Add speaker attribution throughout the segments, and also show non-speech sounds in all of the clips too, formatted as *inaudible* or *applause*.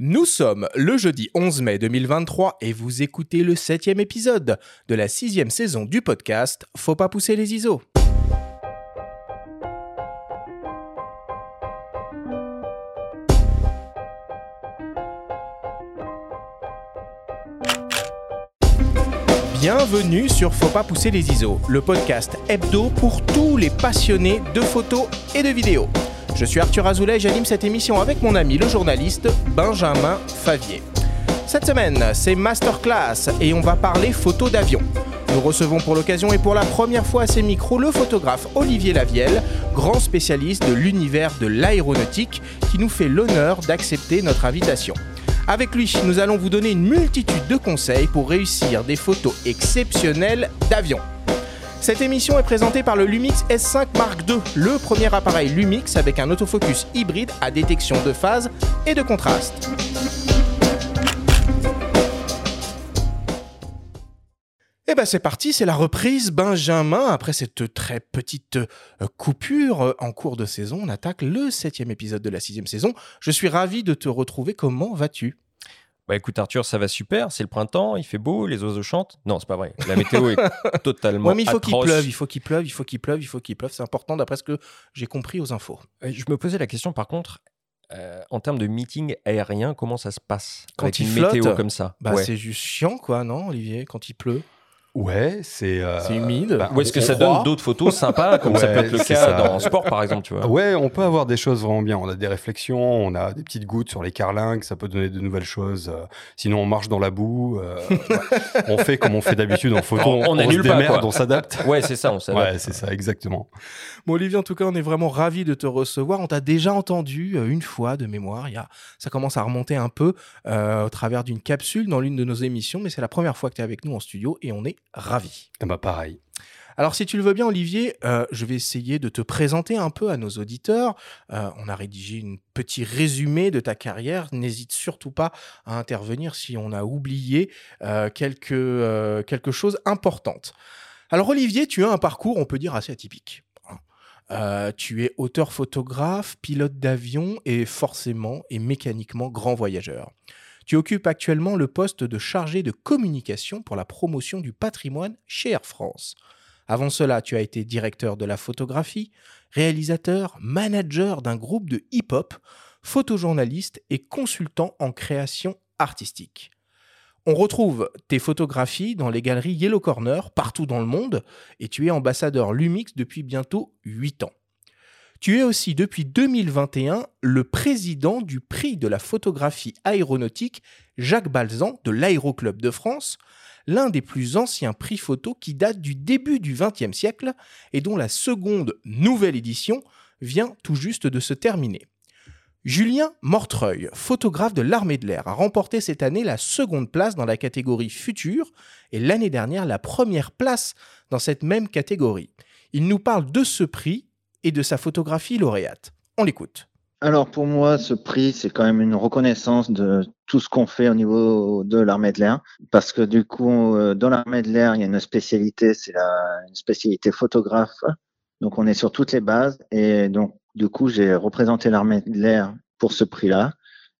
Speaker 1: Nous sommes le jeudi 11 mai 2023 et vous écoutez le septième épisode de la sixième saison du podcast Faut pas pousser les ISO. Bienvenue sur Faut pas pousser les ISO, le podcast hebdo pour tous les passionnés de photos et de vidéos. Je suis Arthur Azoulay et j'anime cette émission avec mon ami le journaliste Benjamin Favier. Cette semaine, c'est Masterclass et on va parler photo d'avion. Nous recevons pour l'occasion et pour la première fois à ces micros le photographe Olivier Lavielle, grand spécialiste de l'univers de l'aéronautique, qui nous fait l'honneur d'accepter notre invitation. Avec lui, nous allons vous donner une multitude de conseils pour réussir des photos exceptionnelles d'avion. Cette émission est présentée par le Lumix S5 Mark II, le premier appareil Lumix avec un autofocus hybride à détection de phase et de contraste. Et eh ben c'est parti, c'est la reprise Benjamin. Après cette très petite euh, coupure euh, en cours de saison, on attaque le septième épisode de la sixième saison. Je suis ravi de te retrouver. Comment vas-tu?
Speaker 2: Bah écoute Arthur, ça va super, c'est le printemps, il fait beau, les oiseaux chantent. Non, c'est pas vrai. La météo est *laughs* totalement.
Speaker 1: Ouais, mais il faut qu'il pleuve, il faut qu'il pleuve, il faut qu'il pleuve, il faut qu'il pleuve. C'est important d'après ce que j'ai compris aux infos.
Speaker 2: Je me posais la question par contre, euh, en termes de meeting aérien, comment ça se passe
Speaker 1: quand
Speaker 2: avec
Speaker 1: il
Speaker 2: une
Speaker 1: flotte,
Speaker 2: météo comme ça?
Speaker 1: Bah c'est juste chiant quoi, non Olivier, quand il pleut?
Speaker 3: Ouais, c'est.
Speaker 1: Euh, c'est humide.
Speaker 2: Bah, Ou est-ce que ça donne d'autres photos sympas, comme ça peut être le cas dans le sport, par exemple, tu vois?
Speaker 3: Ouais, on peut avoir des choses vraiment bien. On a des réflexions, on a des petites gouttes sur les carlingues, ça peut donner de nouvelles choses. Euh, sinon, on marche dans la boue. Euh, on fait comme on fait d'habitude en photo.
Speaker 2: On, on,
Speaker 3: on
Speaker 2: se
Speaker 3: démerde, on s'adapte.
Speaker 2: Ouais, c'est ça, on s'adapte.
Speaker 3: Ouais, c'est ça, exactement.
Speaker 1: Bon, Olivier, en tout cas, on est vraiment ravis de te recevoir. On t'a déjà entendu une fois de mémoire. Il y a... Ça commence à remonter un peu au travers d'une capsule dans l'une de nos émissions, mais c'est la première fois que tu es avec nous en studio et on est ravis.
Speaker 3: Eh ben, pareil.
Speaker 1: Alors, si tu le veux bien, Olivier, euh, je vais essayer de te présenter un peu à nos auditeurs. Euh, on a rédigé un petit résumé de ta carrière. N'hésite surtout pas à intervenir si on a oublié euh, quelque, quelque chose importante. Alors, Olivier, tu as un parcours, on peut dire, assez atypique. Euh, tu es auteur-photographe, pilote d'avion et forcément et mécaniquement grand voyageur. Tu occupes actuellement le poste de chargé de communication pour la promotion du patrimoine chez Air France. Avant cela, tu as été directeur de la photographie, réalisateur, manager d'un groupe de hip-hop, photojournaliste et consultant en création artistique. On retrouve tes photographies dans les galeries Yellow Corner partout dans le monde et tu es ambassadeur Lumix depuis bientôt 8 ans. Tu es aussi depuis 2021 le président du prix de la photographie aéronautique Jacques Balzan de l'Aéroclub de France, l'un des plus anciens prix photo qui date du début du XXe siècle et dont la seconde nouvelle édition vient tout juste de se terminer. Julien Mortreuil, photographe de l'armée de l'air, a remporté cette année la seconde place dans la catégorie future et l'année dernière la première place dans cette même catégorie. Il nous parle de ce prix et de sa photographie lauréate. On l'écoute.
Speaker 4: Alors pour moi, ce prix, c'est quand même une reconnaissance de tout ce qu'on fait au niveau de l'armée de l'air, parce que du coup, euh, dans l'armée de l'air, il y a une spécialité, c'est la une spécialité photographe. Donc on est sur toutes les bases, et donc du coup, j'ai représenté l'armée de l'air pour ce prix-là,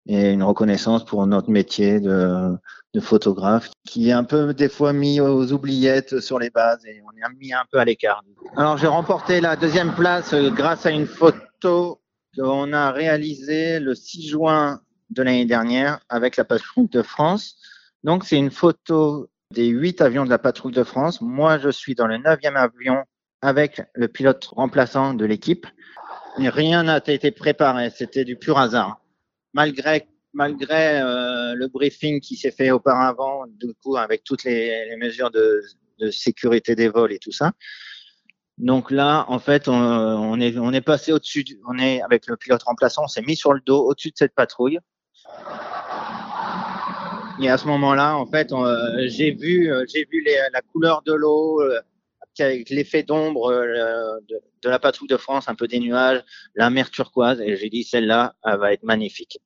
Speaker 4: et une reconnaissance pour notre métier de, photographe, qui est un peu des fois mis aux oubliettes sur les bases, et on est mis un peu à l'écart. Alors j'ai remporté la deuxième place grâce à une photo qu'on a réalisée le 6 juin de l'année dernière avec la patrouille de France. Donc c'est une photo des huit avions de la patrouille de France. Moi, je suis dans le neuvième avion avec le pilote remplaçant de l'équipe. Rien n'a été préparé, c'était du pur hasard. Malgré euh, le briefing qui s'est fait auparavant, du coup avec toutes les, mesures de, sécurité des vols et tout ça. Donc là, en fait, on, est passé au-dessus, on est avec le pilote remplaçant, on s'est mis sur le dos au-dessus de cette patrouille. Et à ce moment-là, en fait, euh, j'ai vu, euh, la couleur de l'eau, avec l'effet d'ombre de, de, la patrouille de France, un peu des nuages, la mer turquoise, et j'ai dit celle-là, elle va être magnifique.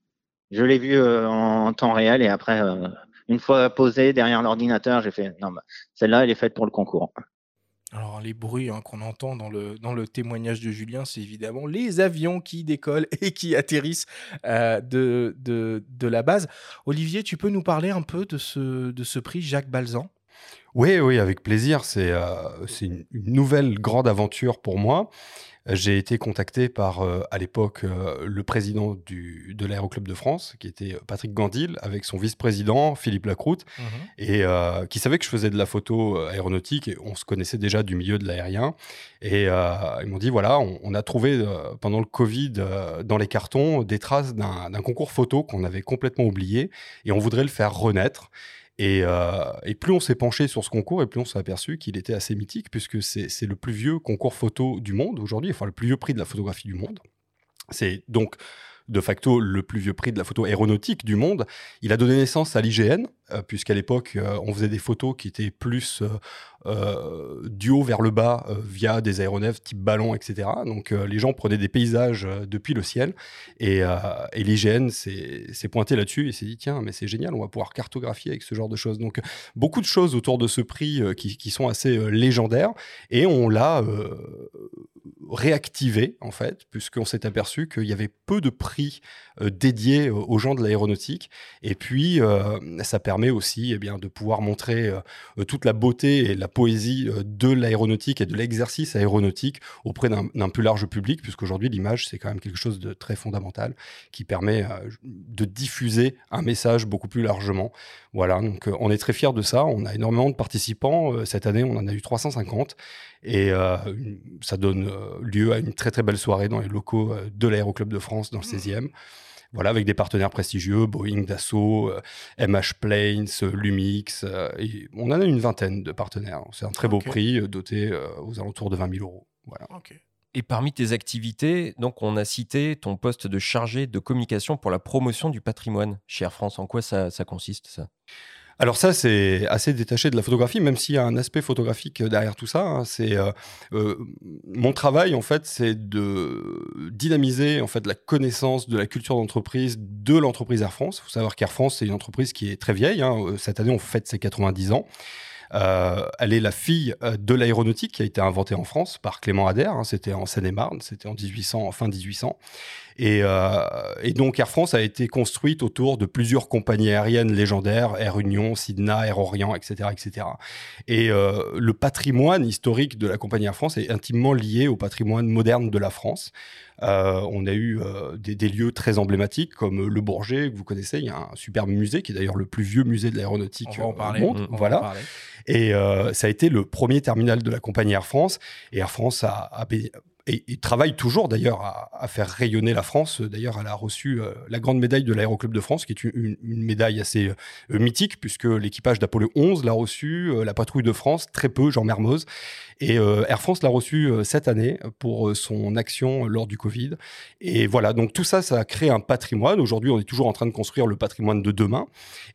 Speaker 4: Je l'ai vu en, en, temps réel, et après, une fois posée derrière l'ordinateur, j'ai fait non, bah, celle-là, elle est faite pour le concours.
Speaker 1: Alors, les bruits hein, qu'on entend dans le, dans le témoignage de Julien, c'est évidemment les avions qui décollent *laughs* et qui atterrissent euh, de, de, de la base. Olivier, tu peux nous parler un peu de ce, de ce prix Jacques Balzan?
Speaker 3: Oui, oui, avec plaisir. C'est euh, une nouvelle grande aventure pour moi. J'ai été contacté par, euh, à l'époque, euh, le président du, de l'Aéroclub de France, qui était Patrick Gandil, avec son vice-président, Philippe Lacroute,
Speaker 1: Mhm.
Speaker 3: et euh, qui savait que je faisais de la photo aéronautique, et on se connaissait déjà du milieu de l'aérien. Et ils m'ont dit, voilà, on, on a trouvé pendant le Covid, dans les cartons, des traces d'un concours photo qu'on avait complètement oublié, et on voudrait le faire renaître. Et, euh, et plus on s'est penché sur ce concours, et plus on s'est aperçu qu'il était assez mythique, puisque c'est le plus vieux concours photo du monde aujourd'hui, enfin le plus vieux prix de la photographie du monde. C'est donc de facto le plus vieux prix de la photo aéronautique du monde. Il a donné naissance à l'IGN, puisqu'à l'époque, euh, on faisait des photos qui étaient plus euh, euh, du haut vers le bas euh, via des aéronefs type ballon, etc. Donc euh, les gens prenaient des paysages euh, depuis le ciel. Et, euh, et l'IGN s'est pointé là-dessus et s'est dit tiens, mais c'est génial, on va pouvoir cartographier avec ce genre de choses. Donc beaucoup de choses autour de ce prix euh, qui, qui sont assez euh, légendaires. Et on l'a euh, réactivé, en fait, puisqu'on s'est aperçu qu'il y avait peu de prix euh, dédiés euh, aux gens de l'aéronautique. Et puis, euh, ça permet aussi eh bien, de pouvoir montrer euh, euh, toute la beauté et la poésie euh, de l'aéronautique et de l'exercice aéronautique auprès d'un plus large public, puisqu'aujourd'hui, l'image, c'est quand même quelque chose de très fondamental qui permet euh, de diffuser un message beaucoup plus largement. Voilà, donc on est très fiers de ça. On a énormément de participants. Cette année, on en a eu 350. Et ça donne lieu à une très très belle soirée dans les locaux de l'Aéroclub de France, dans le 16e. Voilà, avec des partenaires prestigieux, Boeing, Dassault, euh, MH Planes, euh, Lumix. euh, et on en a une vingtaine de partenaires. C'est un très beau prix euh, doté euh, aux alentours de 20 000 euros. Voilà.
Speaker 2: Et parmi tes activités, donc on a cité ton poste de chargé de communication pour la promotion du patrimoine chez Air France. En quoi ça, ça consiste ça?
Speaker 3: Alors ça, c'est assez détaché de la photographie, même s'il y a un aspect photographique derrière tout ça. hein. C'est euh, euh, mon travail, en fait, c'est de dynamiser en fait la connaissance de la culture d'entreprise de l'entreprise Air France. Il faut savoir qu'Air France, c'est une entreprise qui est très vieille. hein. Euh, Cette année, on fête ses 90 ans. Euh, elle est la fille euh, de l'aéronautique qui a été inventée en France par Clément Ader. hein. C'était en Seine-et-Marne, c'était en 1800, en fin 1800. Et, euh, et donc Air France a été construite autour de plusieurs compagnies aériennes légendaires, Air Union, Sidna, Air Orient, etc., etc. Et euh, le patrimoine historique de la compagnie Air France est intimement lié au patrimoine moderne de la France. Euh, on a eu euh, des, des lieux très emblématiques comme le Bourget que vous connaissez. Il y a un superbe musée qui est d'ailleurs le plus vieux musée de l'aéronautique au monde.
Speaker 1: On va en
Speaker 3: Voilà. Et euh, ça a été le premier terminal de la compagnie Air France. Et Air France a, a et, travaille toujours d'ailleurs à, faire rayonner la France. D'ailleurs, elle a reçu euh, la grande médaille de l'Aéroclub de France, qui est une, médaille assez euh, mythique, puisque l'équipage d'Apollo 11 l'a reçu, euh, la patrouille de France, très peu, Jean Mermoz. Et euh, Air France l'a reçu euh, cette année pour euh, son action lors du Covid. Et voilà, donc tout ça, ça a créé un patrimoine. Aujourd'hui, on est toujours en train de construire le patrimoine de demain.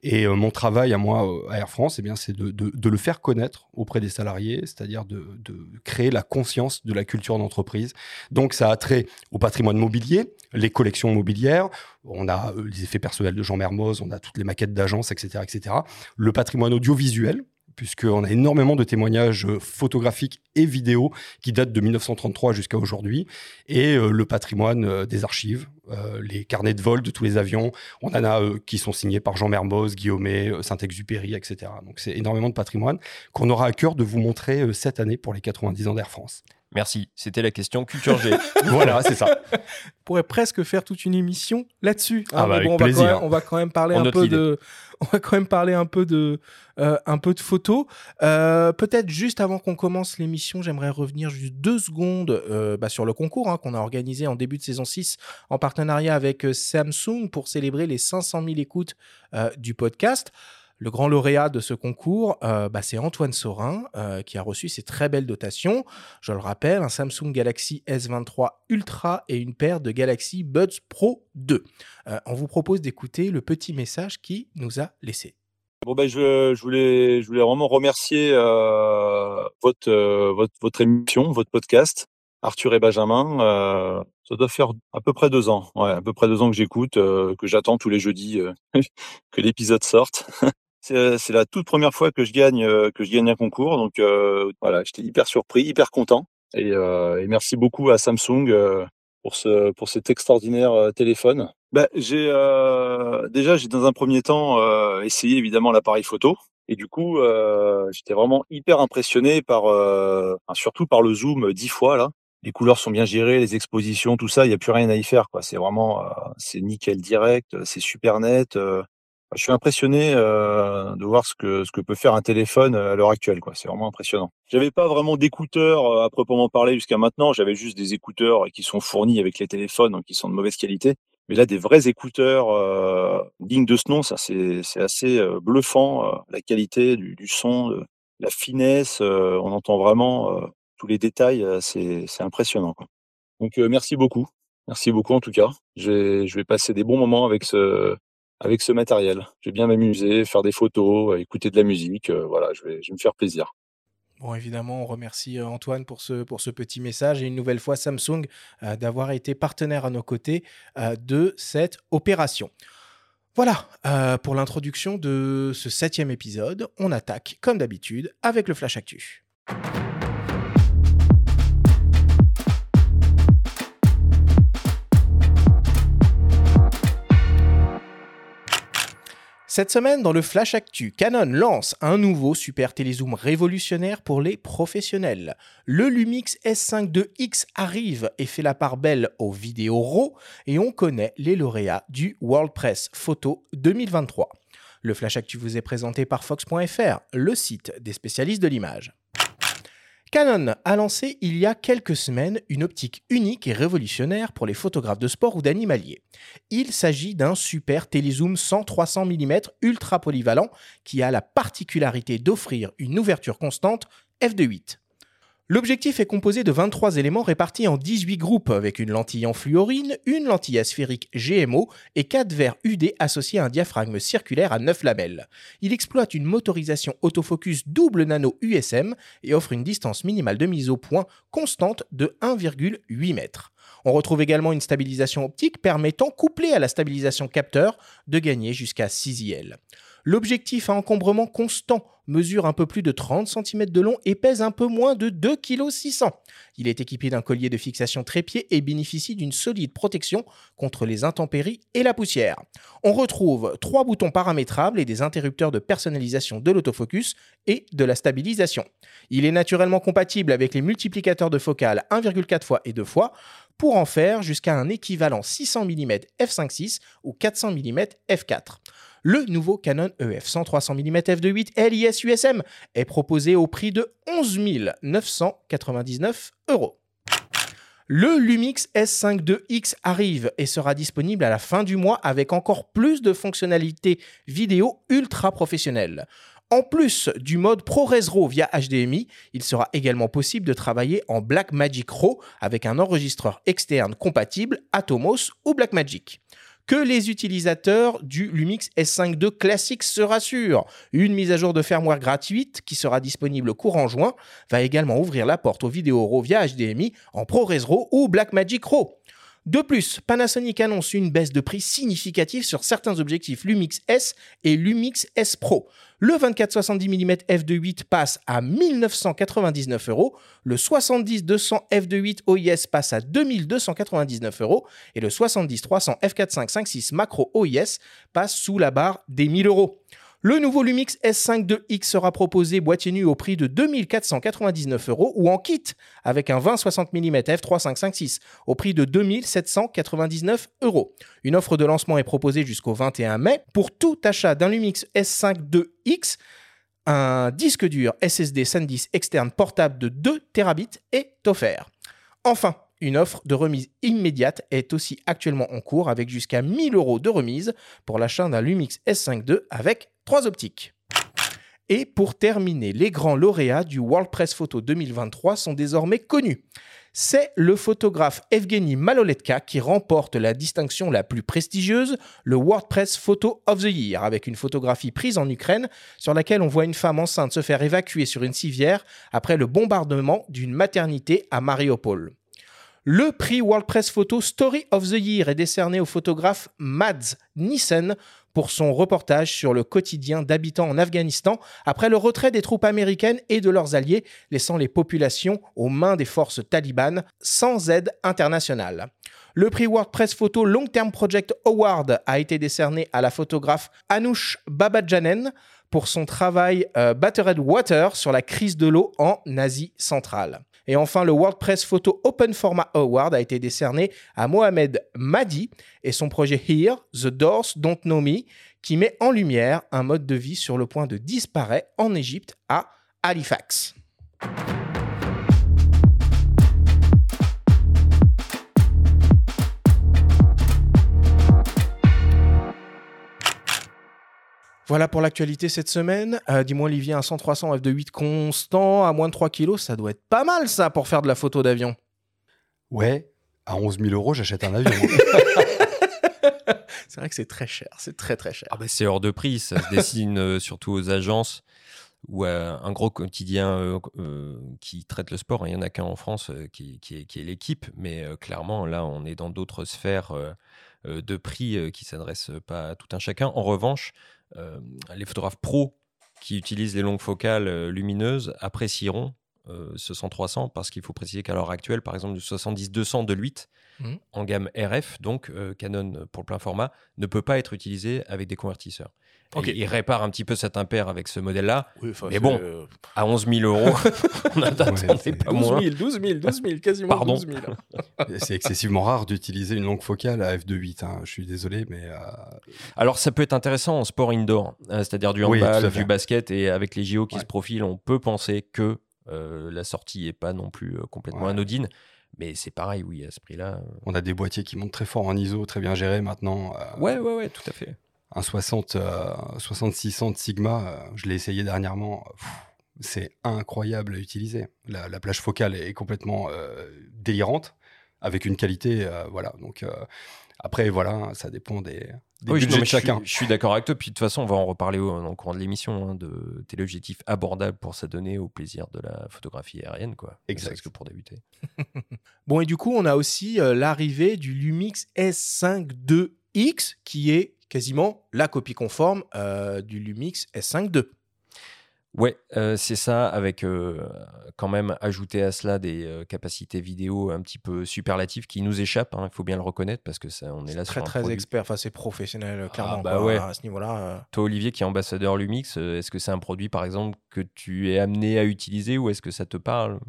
Speaker 3: Et mon travail à moi, à Air France, eh bien, c'est de, le faire connaître auprès des salariés, c'est-à-dire de, de créer la conscience de la culture d'entreprise. Donc, ça a trait au patrimoine mobilier, les collections mobilières, on a les effets personnels de Jean Mermoz, on a toutes les maquettes d'agences, etc., etc. Le patrimoine audiovisuel, puisqu'on a énormément de témoignages euh, photographiques et vidéos qui datent de 1933 jusqu'à aujourd'hui, et euh, le patrimoine euh, des archives, les carnets de vol de tous les avions, on en a qui sont signés par Jean Mermoz, Guillaumet, Saint-Exupéry, etc. Donc c'est énormément de patrimoine qu'on aura à cœur de vous montrer cette année pour les 90 ans d'Air France.
Speaker 2: Merci, c'était la question Culture G. *laughs*
Speaker 3: voilà, c'est ça.
Speaker 1: On pourrait presque faire toute une émission là-dessus. hein,
Speaker 3: Ah bah,
Speaker 1: on, va quand
Speaker 3: plaisir.
Speaker 1: même, on va quand même parler
Speaker 2: On
Speaker 1: un peu
Speaker 2: l'idée.
Speaker 1: de, *laughs* on va quand même parler un peu de, euh, un peu de photos. Euh, Peut-être juste avant qu'on commence l'émission, j'aimerais revenir juste deux secondes euh, bah, sur le concours hein, qu'on a organisé en début de saison 6 en partenariat avec Samsung pour célébrer les 500 000 écoutes euh, du podcast. Le grand lauréat de ce concours, euh, bah, c'est Antoine Saurin, euh, qui a reçu ces très belles dotations. Je le rappelle, un Samsung Galaxy S23 Ultra et une paire de Galaxy Buds Pro 2. Euh, on vous propose d'écouter le petit message qu'il nous a laissé.
Speaker 5: Bon ben je, voulais vraiment remercier votre, émission, votre podcast, Arthur et Benjamin. Ça doit faire à peu près deux ans, à peu près deux ans que j'écoute, que j'attends tous les jeudis *laughs* que l'épisode sorte. C'est la toute première fois que je gagne que je gagne un concours, donc voilà, j'étais hyper surpris, hyper content, et, et merci beaucoup à Samsung pour ce pour cet extraordinaire téléphone. Bah, j'ai déjà j'ai dans un premier temps essayé évidemment l'appareil photo. Et du coup, euh, j'étais vraiment hyper impressionné par, euh, surtout par le zoom dix fois là. Les couleurs sont bien gérées, les expositions, tout ça, il n'y a plus rien à y faire. Quoi. C'est vraiment, euh, c'est nickel direct, c'est super net. Je suis impressionné de voir ce que ce que peut faire un téléphone à l'heure actuelle. Quoi. C'est vraiment impressionnant. J'avais pas vraiment d'écouteurs à proprement parler jusqu'à maintenant. J'avais juste des écouteurs qui sont fournis avec les téléphones, donc qui sont de mauvaise qualité. Mais là, des vrais écouteurs euh, dignes de ce nom, ça c'est assez euh, bluffant. Euh, la qualité du, du son, la finesse, euh, on entend vraiment tous les détails. c'est impressionnant. Quoi. Donc merci beaucoup, merci beaucoup en tout cas. Je vais passer des bons moments avec ce avec ce matériel. Je vais bien m'amuser, faire des photos, écouter de la musique. voilà, je vais, je vais me faire plaisir.
Speaker 1: Bon, évidemment, on remercie euh, Antoine pour ce, pour ce petit message et une nouvelle fois Samsung euh, d'avoir été partenaire à nos côtés euh, de cette opération. Voilà pour l'introduction de ce septième épisode. On attaque, comme d'habitude, avec le Flash Actu. Cette semaine, dans le Flash Actu, Canon lance un nouveau super télézoom révolutionnaire pour les professionnels. Le Lumix S5 II X arrive et fait la part belle aux vidéos RAW et on connaît les lauréats du World Press Photo 2023. Le Flash Actu vous est présenté par Fox.fr, le site des spécialistes de l'image. Canon a lancé il y a quelques semaines une optique unique et révolutionnaire pour les photographes de sport ou d'animalier. Il s'agit d'un super télézoom 100-300 mm ultra polyvalent qui a la particularité d'offrir une ouverture constante f2.8. L'objectif est composé de 23 éléments répartis en 18 groupes avec une lentille en fluorine, une lentille asphérique GMO et 4 verres UD associés à un diaphragme circulaire à 9 lamelles. Il exploite une motorisation autofocus double nano USM et offre une distance minimale de mise au point constante de 1,8 m. On retrouve également une stabilisation optique permettant, couplée à la stabilisation capteur, de gagner jusqu'à 6 IL. L'objectif à encombrement constant mesure un peu plus de 30 cm de long et pèse un peu moins de 2,6 kg. Il est équipé d'un collier de fixation trépied et bénéficie d'une solide protection contre les intempéries et la poussière. On retrouve trois boutons paramétrables et des interrupteurs de personnalisation de l'autofocus et de la stabilisation. Il est naturellement compatible avec les multiplicateurs de focale 1,4 x et 2 fois pour en faire jusqu'à un équivalent 600 mm f5.6 ou 400 mm f4 le nouveau Canon EF 100-300 mm f2.8 LIS USM est proposé au prix de 11 999 euros. Le Lumix S5 II X arrive et sera disponible à la fin du mois avec encore plus de fonctionnalités vidéo ultra professionnelles. En plus du mode ProRes RAW via HDMI, il sera également possible de travailler en Blackmagic RAW avec un enregistreur externe compatible Atomos ou Blackmagic que les utilisateurs du Lumix S5 II classique se rassurent. Une mise à jour de firmware gratuite qui sera disponible courant juin va également ouvrir la porte aux vidéos RAW via HDMI en ProRes RAW ou Blackmagic RAW. De plus, Panasonic annonce une baisse de prix significative sur certains objectifs Lumix S et Lumix S Pro. Le 24-70 mm f2.8 passe à 1999 euros, le 70-200 f2.8 OIS passe à 2299 euros et le 70-300 f4.5 macro OIS passe sous la barre des 1000 euros. Le nouveau Lumix S5 II X sera proposé boîtier nu au prix de 2499 euros ou en kit avec un 20-60 mm f3.556 au prix de 2799 euros. Une offre de lancement est proposée jusqu'au 21 mai. Pour tout achat d'un Lumix S5 II X, un disque dur SSD SanDisk externe portable de 2 Tb est offert. Enfin, une offre de remise immédiate est aussi actuellement en cours avec jusqu'à 1000 euros de remise pour l'achat d'un Lumix S5 II avec trois optiques. Et pour terminer, les grands lauréats du World Press Photo 2023 sont désormais connus. C'est le photographe Evgeny Maloletka qui remporte la distinction la plus prestigieuse, le World Press Photo of the Year, avec une photographie prise en Ukraine sur laquelle on voit une femme enceinte se faire évacuer sur une civière après le bombardement d'une maternité à Mariupol. Le prix World Press Photo Story of the Year est décerné au photographe Mads Nissen pour son reportage sur le quotidien d'habitants en Afghanistan après le retrait des troupes américaines et de leurs alliés, laissant les populations aux mains des forces talibanes sans aide internationale. Le prix WordPress Photo Long Term Project Award a été décerné à la photographe Anoush Babajanen pour son travail euh, Battered Water sur la crise de l'eau en Asie centrale. Et enfin, le WordPress Photo Open Format Award a été décerné à Mohamed Madi et son projet Here, The Doors Don't Know Me, qui met en lumière un mode de vie sur le point de disparaître en Égypte à Halifax. Voilà pour l'actualité cette semaine. Euh, Dis-moi Olivier, un 100-300 f2.8 constant à moins de 3 kilos, ça doit être pas mal ça pour faire de la photo d'avion.
Speaker 3: Ouais, à 11 000 euros, j'achète un avion. *laughs* *laughs*
Speaker 1: c'est vrai que c'est très cher, c'est très très cher.
Speaker 2: Ah bah c'est hors de prix, ça se dessine euh, *laughs* surtout aux agences ou à un gros quotidien euh, euh, qui traite le sport. Il n'y en a qu'un en France euh, qui, qui est, qui est l'équipe, mais euh, clairement là on est dans d'autres sphères de prix euh, qui s'adressent pas à tout un chacun. En revanche, euh, les photographes pros qui utilisent les longues focales euh, lumineuses apprécieront euh, ce 100-300 parce qu'il faut préciser qu'à l'heure actuelle, par exemple, du 70-200 de l'8
Speaker 1: Mhm.
Speaker 2: en gamme RF, donc euh, Canon pour le plein format, ne peut pas être utilisé avec des convertisseurs. Il répare un petit peu cet impair avec ce modèle-là.
Speaker 1: Oui,
Speaker 2: Mais bon,
Speaker 1: euh,
Speaker 2: À 11 000 euros, *laughs* on n'attendait
Speaker 3: c'est
Speaker 2: pas
Speaker 1: 12
Speaker 2: moins.
Speaker 1: 000, 12 000, 12 000, quasiment
Speaker 2: Pardon.
Speaker 1: 12 000. *laughs*
Speaker 3: C'est excessivement rare d'utiliser une longue focale à f2.8. hein. Je suis désolé, mais euh,
Speaker 2: Alors ça peut être intéressant en sport indoor, euh, c'est-à-dire du handball, du basket, et avec les JO qui
Speaker 3: Ouais.
Speaker 2: se profilent, on peut penser que euh, la sortie est pas non plus euh, complètement
Speaker 3: Ouais.
Speaker 2: anodine. Mais c'est pareil, oui, à ce prix-là.
Speaker 3: on a des boîtiers qui montent très fort en ISO, très bien gérés maintenant. Euh,
Speaker 2: Ouais, ouais, ouais, tout à fait.
Speaker 3: Un 60, euh, 6600 de Sigma, euh, je l'ai essayé dernièrement. C'est incroyable à utiliser. La, la plage focale est complètement euh, délirante, avec une qualité, euh, voilà. Donc euh, après, voilà, ça dépend des, des
Speaker 2: Oui, je-
Speaker 3: de chacun.
Speaker 2: Je, suis- je suis d'accord avec toi. Puis de toute façon, on va en reparler au, le courant de l'émission hein, de téléobjectifs abordables pour s'adonner au plaisir de la photographie aérienne, quoi.
Speaker 3: Exact.
Speaker 2: que pour débuter. *laughs*
Speaker 1: Bon, et du coup, on a aussi euh, l'arrivée du Lumix S5 2X, qui est quasiment la copie conforme euh, du Lumix S5 II.
Speaker 2: Ouais, euh, c'est ça, avec euh, quand même ajouter à cela des euh, capacités vidéo un petit peu superlatives qui nous échappent. hein, Il faut bien le reconnaître parce que ça, on est là
Speaker 1: Très
Speaker 2: sur un
Speaker 1: très
Speaker 2: produit.
Speaker 1: expert, enfin c'est professionnel, euh, clairement.
Speaker 2: bah
Speaker 1: quoi,
Speaker 2: ouais.
Speaker 1: À ce niveau-là.
Speaker 2: Toi, Olivier, qui est ambassadeur Lumix, est-ce que c'est un produit, par exemple, que tu es amené à utiliser ou est-ce que ça te parle?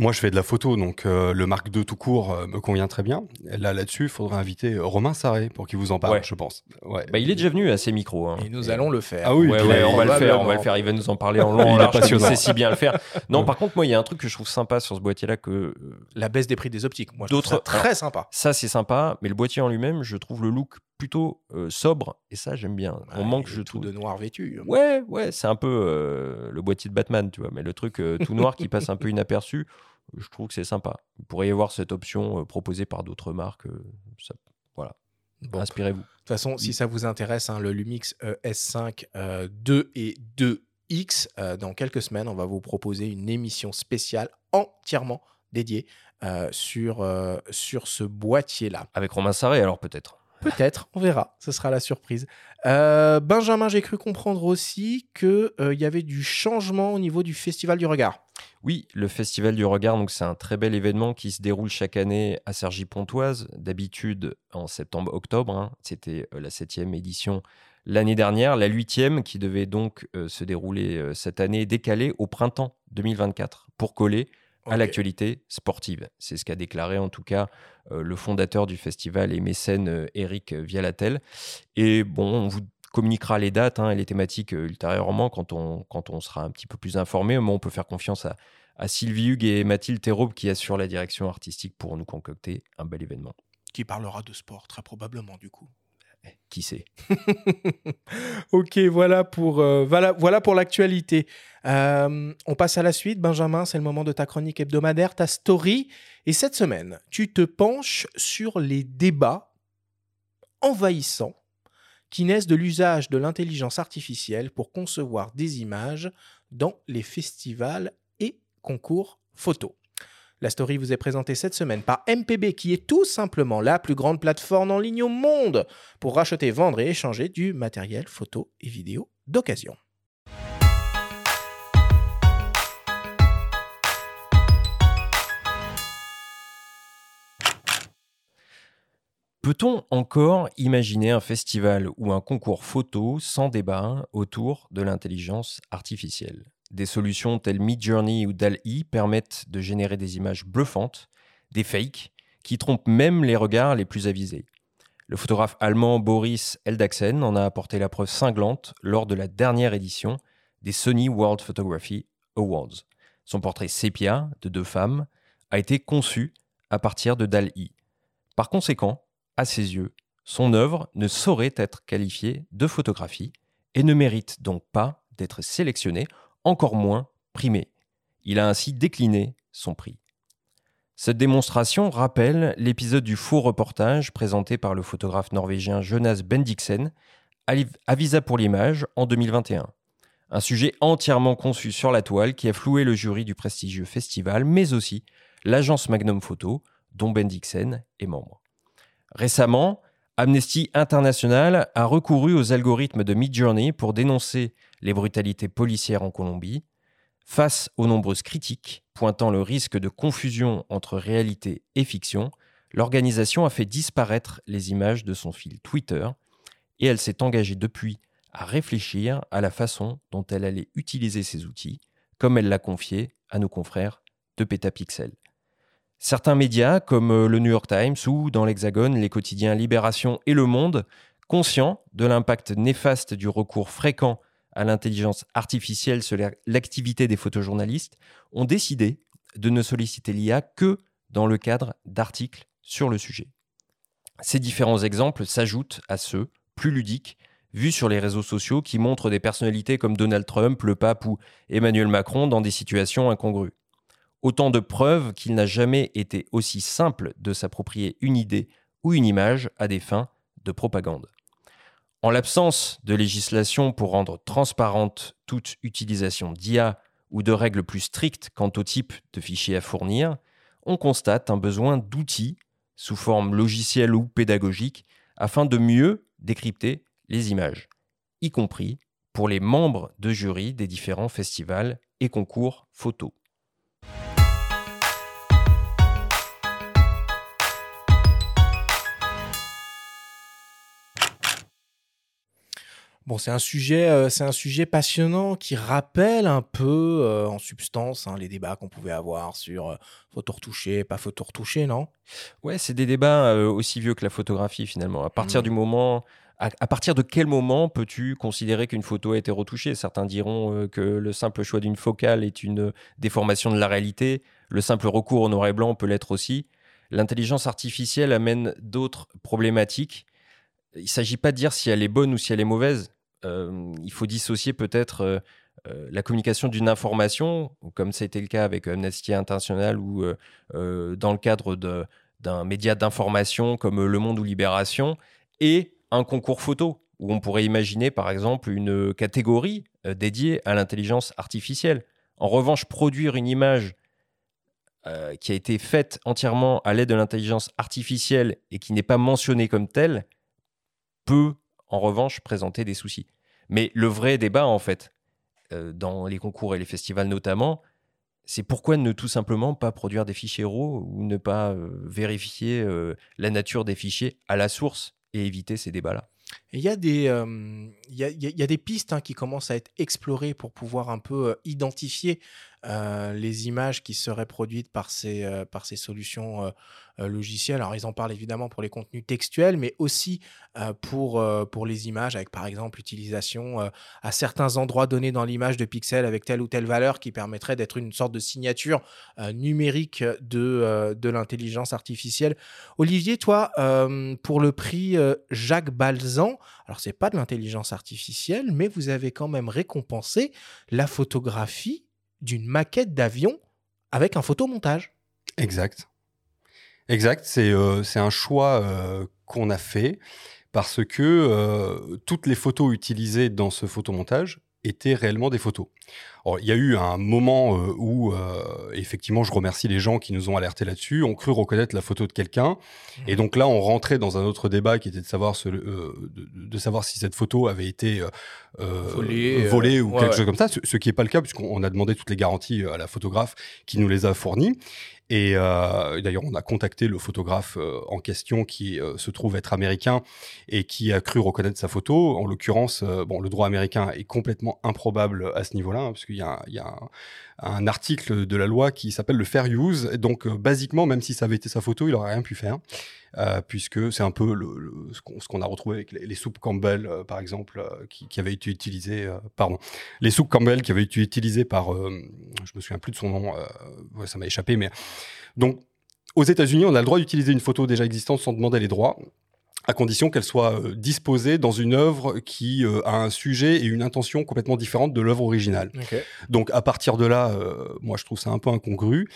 Speaker 3: Moi, je fais de la photo, donc euh, le Mark II tout court euh, me convient très bien. Là, là-dessus, il faudrait inviter Romain Sarré pour qu'il vous en parle,
Speaker 2: Ouais.
Speaker 3: je pense. Ouais.
Speaker 2: bah, Il est déjà venu à ces micros. hein.
Speaker 1: Et nous allons le faire.
Speaker 3: Ah oui,
Speaker 2: Ouais, on va le faire, on va le faire. Il va nous en parler en long, *laughs*
Speaker 3: Il
Speaker 2: large, il sait si bien le faire. *laughs* Non, par contre, moi, il y a un truc que je trouve sympa sur ce boîtier-là que euh,
Speaker 1: La baisse des prix des optiques, moi
Speaker 2: D'autres-
Speaker 1: très sympa.
Speaker 2: ça, c'est sympa, mais le boîtier en lui-même, je trouve le look plutôt euh, sobre et ça, j'aime bien. On
Speaker 1: Ouais,
Speaker 2: manque,
Speaker 1: il est
Speaker 2: je
Speaker 1: tout
Speaker 2: trouve.
Speaker 1: de noir vêtu.
Speaker 2: Ouais, ouais, c'est un peu euh, le boîtier de Batman, tu vois, mais le truc euh, tout noir qui passe un peu *laughs* inaperçu, je trouve que c'est sympa. Il pourrait y avoir cette option euh, proposée par d'autres marques. euh, ça- voilà,
Speaker 1: Bon, de
Speaker 2: inspirez-vous.
Speaker 1: toute façon, si ça vous intéresse, hein, le Lumix euh, S5 euh, 2 et 2X, euh, dans quelques semaines, on va vous proposer une émission spéciale entièrement dédiée euh, sur, sur ce boîtier-là.
Speaker 2: Avec Romain Sarré, alors peut-être.
Speaker 1: Peut-être, on verra, ce sera la surprise. Benjamin, j'ai cru comprendre aussi qu'il y avait du changement au niveau du Festival du Regard.
Speaker 2: Oui, le Festival du Regard, donc c'est un très bel événement qui se déroule chaque année à Cergy-Pontoise, d'habitude en septembre-octobre. hein. C'était euh, la septième édition l'année dernière, la huitième qui devait donc euh, se dérouler euh, cette année, décalée au printemps 2024 pour coller à l'actualité sportive. C'est ce qu'a déclaré en tout cas euh, le fondateur du festival et mécène Eric Vialatel. Et bon, on vous communiquera les dates hein, et les thématiques euh, ultérieurement quand on, quand on sera un petit peu plus informé. Mais on peut faire confiance à, à Sylvie Hugues et Mathilde Théraube qui assurent la direction artistique pour nous concocter un bel événement.
Speaker 1: Qui parlera de sport, très probablement, du coup.
Speaker 2: Qui sait? *laughs*
Speaker 1: Ok, voilà pour, euh, voilà, voilà pour l'actualité. Euh, on passe à la suite. Benjamin, c'est le moment de ta chronique hebdomadaire, ta story. Et cette semaine, tu te penches sur les débats envahissants qui naissent de l'usage de l'intelligence artificielle pour concevoir des images dans les festivals et concours photo. La story vous est présentée cette semaine par MPB, qui est tout simplement la plus grande plateforme en ligne au monde pour racheter, vendre et échanger du matériel photo et vidéo d'occasion.
Speaker 2: Peut-on encore imaginer un festival ou un concours photo sans débat autour de l'intelligence artificielle? Des solutions telles Midjourney ou DALL-E permettent de générer des images bluffantes, des fakes, qui trompent même les regards les plus avisés. Le photographe allemand Boris Eldaxen en a apporté la preuve cinglante lors de la dernière édition des Sony World Photography Awards. Son portrait sépia de deux femmes a été conçu à partir de DALL-E. Par conséquent, à ses yeux, son œuvre ne saurait être qualifiée de photographie et ne mérite donc pas d'être sélectionnée, encore moins primée. Il a ainsi décliné son prix. Cette démonstration rappelle l'épisode du faux reportage présenté par le photographe norvégien Jonas Bendiksen à Visa pour l'image en 2021. Un sujet entièrement conçu sur la toile qui a floué le jury du prestigieux festival, mais aussi l'agence Magnum Photo, dont Bendiksen est membre. Récemment, Amnesty International a recouru aux algorithmes de Midjourney pour dénoncer les brutalités policières en Colombie. Face aux nombreuses critiques pointant le risque de confusion entre réalité et fiction, l'organisation a fait disparaître les images de son fil Twitter et elle s'est engagée depuis à réfléchir à la façon dont elle allait utiliser ces outils, comme elle l'a confié à nos confrères de Petapixel. Certains médias, comme euh, le New York Times ou dans l'Hexagone, les quotidiens Libération et Le Monde, conscients de l'impact néfaste du recours fréquent à l'intelligence artificielle sur l'activité des photojournalistes, ont décidé de ne solliciter l'IA que dans le cadre d'articles sur le sujet. Ces différents exemples s'ajoutent à ceux, plus ludiques, vus sur les réseaux sociaux qui montrent des personnalités comme Donald Trump, le pape ou Emmanuel Macron dans des situations incongrues. Autant de preuves qu'il n'a jamais été aussi simple de s'approprier une idée ou une image à des fins de propagande. En l'absence de législation pour rendre transparente toute utilisation d'IA ou de règles plus strictes quant au type de fichiers à fournir, on constate un besoin d'outils, sous forme logicielle ou pédagogique, afin de mieux décrypter les images, y compris pour les membres de jury des différents festivals et concours photos.
Speaker 1: Bon, c'est un sujet, euh, c'est un sujet passionnant qui rappelle un peu, euh, en substance, hein, les débats qu'on pouvait avoir sur euh, photo retouchée, pas photo retouchée, non?
Speaker 2: Ouais, c'est des débats aussi vieux que la photographie finalement. À partir mmh. du moment, à, partir de quel moment peux-tu considérer qu'une photo a été retouchée? Certains diront que le simple choix d'une focale est une déformation de la réalité. Le simple recours au noir et blanc peut l'être aussi. L'intelligence artificielle amène d'autres problématiques. Il ne s'agit pas de dire si elle est bonne ou si elle est mauvaise. Euh, il faut dissocier peut-être euh, euh, la communication d'une information, comme ça a été le cas avec Amnesty International ou dans le cadre d'un média d'information comme Le Monde ou Libération, et un concours photo, où on pourrait imaginer par exemple une catégorie dédiée à l'intelligence artificielle. En revanche, produire une image qui a été faite entièrement à l'aide de l'intelligence artificielle et qui n'est pas mentionnée comme telle peut en revanche, présenter des soucis. Mais le vrai débat, en fait, euh, dans les concours et les festivals notamment, c'est pourquoi ne tout simplement pas produire des fichiers RAW ou ne pas euh, vérifier euh, la nature des fichiers à la source et éviter ces débats-là?
Speaker 1: Il y, a des, il, y a, il y a des pistes hein, qui commencent à être explorées pour pouvoir un peu identifier les images qui seraient produites par ces, par ces solutions logicielles. Alors, ils en parlent évidemment pour les contenus textuels, mais aussi pour, pour les images, avec par exemple l'utilisation à certains endroits donnés dans l'image de pixels avec telle ou telle valeur qui permettrait d'être une sorte de signature numérique de, de l'intelligence artificielle. Olivier, toi, pour le prix Jacques Balzan, alors c'est pas de l'intelligence artificielle, mais vous avez quand même récompensé la photographie d'une maquette d'avion avec un photomontage.
Speaker 3: Exact. Exact, c'est euh, un choix euh, qu'on a fait parce que euh, toutes les photos utilisées dans ce photomontage étaient réellement des photos. Il y a eu un moment euh, où, effectivement, je remercie les gens qui nous ont alertés là-dessus, ont cru reconnaître la photo de quelqu'un. Et donc là, on rentrait dans un autre débat qui était de savoir, de, savoir si cette photo avait été volée, ou quelque chose comme ça, ce, ce qui n'est pas le cas, puisqu'on a demandé toutes les garanties à la photographe qui nous les a fournies. Et euh, d'ailleurs, on a contacté le photographe euh, en question qui euh, se trouve être américain et qui a cru reconnaître sa photo. En l'occurrence, bon, le droit américain est complètement improbable à ce niveau-là, hein, parce qu'il y a, un, article de la loi qui s'appelle le fair use. donc, basiquement, même si ça avait été sa photo, il aurait rien pu faire. Euh, puisque c'est un peu ce qu'on a retrouvé avec les, soupes Campbell, euh, par exemple, euh, qui, qui, avaient été utilisées, pardon, les soupes Campbell qui avaient été utilisées par, je me souviens plus de son nom, ça m'a échappé, mais donc aux États-Unis, on a le droit d'utiliser une photo déjà existante sans demander les droits à condition qu'elle soit disposée dans une œuvre qui a un sujet et une intention complètement différente de l'œuvre originale. Donc à partir de là, moi je trouve ça un peu incongru.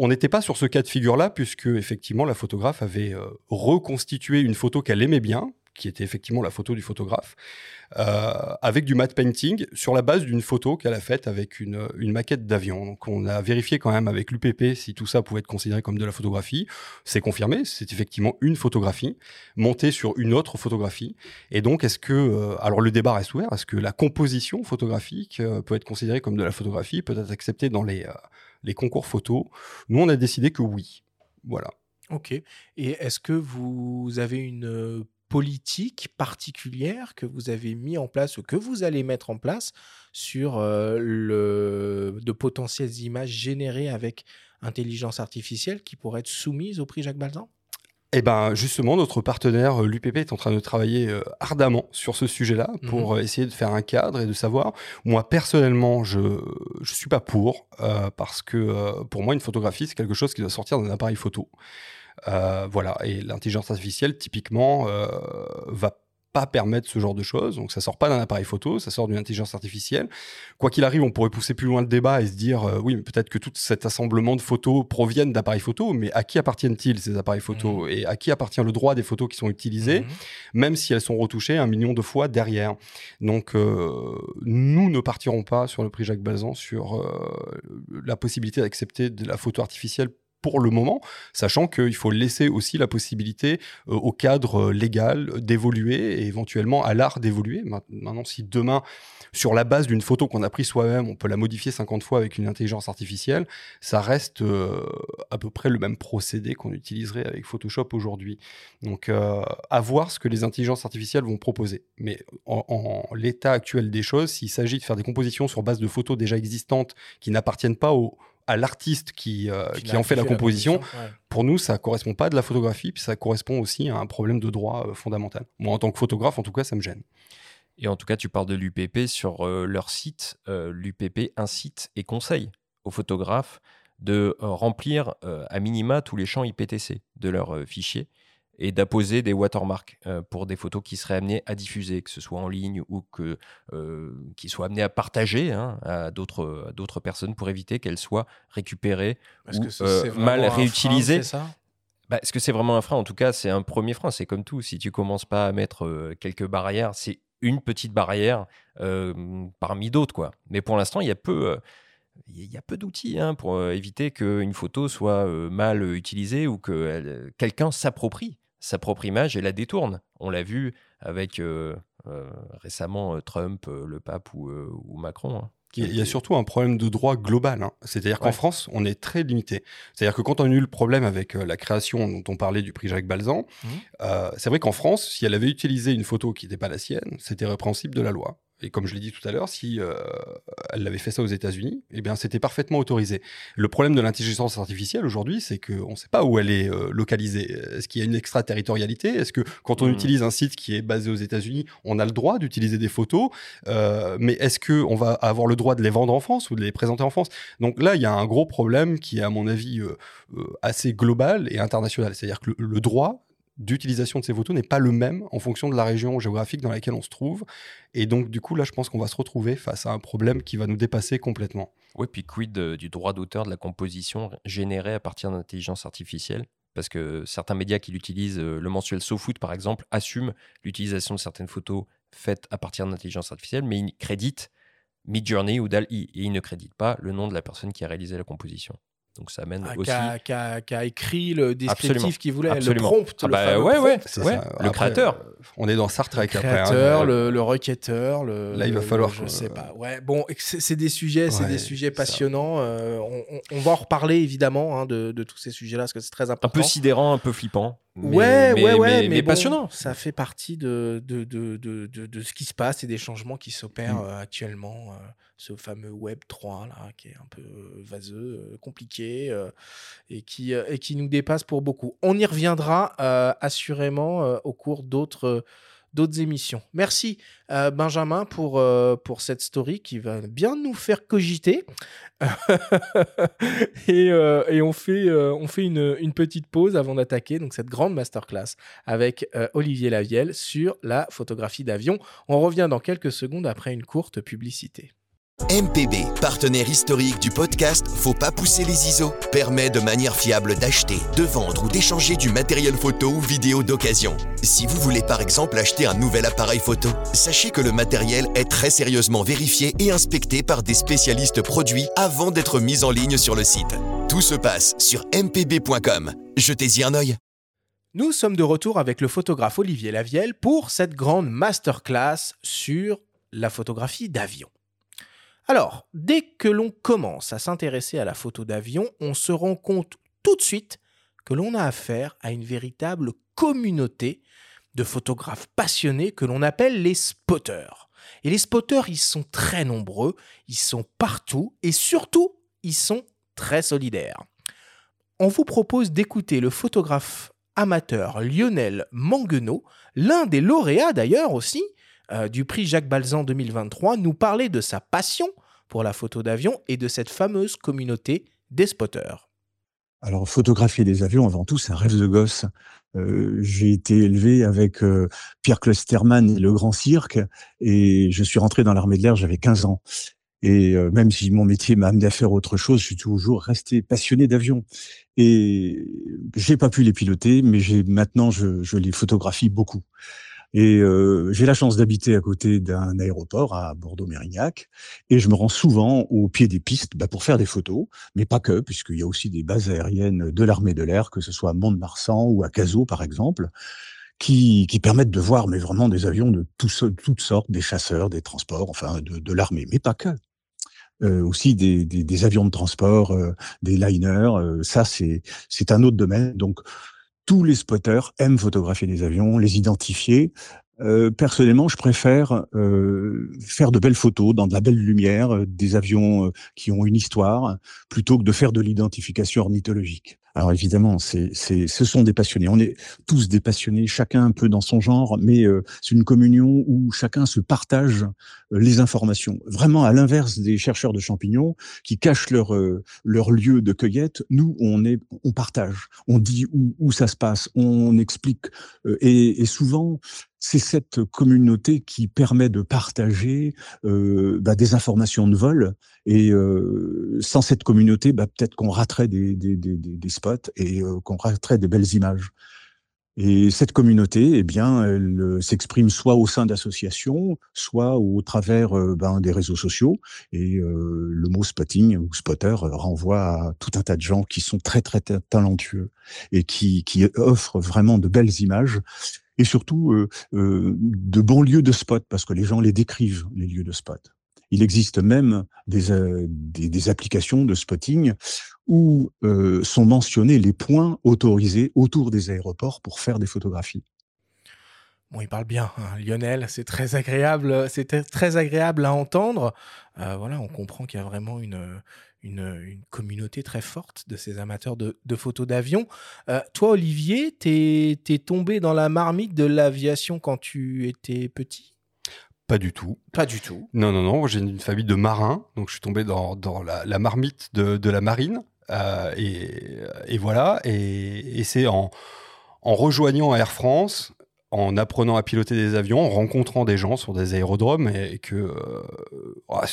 Speaker 3: On n'était pas sur ce cas de figure-là, puisque effectivement la photographe avait euh, reconstitué une photo qu'elle aimait bien, qui était effectivement la photo du photographe, euh, avec du matte painting sur la base d'une photo qu'elle a faite avec une, maquette d'avion. Donc on a vérifié quand même avec l'UPP si tout ça pouvait être considéré comme de la photographie. C'est confirmé, c'est effectivement une photographie montée sur une autre photographie. Et donc est-ce que, euh, alors le débat reste ouvert, est-ce que la composition photographique peut être considérée comme de la photographie, peut être acceptée dans les les concours photos. Nous, on a décidé que oui. Voilà.
Speaker 1: Ok. Et est-ce que vous avez une politique particulière que vous avez mis en place ou que vous allez mettre en place sur le, de potentielles images générées avec intelligence artificielle qui pourraient être soumises au prix Jacques Balzan?
Speaker 3: Eh ben justement, notre partenaire euh, l'UPP est en train de travailler euh, ardemment sur ce sujet-là pour mhm. euh, essayer de faire un cadre et de savoir. Moi personnellement, je je suis pas pour parce que pour moi une photographie c'est quelque chose qui doit sortir d'un appareil photo. Voilà et l'intelligence artificielle typiquement va pas permettre ce genre de choses. Donc ça sort pas d'un appareil photo, ça sort d'une intelligence artificielle. Quoi qu'il arrive, on pourrait pousser plus loin le débat et se dire euh, oui, peut-être que tout cet assemblement de photos proviennent d'appareils photo, mais à qui appartiennent-ils ces appareils photo mmh. et à qui appartient le droit des photos qui sont utilisées, mmh. même si elles sont retouchées un million de fois derrière? Donc euh, nous ne partirons pas sur le prix Jacques Balzan sur euh, la possibilité d'accepter de la photo artificielle pour le moment, sachant qu'il faut laisser aussi la possibilité euh, au cadre euh, légal d'évoluer et éventuellement à l'art d'évoluer. Maintenant, si demain, sur la base d'une photo qu'on a prise soi-même, on peut la modifier 50 fois avec une intelligence artificielle, ça reste euh, à peu près le même procédé qu'on utiliserait avec Photoshop aujourd'hui. Donc, à voir ce que les intelligences artificielles vont proposer. Mais en, en l'état actuel des choses, s'il s'agit de faire des compositions sur base de photos déjà existantes qui n'appartiennent pas au à l'artiste qui, euh, qui, en fait la composition, pour nous, ça correspond pas à de la photographie, puis ça correspond aussi à un problème de droit euh, fondamental. Moi, en tant que photographe, en tout cas, ça me gêne.
Speaker 2: Et en tout cas, tu parles de l'UPP sur euh, leur site. L'UPP incite et conseille aux photographes de remplir à minima tous les champs IPTC de leur fichier et d'apposer des watermarks euh, pour des photos qui seraient amenées à diffuser, que ce soit en ligne ou que euh, qui soient amenées à partager hein, à d'autres d'autres personnes pour éviter qu'elles soient récupérées ou euh, mal réutilisées. Bah, est-ce que c'est vraiment un frein? En tout cas, c'est un premier frein. C'est comme tout. Si tu commences pas à mettre quelques barrières, c'est une petite barrière parmi d'autres, quoi. Mais pour l'instant, il y a peu il y a peu d'outils hein, pour éviter qu'une photo soit mal utilisée ou que quelqu'un s'approprie sa propre image et la détourne. On l'a vu avec euh, euh, récemment euh, Trump, le pape ou, Macron. Hein,
Speaker 3: il y a surtout un problème de droit global. Hein. C'est-à-dire qu'en France, on est très limité. C'est-à-dire que quand on a eu le problème avec la création dont on parlait du prix Jacques Balzan, mmh. c'est vrai qu'en France, si elle avait utilisé une photo qui n'était pas la sienne, c'était répréhensible de la loi. Et comme je l'ai dit tout à l'heure, si euh, elle avait fait ça aux États-Unis, eh bien, c'était parfaitement autorisé. Le problème de l'intelligence artificielle aujourd'hui, c'est qu'on ne sait pas où elle est euh, localisée. Est-ce qu'il y a une extraterritorialité? Est-ce que quand on hmm. utilise un site qui est basé aux États-Unis, on a le droit d'utiliser des photos? Euh, Mais est-ce qu'on va avoir le droit de les vendre en France ou de les présenter en France? Donc là, il y a un gros problème qui est, à mon avis, assez global et international. C'est-à-dire que le droit d'utilisation de ces photos n'est pas le même en fonction de la région géographique dans laquelle on se trouve. Et donc, du coup, là, je pense qu'on va se retrouver face à un problème qui va nous dépasser complètement.
Speaker 2: Oui, puis quid du droit d'auteur de la composition générée à partir d'intelligence artificielle? Parce que certains médias qui l'utilisent, euh, le mensuel SoFoot par exemple, assument l'utilisation de certaines photos faites à partir d'intelligence artificielle, mais ils créditent Midjourney ou DAL-I. Et il ne crédite pas le nom de la personne qui a réalisé la composition. Donc ça amène
Speaker 1: Ah,
Speaker 2: aussi.
Speaker 1: qui, a, écrit le descriptif
Speaker 2: Absolument.
Speaker 1: qu'il voulait,
Speaker 2: Absolument.
Speaker 1: le prompt.
Speaker 2: Ah
Speaker 1: le
Speaker 2: bah
Speaker 1: fameux
Speaker 2: ouais,
Speaker 1: prompt.
Speaker 2: ouais,
Speaker 3: ça.
Speaker 2: Le
Speaker 3: Après,
Speaker 2: créateur.
Speaker 3: euh, on est dans Star
Speaker 1: Le
Speaker 3: Trek après. hein,
Speaker 1: créateur, le, le requêteur, le.
Speaker 3: Là, il va
Speaker 1: le-
Speaker 3: falloir
Speaker 1: Je
Speaker 3: que-
Speaker 1: sais pas. Ouais, bon, c'est des sujets, c'est
Speaker 3: Ouais,
Speaker 1: des sujets passionnants. euh, on, on- on va en reparler évidemment hein, de, de tous ces sujets-là parce que c'est très
Speaker 2: Un
Speaker 1: important.
Speaker 2: peu sidérant, un peu flippant. Mais-
Speaker 1: ouais,
Speaker 2: mais-
Speaker 1: ouais, ouais,
Speaker 2: mais,
Speaker 1: mais,
Speaker 2: mais
Speaker 1: bon,
Speaker 2: passionnant.
Speaker 1: Ça fait partie de, de, de, de, de, ce qui se passe et des changements qui s'opèrent
Speaker 3: Mm.
Speaker 1: euh, actuellement. euh, ce fameux Web 3 là, qui est un peu euh, vaseux, compliqué et, qui, et qui nous dépasse pour beaucoup. On y reviendra euh, assurément euh, au cours d'autres. euh, d'autres émissions. Merci euh, Benjamin pour, euh, pour cette story qui va bien nous faire cogiter. *laughs* et, euh, et on fait, on fait une, une petite pause avant d'attaquer cette grande masterclass avec Olivier Lavielle sur la photographie d'avion. On revient dans quelques secondes après une courte publicité.
Speaker 6: MPB, partenaire historique du podcast Faut pas pousser les ISO, permet de manière fiable d'acheter, de vendre ou d'échanger du matériel photo ou vidéo d'occasion. Si vous voulez par exemple acheter un nouvel appareil photo, sachez que le matériel est très sérieusement vérifié et inspecté par des spécialistes produits avant d'être mis en ligne sur le site. Tout se passe sur mpb.com. Jetez-y un œil.
Speaker 1: Nous sommes de retour avec le photographe Olivier Lavielle pour cette grande masterclass sur la photographie d'avion. Alors, dès que l'on commence à s'intéresser à la photo d'avion, on se rend compte tout de suite que l'on a affaire à une véritable communauté de photographes passionnés que l'on appelle les spotters. Et les spotters, ils sont très nombreux, ils sont partout et surtout, ils sont très solidaires. On vous propose d'écouter le photographe amateur Lionel Manguenot, l'un des lauréats d'ailleurs aussi euh, du prix Jacques Balzan 2023, nous parler de sa passion pour la photo d'avion et de cette fameuse communauté des spotters.
Speaker 7: Alors, photographier des avions, avant tout, c'est un rêve de gosse. Euh, j'ai été élevé avec euh, Pierre Klosterman et le Grand Cirque, et je suis rentré dans l'armée de l'air, j'avais 15 ans. Et même si mon métier m'a amené à faire autre chose, je suis toujours resté passionné d'avions. Et j'ai pas pu les piloter, mais j'ai maintenant je les photographie beaucoup. Et euh, j'ai la chance d'habiter à côté d'un aéroport à Bordeaux-Mérignac, et je me rends souvent au pied des pistes bah, pour faire des photos, mais pas que, puisqu'il y a aussi des bases aériennes de l'armée de l'air, que ce soit à Mont-de-Marsan ou à Cazaux par exemple, qui, qui permettent de voir mais vraiment des avions de tous- toutes sortes, des chasseurs, des transports, enfin de, de l'armée, mais pas que. Euh, aussi des, des, des avions de transport, euh, des liners, euh, ça c'est un autre domaine. Donc tous les spotters aiment photographier des avions, les identifier. Euh, personnellement, je préfère euh, faire de belles photos dans de la belle lumière, euh, des avions euh, qui ont une histoire, plutôt que de faire de l'identification ornithologique. Alors évidemment, c'est, c'est, ce sont des passionnés. On est tous des passionnés, chacun un peu dans son genre, mais euh, c'est une communion où chacun se partage les informations. Vraiment à l'inverse des chercheurs de champignons qui cachent leur euh, leur lieu de cueillette. Nous, on est, on partage, on dit où, où ça se passe, on explique, euh, et, et souvent c'est cette communauté qui permet de partager euh, bah, des informations de vol. Et euh, sans cette communauté, bah, peut-être qu'on raterait des, des, des, des spots et euh, qu'on raterait des belles images. Et cette communauté, eh bien, elle euh, s'exprime soit au sein d'associations, soit au travers euh, ben, des réseaux sociaux. Et euh, le mot spotting ou spotter renvoie à tout un tas de gens qui sont très très ta- talentueux et qui, qui offrent vraiment de belles images et surtout de bons lieux de spot parce que les gens les décrivent les lieux de spot. Il existe même des, euh, des, des applications de spotting où euh, sont mentionnés les points autorisés autour des aéroports pour faire des photographies.
Speaker 1: Bon, il parle bien, hein, Lionel. C'est très agréable. C'était très agréable à entendre. Euh, voilà, on comprend qu'il y a vraiment une, une, communauté très forte de ces amateurs de, de photos d'avion. Toi, Olivier, t'es es tombé dans la marmite de l'aviation quand tu étais petit?
Speaker 3: Pas du tout.
Speaker 1: Pas du tout.
Speaker 3: Non, non, non. J'ai une famille de marins, donc je suis tombé dans, dans la, la marmite de, de la marine. Euh, et, et voilà. Et, et c'est en, en rejoignant Air France, en apprenant à piloter des avions, en rencontrant des gens sur des aérodromes, et, et que. euh, ah,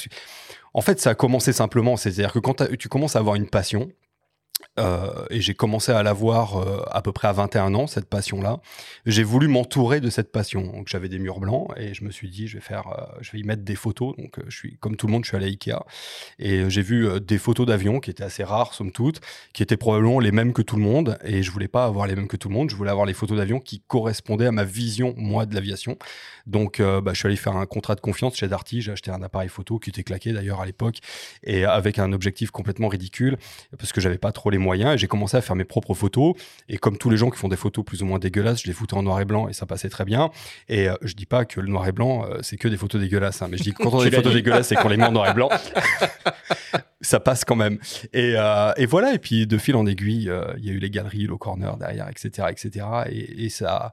Speaker 3: en fait, ça a commencé simplement. C'est-à-dire que quand tu commences à avoir une passion, euh, et j'ai commencé à l'avoir euh, à peu près à 21 ans, cette passion-là. J'ai voulu m'entourer de cette passion. Donc j'avais des murs blancs et je me suis dit, je vais faire, euh, je vais y mettre des photos. Donc je suis, comme tout le monde, je suis allé à Ikea et j'ai vu des photos d'avions qui étaient assez rares, somme toute, qui étaient probablement les mêmes que tout le monde. Et je voulais pas avoir les mêmes que tout le monde. Je voulais avoir les photos d'avions qui correspondaient à ma vision, moi, de l'aviation. Donc bah, je suis allé faire un contrat de confiance chez Darty. J'ai acheté un appareil photo qui était claqué d'ailleurs à l'époque et avec un objectif complètement ridicule parce que j'avais pas trop les moyens et j'ai commencé à faire mes propres photos. Et comme tous les gens qui font des photos plus ou moins dégueulasses, je les foutais en noir et blanc et ça passait très bien. Et euh, je dis pas que le noir et blanc, euh, c'est que des photos dégueulasses, hein, mais je dis que quand on *laughs* a des photos dégueulasses et qu'on les met en noir et blanc, *laughs* ça passe quand même. Et, euh, et, voilà. Et puis de fil en aiguille, il y a eu les galeries, le corner derrière, etc., etc. Et, et ça,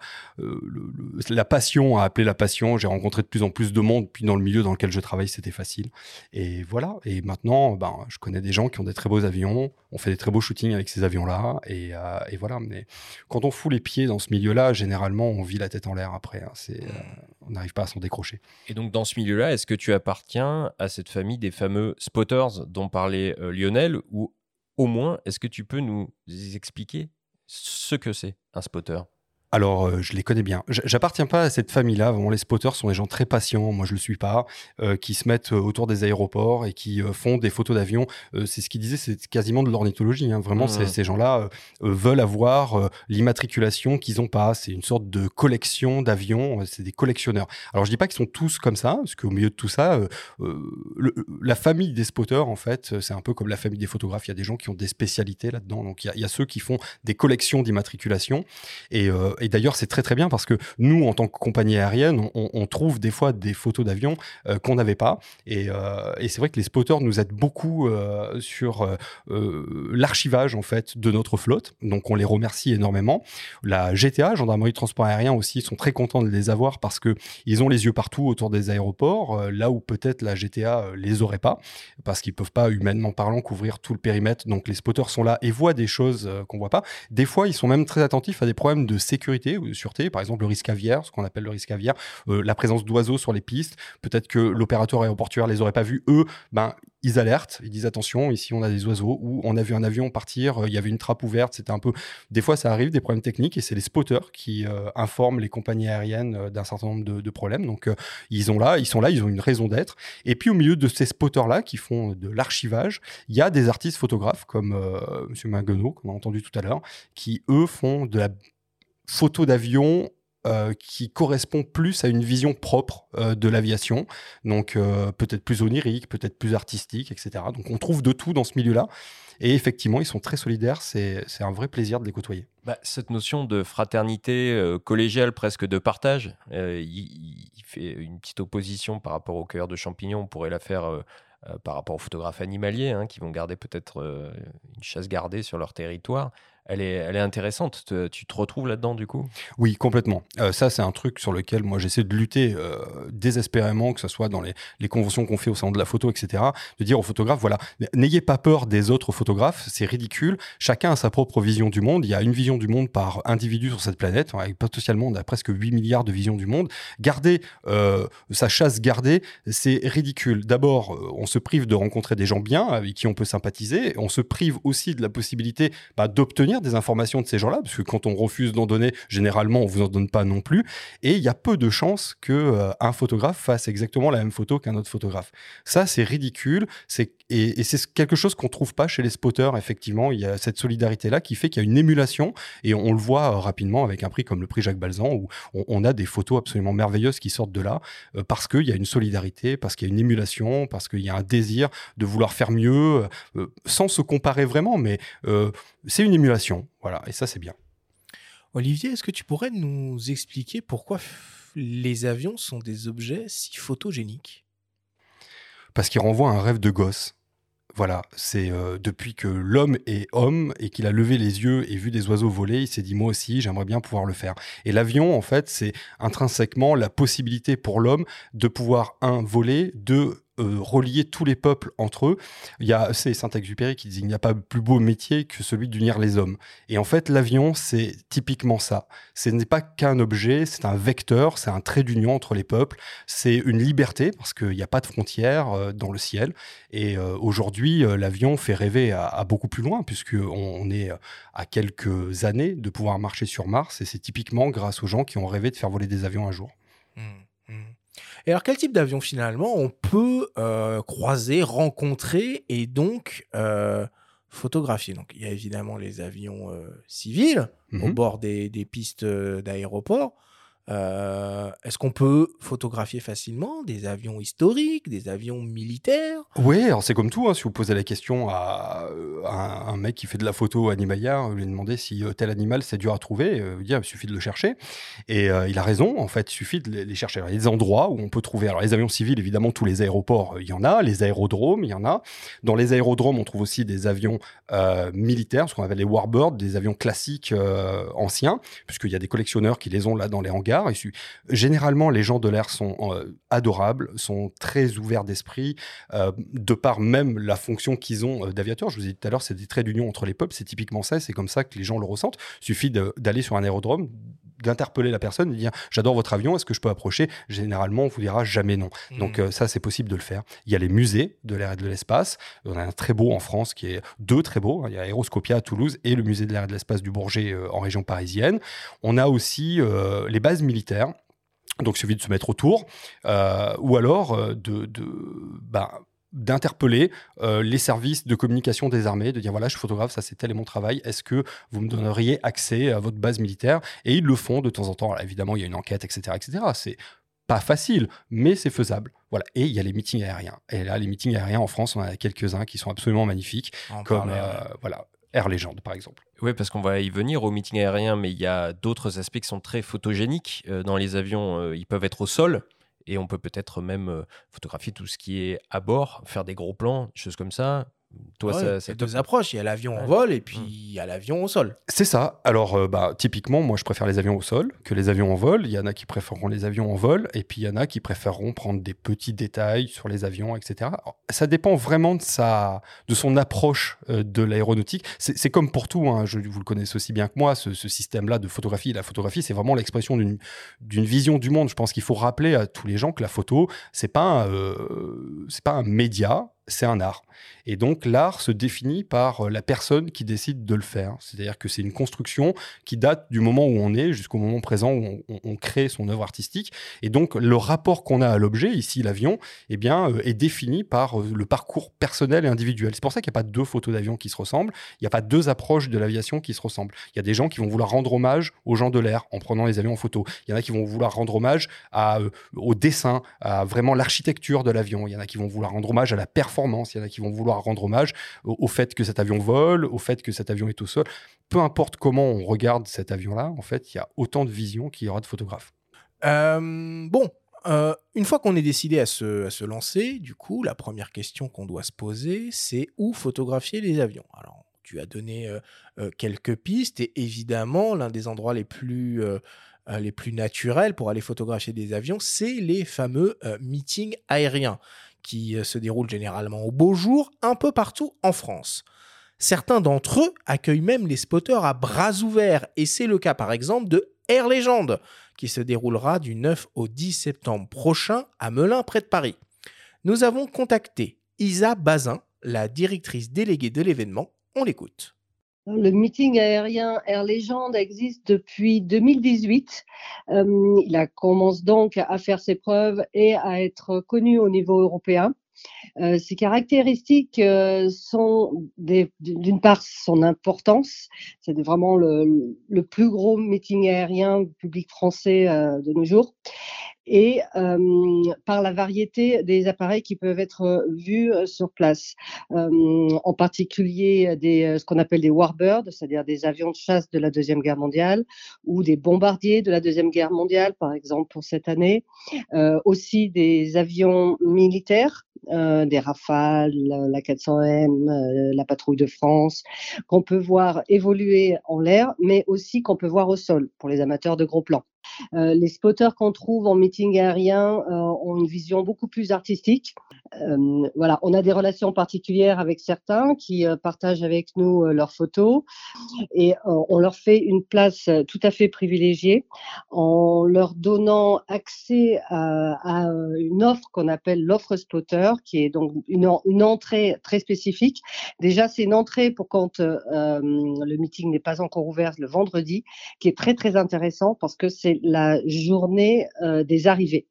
Speaker 3: la passion a appelé la passion. J'ai rencontré de plus en plus de monde. Puis dans le milieu dans lequel je travaille, c'était facile. Et voilà. Et maintenant, ben, je connais des gens qui ont des très beaux avions. On fait des très beaux shootings avec ces avions-là. Et, euh, et, voilà. Mais quand on fout les pieds dans ce milieu-là, généralement, on vit la tête en l'air après. Hein. C'est, euh, on n'arrive pas à s'en décrocher.
Speaker 2: Et donc, dans ce milieu-là, est-ce que tu appartiens à cette famille des fameux spotters dont euh, Lionel Ou au moins, est-ce que tu peux nous expliquer ce que c'est un spotter?
Speaker 3: Alors, euh, je les connais bien. J'appartiens pas à cette famille-là. Vraiment, les spotters sont des gens très patients. Moi, je le suis pas. Euh, qui se mettent euh, autour des aéroports et qui font des photos d'avions. c'est ce qu'ils disaient, c'est quasiment de l'ornithologie. Hein. Vraiment, mmh. ces gens-là veulent avoir l'immatriculation qu'ils ont pas. C'est une sorte de collection d'avions. C'est des collectionneurs. Alors, je dis pas qu'ils sont tous comme ça, parce qu'au milieu de tout ça, la famille des spotters, en fait, c'est un peu comme la famille des photographes. Il y a des gens qui ont des spécialités là-dedans. Donc, il y, y, a ceux qui font des collections d'immatriculation et et d'ailleurs, c'est très très bien parce que nous, en tant que compagnie aérienne, on, trouve des fois des photos d'avions euh, qu'on n'avait pas. Euh, et, c'est vrai que les spotters nous aident beaucoup euh, sur l'archivage en fait de notre flotte. Donc on les remercie énormément. La GTA, Gendarmerie de Transport Aérien aussi, sont très contents de les avoir parce que ils ont les yeux partout autour des aéroports, là où peut-être la GTA les aurait pas, parce qu'ils peuvent pas humainement parlant couvrir tout le périmètre. Donc les spotters sont là et voient des choses qu'on voit pas. Des fois, ils sont même très attentifs à des problèmes de sécurité ou de sûreté, par exemple le risque aviaire, ce qu'on appelle le risque aviaire, euh, la présence d'oiseaux sur les pistes, peut-être que l'opérateur aéroportuaire les aurait pas vus, eux, ben ils alertent, ils disent attention, ici on a des oiseaux, ou on a vu un avion partir, euh, il y avait une trappe ouverte, c'était un peu... Des fois ça arrive, des problèmes techniques, et c'est les spotters qui euh, informent les compagnies aériennes d'un certain nombre de, problèmes. Donc ils, ont là, ils sont là, ils ont une raison d'être. Et puis au milieu de ces spotters-là qui font de l'archivage, il y a des artistes photographes comme M. Maguenot, qu'on a entendu tout à l'heure, qui eux font de la photo d'avion euh, qui correspond plus à une vision propre euh, de l'aviation, donc euh, peut-être plus onirique, peut-être plus artistique, etc. Donc on trouve de tout dans ce milieu-là. Et effectivement, ils sont très solidaires, c'est un vrai plaisir de les côtoyer.
Speaker 2: Bah, cette notion de fraternité collégiale, presque de partage, il, fait une petite opposition par rapport au cueilleur de champignons, on pourrait la faire par rapport aux photographes animaliers, hein, qui vont garder peut-être une chasse gardée sur leur territoire elle est, elle est intéressante. tu te retrouves là-dedans, du coup?
Speaker 3: Oui, complètement. Euh, ça, c'est un truc sur lequel moi, j'essaie de lutter euh, désespérément, que ce soit dans les, conventions qu'on fait au salon de la photo, etc., de dire aux photographes, voilà, n'ayez pas peur des autres photographes, c'est ridicule. Chacun a sa propre vision du monde. Il y a une vision du monde par individu sur cette planète. Potentiellement, on a presque 8 milliards de visions du monde. Garder euh, sa chasse gardée, c'est ridicule. D'abord, on se prive de rencontrer des gens bien avec qui on peut sympathiser. On se prive aussi de la possibilité bah, d'obtenir des informations de ces gens-là, parce que quand on refuse d'en donner, généralement, on vous en donne pas non plus. Et il y a peu de chances que euh, un photographe fasse exactement la même photo qu'un autre photographe. Ça, c'est ridicule. C'est et, c'est quelque chose qu'on trouve pas chez les spotters. Effectivement, il y a cette solidarité-là qui fait qu'il y a une émulation, et on, le voit euh, rapidement avec un prix comme le prix Jacques Balzan, où on, a des photos absolument merveilleuses qui sortent de là, euh, parce qu'il y a une solidarité, parce qu'il y a une émulation, parce qu'il y a un désir de vouloir faire mieux, sans se comparer vraiment, mais c'est une émulation. Voilà, et ça, c'est bien.
Speaker 1: Olivier, est-ce que tu pourrais nous expliquer pourquoi les avions sont des objets si photogéniques?
Speaker 3: Parce qu'ils renvoient à un rêve de gosse. Voilà, c'est euh, depuis que l'homme est homme et qu'il a levé les yeux et vu des oiseaux voler, il s'est dit moi aussi j'aimerais bien pouvoir le faire. Et l'avion en fait c'est intrinsèquement la possibilité pour l'homme de pouvoir un voler, deux euh, relier tous les peuples entre eux. Il y a, c'est Saint-Exupéry qui dit il n'y a pas plus beau métier que celui d'unir les hommes. Et en fait, l'avion, c'est typiquement ça. Ce n'est pas qu'un objet, c'est un vecteur, c'est un trait d'union entre les peuples, c'est une liberté parce qu'il n'y a pas de frontières euh, dans le ciel. Et euh, aujourd'hui, l'avion fait rêver à, beaucoup plus loin puisqu'on on est à quelques années de pouvoir marcher sur Mars et c'est typiquement grâce aux gens qui ont rêvé de faire voler des avions un jour. Mmh.
Speaker 1: Et alors, quel type d'avion finalement on peut euh, croiser, rencontrer et donc euh, photographier? Donc, il y a évidemment les avions euh, civils au mmh bord des, des pistes d'aéroport. Euh, est-ce qu'on peut photographier facilement des avions historiques, des avions militaires?
Speaker 3: Oui, alors c'est comme tout. Hein, si vous posez la question à, un, mec qui fait de la photo animalière, vous lui demandez si euh, tel animal c'est dur à trouver, euh, il suffit de le chercher. Et il a raison, en fait, il suffit de les, chercher. il y a des endroits où on peut trouver. Alors les avions civils, évidemment, tous les aéroports, il y en a. Les aérodromes, il y en a. Dans les aérodromes, on trouve aussi des avions militaires, ce qu'on appelle les warbirds, des avions classiques anciens, puisqu'il y a des collectionneurs qui les ont là dans les hangars Généralement, les gens de l'air sont euh, adorables, sont très ouverts d'esprit, euh, de par même la fonction qu'ils ont euh, d'aviateur. Je vous ai dit tout à l'heure, c'est des traits d'union entre les peuples. C'est typiquement ça. C'est comme ça que les gens le ressentent. Il suffit d'aller sur un aérodrome, d'interpeller la personne, de dire j'adore votre avion, est-ce que je peux approcher? Généralement, on vous dira jamais non. Mmh. Donc ça, c'est possible de le faire. Il y a les musées de l'air et de l'espace. On a un très beau en France qui est deux très beaux. Il y a Aéroscopia à Toulouse et le musée de l'air et de l'espace du Bourget en région parisienne. On a aussi les bases militaires. Donc, il suffit de se mettre autour, euh, ou alors euh, de, de bah, d'interpeller euh, les services de communication des armées, de dire voilà, je photographe, ça c'est tel est mon travail, est-ce que vous me donneriez accès à votre base militaire? Et ils le font de temps en temps. évidemment, il y a une enquête, etc. etc. C'est pas facile, mais c'est faisable. Voilà. Et il y a les meetings aériens. Et là, les meetings aériens en France, on en a quelques-uns qui sont absolument magnifiques, comme voilà, Air Legend, par exemple.
Speaker 2: Oui, parce qu'on va y venir au meeting aérien, mais il y a d'autres aspects qui sont très photogéniques. Euh, dans les avions, euh, ils peuvent être au sol, et on peut peut-être même photographier tout ce qui est à bord, faire des gros plans, choses comme ça.
Speaker 1: Toi, ouais, c'est deux approches. Il y a l'avion en vol et puis mmh. il y a l'avion au sol.
Speaker 3: C'est ça. Alors, euh, bah, typiquement, moi, je préfère les avions au sol que les avions en vol. Il y en a qui préféreront les avions en vol et puis il y en a qui préféreront prendre des petits détails sur les avions, etc. ça dépend vraiment de, sa, de son approche euh, de l'aéronautique. C'est comme pour tout. Hein. Je, vous le connaissez aussi bien que moi, ce, système-là de photographie. La photographie, c'est vraiment l'expression d'une vision du monde. Je pense qu'il faut rappeler à tous les gens que la photo, c'est pas, euh, c'est pas un média c'est un art. Et donc l'art se définit par euh, la personne qui décide de le faire. C'est-à-dire que c'est une construction qui date du moment où on est jusqu'au moment présent où on, crée son œuvre artistique. Et donc le rapport qu'on a à l'objet, ici l'avion, eh bien, euh, est défini par euh, le parcours personnel et individuel. C'est pour ça qu'il n'y a pas deux photos d'avion qui se ressemblent. Il n'y a pas deux approches de l'aviation qui se ressemblent. Il y a des gens qui vont vouloir rendre hommage aux gens de l'air en prenant les avions en photo. Il y en a qui vont vouloir rendre hommage à, au dessin, à vraiment l'architecture de l'avion. Il y en a qui vont vouloir rendre hommage à la performance il y en a qui vont vouloir rendre hommage au, fait que cet avion vole, au fait que cet avion est au sol. Peu importe comment on regarde cet avion-là, en fait, il y a autant de visions qu'il y aura de photographes.
Speaker 1: Euh, bon, euh, une fois qu'on est décidé à se, lancer, du coup, la première question qu'on doit se poser, c'est où photographier les avions? Alors, tu as donné euh, quelques pistes et évidemment, l'un des endroits les plus naturels pour aller photographier des avions, c'est les fameux meetings aériens qui euh, se déroulent généralement au beau jour un peu partout en France. Certains d'entre eux accueillent même les spotters à bras ouverts, et c'est le cas par exemple de Air Legend, qui se déroulera du 9 au 10 septembre prochain à Melun, près de Paris. Nous avons contacté Isa Bazin, la directrice déléguée de l'événement. On l'écoute.
Speaker 8: Le meeting aérien Air Legend existe depuis 2018. Euh, il commence donc à faire ses preuves et à être connu au niveau européen. Euh, ses caractéristiques euh, sont d'une part son importance, c'est vraiment le, plus gros meeting aérien public français de nos jours, et par la variété des appareils qui peuvent être vus sur place. en particulier des, ce qu'on appelle des warbirds, c'est-à-dire des avions de chasse de la Deuxième Guerre mondiale, ou des bombardiers de la Deuxième Guerre mondiale, par exemple pour cette année. aussi des avions militaires, des Rafales, la 400M, la patrouille de France, qu'on peut voir évoluer en l'air, mais aussi qu'on peut voir au sol pour les amateurs de gros plans. Euh, les spotters qu'on trouve en meeting aérien euh, ont une vision beaucoup plus artistique. Euh, voilà, on a des relations particulières avec certains qui partagent avec nous leurs photos et on leur fait une place tout à fait privilégiée en leur donnant accès à, à une offre qu'on appelle l'offre spotter, qui est donc une, une, entrée très spécifique. Déjà, c'est une entrée pour quand le meeting n'est pas encore ouvert le vendredi, qui est très très intéressant parce que c'est la journée des arrivées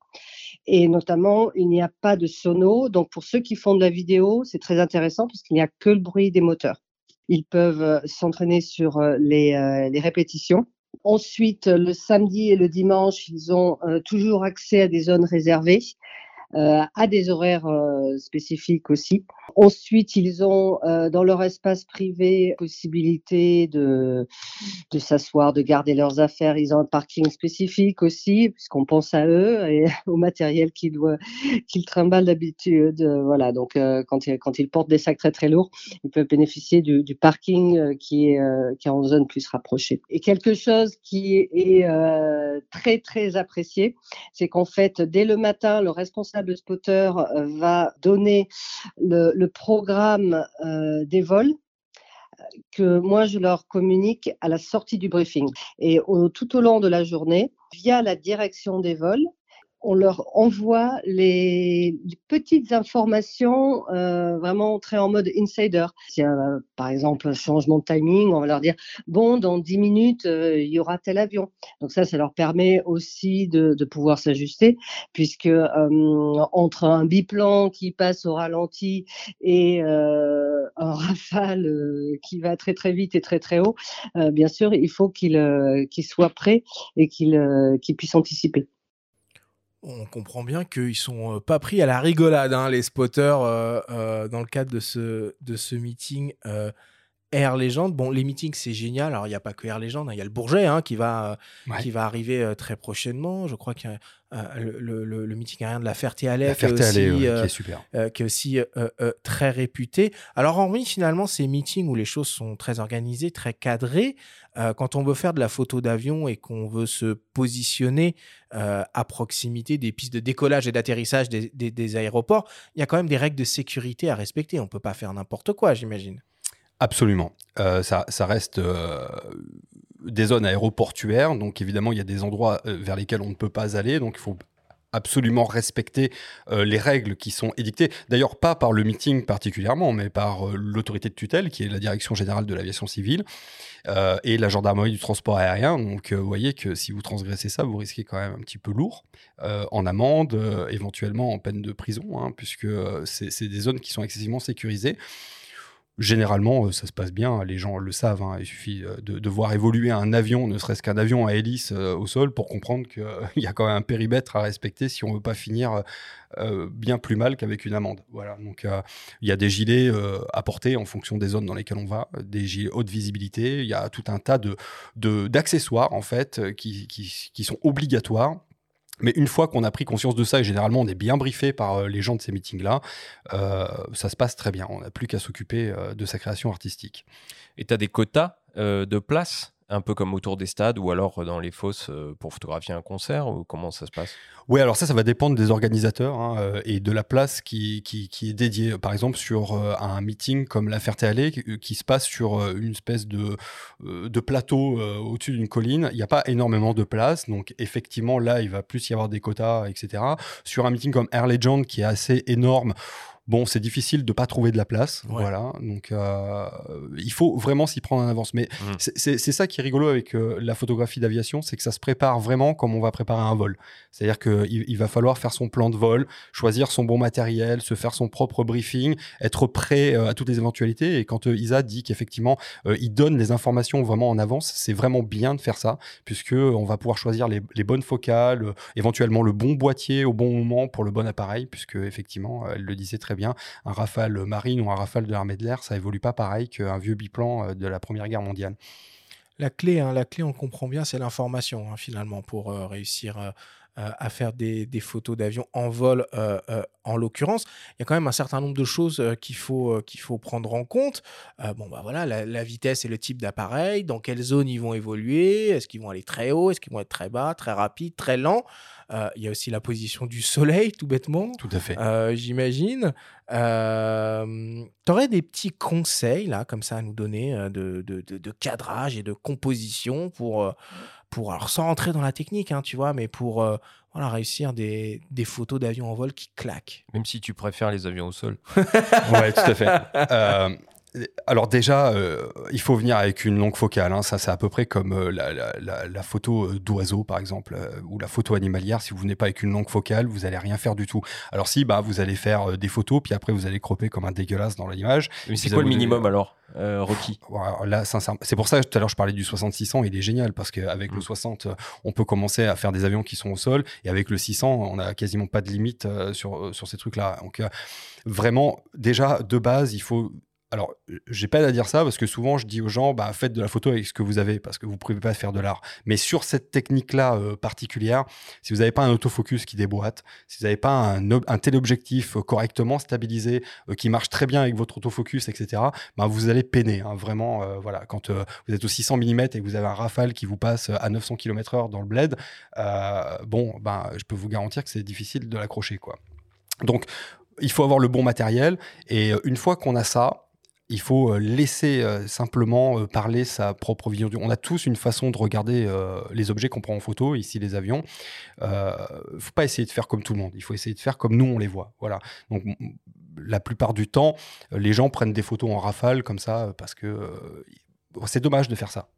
Speaker 8: et notamment il n'y a pas de sono. Donc pour ceux qui font de la vidéo, c'est très intéressant parce qu'il n'y a que le bruit des moteurs. Ils peuvent euh, s'entraîner sur euh, les, euh, répétitions. Ensuite, le samedi et le dimanche, ils ont toujours accès à des zones réservées euh, à des horaires euh, spécifiques aussi. Ensuite, ils ont euh, dans leur espace privé possibilité de, de s'asseoir, de garder leurs affaires. Ils ont un parking spécifique aussi, puisqu'on pense à eux et *laughs* au matériel qu'ils qu'ils trimballent d'habitude. Voilà, donc quand, ils, quand ils portent des sacs très très lourds, ils peuvent bénéficier du, du parking qui est, qui est en zone plus rapprochée. Et quelque chose qui est très très apprécié, c'est qu'en fait, dès le matin, le responsable le spotter euh, va donner le, programme euh, des vols que moi je leur communique à la sortie du briefing. Et tout au long de la journée, via la direction des vols, on leur envoie les, petites informations euh, vraiment très en mode insider. A par exemple un changement de timing, on va leur dire bon, dans 10 minutes, euh, il y aura tel avion. Donc ça, ça leur permet aussi de, pouvoir s'ajuster, puisque euh, entre un biplan qui passe au ralenti et un rafale qui va très très vite et très très haut, bien sûr, il faut qu'ils qu soient prêts et qu'ils puissent anticiper
Speaker 1: on comprend bien qu'ils sont euh, pas pris à la rigolade, hein, les spotters, euh, euh, dans le cadre de ce, de ce meeting Air Legend. Bon, les meetings, c'est génial. Alors, il n'y a pas que Air Legend, hein, il y a le Bourget hein, qui, va, qui va arriver très prochainement. Je crois qu'il y a euh, le, meeting aérien de la Ferté-Alais, qui,
Speaker 3: est super.
Speaker 1: Euh, qui est aussi euh, très réputé. Alors, hormis finalement ces meetings où les choses sont très organisées, très cadrées, quand on veut faire de la photo d'avion et qu'on veut se positionner à proximité des pistes de décollage et d'atterrissage des, des, aéroports, il y a quand même des règles de sécurité à respecter. On ne peut pas faire n'importe quoi, j'imagine.
Speaker 3: Absolument. ça, ça, reste des zones aéroportuaires, donc évidemment il y a des endroits euh, vers lesquels on ne peut pas aller, donc il faut absolument respecter euh, les règles qui sont édictées, d'ailleurs pas par le meeting particulièrement, mais par euh, l'autorité de tutelle, qui est la Direction générale de l'aviation civile, et la gendarmerie du transport aérien. Donc vous voyez que si vous transgressez ça, vous risquez quand même un petit peu lourd, en amende, éventuellement en peine de prison, hein, puisque c'est des zones qui sont excessivement sécurisées. Généralement, euh, ça se passe bien, les gens le savent. Hein. il suffit euh, de, voir évoluer un avion, ne serait-ce qu'un avion à hélice euh, au sol, pour comprendre qu'il *laughs* y a quand même un périmètre à respecter si on veut pas finir bien plus mal qu'avec une amende. Voilà. Donc, il y a des gilets à porter en fonction des zones dans lesquelles on va, des gilets haute visibilité. Il y a tout un tas de d'accessoires en fait qui, qui sont obligatoires mais une fois qu'on a pris conscience de ça, et généralement on est bien briefé par euh, les gens de ces meetings-là, euh, ça se passe très bien. On n'a plus qu'à s'occuper euh, de sa création artistique.
Speaker 2: Et tu as des quotas de place? Un peu comme autour des stades ou alors dans les fosses euh, pour photographier un concert ou comment ça se passe?
Speaker 3: Oui, alors ça, ça va dépendre des organisateurs hein, euh, et de la place qui, est dédiée. Par exemple, sur euh, un meeting comme la Ferté-Allée qui, se passe sur une espèce de, de plateau au-dessus d'une colline, il n'y a pas énormément de place. Donc, effectivement, là, il va plus y avoir des quotas, etc. Sur un meeting comme Air Legend qui est assez énorme, Bon, c'est difficile de pas trouver de la place, voilà. Donc, euh, il faut vraiment s'y prendre en avance. Mais mmh. c'est ça qui est rigolo avec euh, la photographie d'aviation, c'est que ça se prépare vraiment comme on va préparer un vol. C'est-à-dire qu'il il va falloir faire son plan de vol, choisir son bon matériel, se faire son propre briefing, être prêt euh, à toutes les éventualités. Et quand Isa dit qu'effectivement, il donne les informations vraiment en avance, c'est vraiment bien de faire ça, puisque on va pouvoir choisir les, les bonnes focales, éventuellement le bon boîtier au bon moment pour le bon appareil, puisque effectivement, elle le disait très bien. Un Rafale marine ou un Rafale de l'armée de l'air, ça évolue pas pareil qu'un vieux biplan euh, de la Première Guerre mondiale.
Speaker 1: La clé, hein, la clé, on comprend bien, c'est l'information hein, finalement pour euh, réussir à faire des, des photos d'avions en vol en l'occurrence. Il y a quand même un certain nombre de choses qu'il faut, qu'il faut prendre en compte. bon, bah voilà, la, la vitesse et le type d'appareil, dans quelle zone ils vont évoluer, est-ce qu'ils vont aller très haut, est-ce qu'ils vont être très bas, très rapide, très lent. Euh, il y a aussi la position du soleil, tout bêtement.
Speaker 3: Tout à fait.
Speaker 1: Euh, j'imagine. Euh, tu aurais des petits conseils, là, comme ça, à nous donner de, de, de, cadrage et de composition pour, pour alors sans rentrer dans la technique, hein, tu vois, mais pour voilà, réussir des, des photos d'avions en vol qui claquent.
Speaker 2: Même si tu préfères les avions au sol. *laughs*
Speaker 3: ouais, tout à fait. Alors déjà, euh, il faut venir avec une longue focale. Hein. Ça, c'est à peu près comme euh, la, photo euh, d'oiseau, par exemple, ou la photo animalière. Si vous venez pas avec une longue focale, vous allez rien faire du tout. Alors si, bah, vous allez faire des photos, puis après, vous allez croper comme un dégueulasse dans l'image.
Speaker 2: Mais c'est quoi le minimum alors Rocky?
Speaker 3: Là, c'est pour ça que tout à l'heure je parlais du 6600. Il est génial parce qu'avec le 60, mm. on peut commencer à faire des avions qui sont au sol, et avec le 600, on a quasiment pas de limite sur sur ces trucs-là. Donc vraiment, déjà de base, il faut alors, j'ai pas à dire ça parce que souvent je dis aux gens, bah, faites de la photo avec ce que vous avez parce que vous pouvez pas faire de l'art. Mais sur cette technique-là euh, particulière, si vous n'avez pas un autofocus qui déboîte, si vous n'avez pas un, un téléobjectif euh, correctement stabilisé, euh, qui marche très bien avec votre autofocus, etc., bah, vous allez peiner. Hein, vraiment, voilà, quand vous êtes au 600 mm et que vous avez un rafale qui vous passe à 900 km/h dans le bled, bon, ben, je peux vous garantir que c'est difficile de l'accrocher, quoi. Donc, il faut avoir le bon matériel et une fois qu'on a ça, il faut euh, laisser euh, simplement euh, parler sa propre vision. On a tous une façon de regarder les objets qu'on prend en photo, ici les avions. Il ne faut pas essayer de faire comme tout le monde. Il faut essayer de faire comme nous on les voit. Voilà. Donc la plupart du temps, les gens prennent des photos en rafale comme ça parce que c'est dommage de faire ça.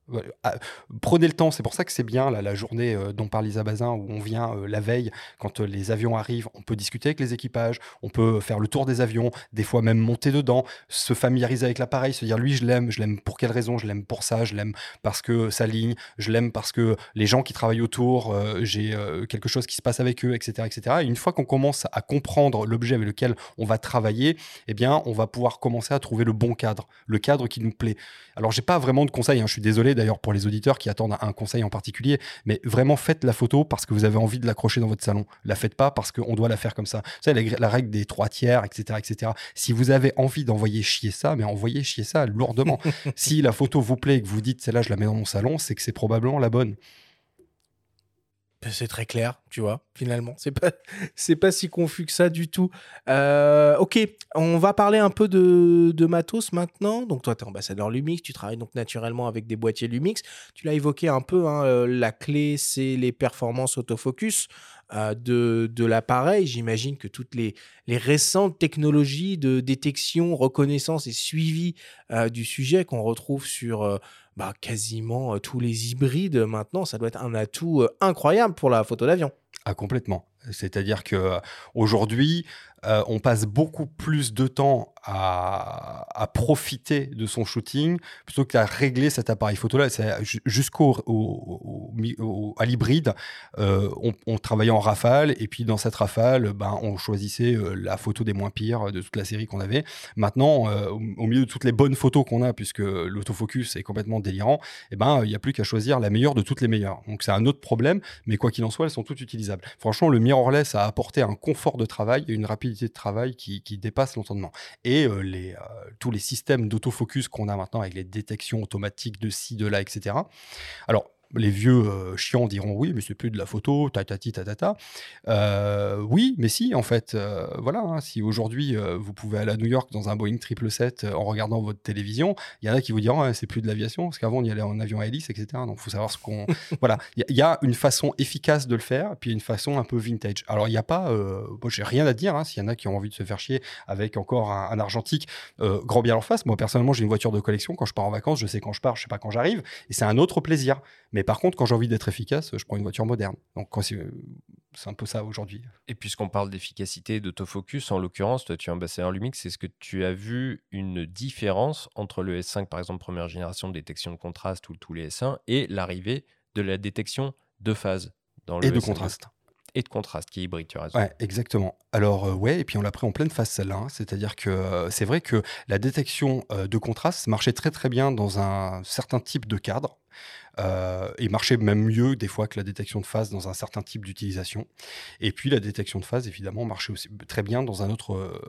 Speaker 3: Ah, prenez le temps, c'est pour ça que c'est bien la journée euh, dont parle Lisa Bazin où on vient euh, la veille quand euh, les avions arrivent, on peut discuter avec les équipages, on peut faire le tour des avions, des fois même monter dedans, se familiariser avec l'appareil, se dire lui je l'aime, je l'aime pour quelle raison, je l'aime pour ça, je l'aime parce que ça ligne, je l'aime parce que les gens qui travaillent autour, j'ai quelque chose qui se passe avec eux, etc. etc. Et une fois qu'on commence à comprendre l'objet avec lequel on va travailler, eh bien on va pouvoir commencer à trouver le bon cadre, le cadre qui nous plaît. Alors j'ai pas vraiment de conseils, hein, je suis désolé d'ailleurs pour les auditeurs qui attendent un conseil en particulier, mais vraiment faites la photo parce que vous avez envie de l'accrocher dans votre salon. La faites pas parce qu'on doit la faire comme ça. Vous savez, la, règle des trois tiers, etc., etc. Si vous avez envie d'envoyer chier ça, mais envoyez chier ça lourdement. *laughs* si la photo vous plaît et que vous dites celle-là, je la mets dans mon salon, c'est que c'est probablement la bonne.
Speaker 1: C'est très clair, tu vois, finalement. C'est pas, *laughs* c'est pas si confus que ça du tout. Euh, ok, on va parler un peu de, de matos maintenant. Donc, toi, tu es ambassadeur Lumix, tu travailles donc naturellement avec des boîtiers Lumix. Tu l'as évoqué un peu, hein, euh, la clé, c'est les performances autofocus euh, de, de l'appareil. J'imagine que toutes les, les récentes technologies de détection, reconnaissance et suivi du sujet qu'on retrouve sur bah, quasiment tous les hybrides maintenant, ça doit être un atout incroyable pour la photo d'avion.
Speaker 3: Ah, complètement. C'est-à-dire que aujourd'hui, on passe beaucoup plus de temps à, profiter de son shooting plutôt qu'à régler cet appareil photo-là. Jusqu'au au, à l'hybride, euh, on, travaillait en rafale et puis dans cette rafale, ben, on choisissait euh, la photo des moins pires de toute la série qu'on avait. Maintenant, euh, au, milieu de toutes les bonnes photos qu'on a, puisque l'autofocus est complètement délirant, eh ben, il n'y a plus qu'à choisir la meilleure de toutes les meilleures. Donc c'est un autre problème, mais quoi qu'il en soit, elles sont toutes utilisables. Franchement, le mirrorless a apporté un confort de travail et une rapidité de travail qui, qui dépasse l'entendement. Et les, tous les systèmes d'autofocus qu'on a maintenant avec les détections automatiques de ci, de là, etc. Alors, les vieux euh, chiants diront oui, mais c'est plus de la photo, tatati, tatata. Euh, oui, mais si, en fait, euh, voilà. Hein, si aujourd'hui vous pouvez aller à New York dans un Boeing 777 en regardant votre télévision, il y en a qui vous diront c'est plus de l'aviation, parce qu'avant on y allait en avion à hélice, etc. Donc il faut savoir ce qu'on. *laughs* voilà, il y, a une façon efficace de le faire, puis une façon un peu vintage. Alors il n'y a pas, moi j'ai rien à dire, hein, s'il y en a qui ont envie de se faire chier avec encore un, argentique, grand bien en face. Moi personnellement j'ai une voiture de collection, quand je pars en vacances, je sais quand je pars, je sais pas quand j'arrive, et c'est un autre plaisir. Mais par contre, quand j'ai envie d'être efficace, je prends une voiture moderne. Donc c'est un peu ça aujourd'hui.
Speaker 2: Et puisqu'on parle d'efficacité, d'autofocus, en l'occurrence, toi tu es ambassadeur Lumix, est-ce que tu as vu une différence entre le S5, par exemple, première génération de détection de contraste ou tous les S1, et l'arrivée de la détection de phase
Speaker 3: dans le Et de contraste.
Speaker 2: Et de contraste qui est hybride, tu as raison.
Speaker 3: Ouais, exactement. Alors, euh, ouais, et puis on l'a pris en pleine phase celle-là. hein. C'est-à-dire que euh, c'est vrai que la détection euh, de contraste marchait très très bien dans un certain type de cadre. euh, et marchait même mieux des fois que la détection de phase dans un certain type d'utilisation. Et puis la détection de phase, évidemment, marchait aussi très bien dans un autre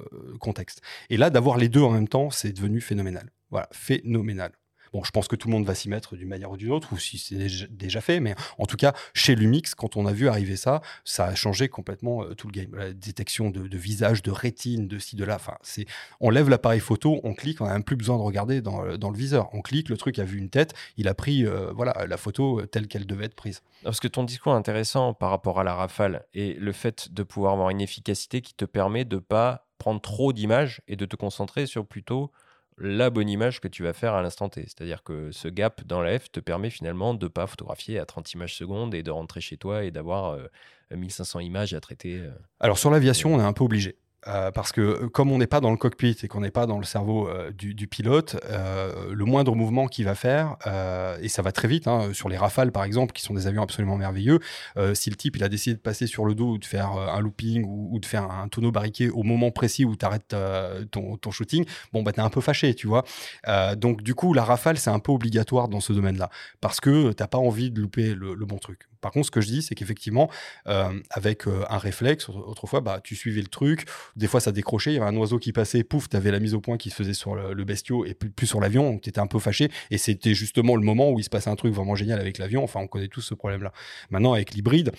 Speaker 3: contexte. Et là, d'avoir les deux en même temps, c'est devenu phénoménal. Voilà, phénoménal. Bon, je pense que tout le monde va s'y mettre d'une manière ou d'une autre, ou si c'est déjà- fait, mais en tout cas, chez Lumix, quand on a vu arriver ça, ça a changé complètement euh, tout le game. La détection de, visage, de rétine, de ci, de là, enfin, on lève l'appareil photo, on clique, on n'a même plus besoin de regarder dans, le- dans le viseur. On clique, le truc a vu une tête, il a pris euh, voilà, la photo euh, telle qu'elle devait être prise.
Speaker 2: Parce que ton discours est intéressant par rapport à la rafale et le fait de pouvoir avoir une efficacité qui te permet de pas prendre trop d'images et de te concentrer sur plutôt la bonne image que tu vas faire à l'instant T. C'est-à-dire que ce gap dans la F te permet finalement de pas photographier à 30 images secondes et de rentrer chez toi et d'avoir euh, 1500 images à traiter. euh.
Speaker 3: Alors sur l'aviation, on est un peu obligé. Euh, parce que euh, comme on n'est pas dans le cockpit et qu'on n'est pas dans le cerveau euh, du, pilote, le moindre mouvement qu'il va faire, et ça va très vite, hein, sur les Rafales par exemple, qui sont des avions absolument merveilleux, si le type il a décidé de passer sur le dos ou de faire un looping ou, de faire un tonneau barriqué au moment précis où tu arrêtes ton, shooting, bon bah t'es un peu fâché, tu vois. Donc du coup, la Rafale c'est un peu obligatoire dans ce domaine-là, parce que t'as pas envie de louper le bon truc. Par contre, ce que je dis, c'est qu'effectivement, euh, avec euh, un réflexe, autrefois, bah, tu suivais le truc, des fois ça décrochait, il y avait un oiseau qui passait, pouf, tu la mise au point qui se faisait sur le, le et plus, plus sur l'avion, donc tu étais un peu fâché. Et c'était justement le moment où il se passait un truc vraiment génial avec l'avion. Enfin, on connaît tous ce problème-là. Maintenant, avec l'hybride,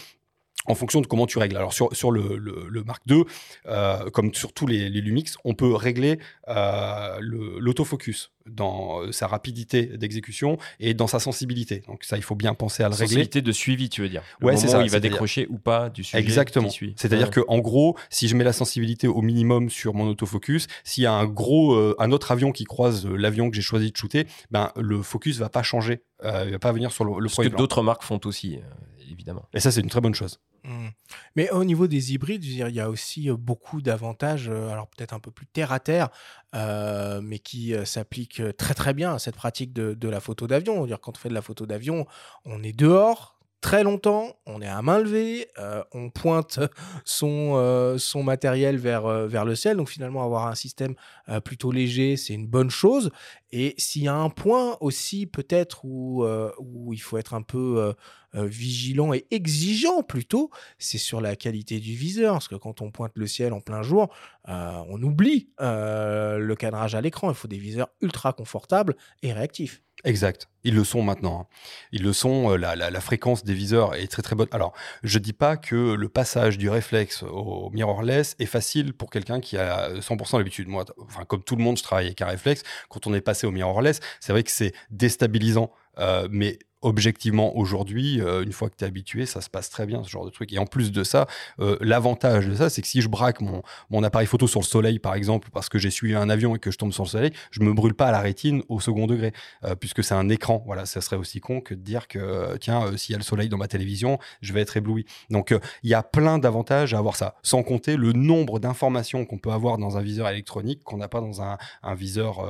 Speaker 3: en fonction de comment tu règles. Alors sur, sur le, le, le Mark II, euh, comme sur tous les, les Lumix, on peut régler euh, l'autofocus dans euh, sa rapidité d'exécution et dans sa sensibilité. Donc ça, il faut bien penser à le régler.
Speaker 2: Sensibilité de suivi, tu veux dire. Le
Speaker 3: Ouais, c'est ça,
Speaker 2: où il va décrocher ou pas du sujet
Speaker 3: Exactement. C'est-à-dire
Speaker 2: Ouais.
Speaker 3: que en gros, si je mets la sensibilité au minimum sur mon autofocus, s'il y a un gros, euh, un autre avion qui croise l'avion que j'ai choisi de shooter, ben le focus va pas changer, il va pas venir sur le, le
Speaker 2: Ce que d'autres marques font aussi, évidemment.
Speaker 3: Et ça, c'est une très bonne chose.
Speaker 1: Mm. Mais au niveau des hybrides, il y a aussi euh, beaucoup d'avantages, euh, alors peut-être un peu plus terre à terre, euh, mais qui euh, s'appliquent très très bien à cette pratique de, de la photo d'avion. Quand on fait de la photo d'avion, on est dehors très longtemps, on est à main levée, euh, on pointe *laughs* son, euh, son matériel vers, euh, vers le ciel. Donc finalement, avoir un système plutôt léger, c'est une bonne chose. Et s'il y a un point aussi peut-être où, où il faut être un peu vigilant et exigeant plutôt, c'est sur la qualité du viseur. Parce que quand on pointe le ciel en plein jour, on oublie le cadrage à l'écran. Il faut des viseurs ultra confortables et réactifs.
Speaker 3: Exact. Ils le sont maintenant. hein. Ils le sont. euh, La, la- fréquence des viseurs est très très bonne. Alors, je dis pas que le passage du réflexe au mirrorless est facile pour quelqu'un qui a 100% l'habitude. Moi, enfin, comme tout le monde, je travaille avec un réflexe. Quand on est passé au mirrorless, c'est vrai que c'est déstabilisant. Euh, mais objectivement, aujourd'hui, euh, une fois que tu es habitué, ça se passe très bien, ce genre de truc. Et en plus de ça, euh, l'avantage de ça, c'est que si je braque mon, appareil photo sur le soleil, par exemple, parce que j'ai suivi un avion et que je tombe sur le soleil, je me brûle pas à la rétine au second degré, puisque c'est un écran. Voilà, ça serait aussi con que de dire que, tiens, s'il y a le soleil dans ma télévision, je vais être ébloui. Donc, il y a plein d'avantages à avoir ça, sans compter le nombre d'informations qu'on peut avoir dans un viseur électronique qu'on n'a pas dans un, un viseur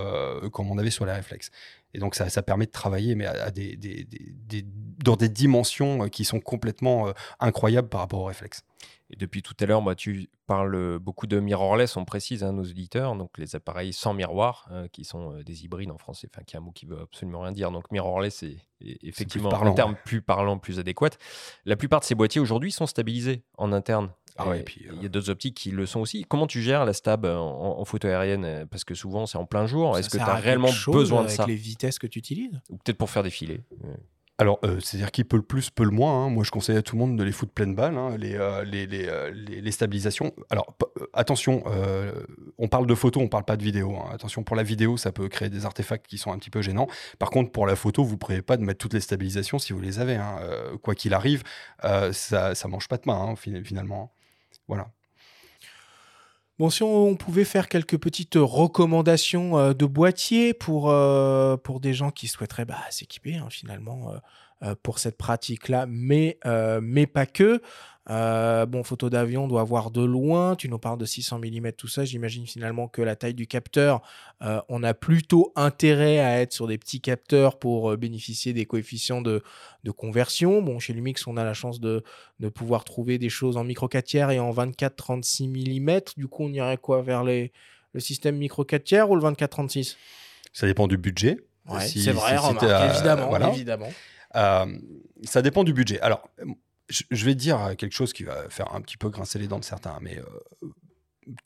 Speaker 3: comme on avait sur les réflexes. Et donc, ça, ça permet de travailler, mais à, à des, des- des- dans des dimensions euh, qui sont complètement euh, incroyables par rapport aux réflexes.
Speaker 2: Et depuis tout à l'heure, moi, tu parles beaucoup de mirrorless, on précise, hein, nos auditeurs, donc les appareils sans miroir, euh, qui sont euh, des hybrides en français, enfin, qui est un mot qui veut absolument rien dire. Donc mirrorless est, est effectivement
Speaker 3: parlant,
Speaker 2: un terme
Speaker 3: ouais.
Speaker 2: plus parlant, plus adéquat. La plupart de ces boîtiers aujourd'hui sont stabilisés en interne.
Speaker 3: Ah ouais,
Speaker 2: Et
Speaker 3: et puis,
Speaker 2: il y a d'autres optiques qui le sont aussi. Comment tu gères la stab euh, en, en photo aérienne euh, Parce que souvent, c'est en plein jour. Est-ce que tu as réellement besoin de
Speaker 1: avec
Speaker 2: ça
Speaker 1: les vitesses que tu utilises?
Speaker 2: Ou peut-être pour faire défiler
Speaker 3: Alors, euh, c'est-à-dire qui peut le plus, peut le moins. hein. Moi, je conseille à tout le monde de les foutre pleine balle, hein, les, euh, les, les, euh, les- les stabilisations. Alors, euh, attention, euh, on parle de photo, on parle pas de vidéo. hein. Attention, pour la vidéo, ça peut créer des artefacts qui sont un petit peu gênants. Par contre, pour la photo, vous ne prévoyez pas de mettre toutes les stabilisations si vous les avez. hein. Euh, quoi qu'il arrive, euh, ça ne mange pas de main, hein, fin- finalement. Voilà.
Speaker 1: Bon, si on, pouvait faire quelques petites recommandations euh, de boîtiers pour, euh, pour des gens qui souhaiteraient bah, s'équiper hein, finalement euh, pour cette pratique-là, mais, mais pas que. Euh, bon, photo d'avion, on doit voir de loin. Tu nous parles de 600 mm, tout ça. J'imagine finalement que la taille du capteur, euh, on a plutôt intérêt à être sur des petits capteurs pour euh, bénéficier des coefficients de, de conversion. Bon, chez Lumix, on a la chance de, de pouvoir trouver des choses en micro 4 tiers et en 24-36 mm. Du coup, on irait quoi vers les, le système micro 4 tiers ou le 24-36
Speaker 3: Ça dépend du budget.
Speaker 1: Ouais,
Speaker 3: Si-
Speaker 1: c'est vrai,
Speaker 3: si
Speaker 1: remarque, évidemment,
Speaker 3: voilà.
Speaker 1: évidemment.
Speaker 3: Ça dépend du budget. Alors, je, vais dire quelque chose qui va faire un petit peu grincer les dents de certains, mais euh,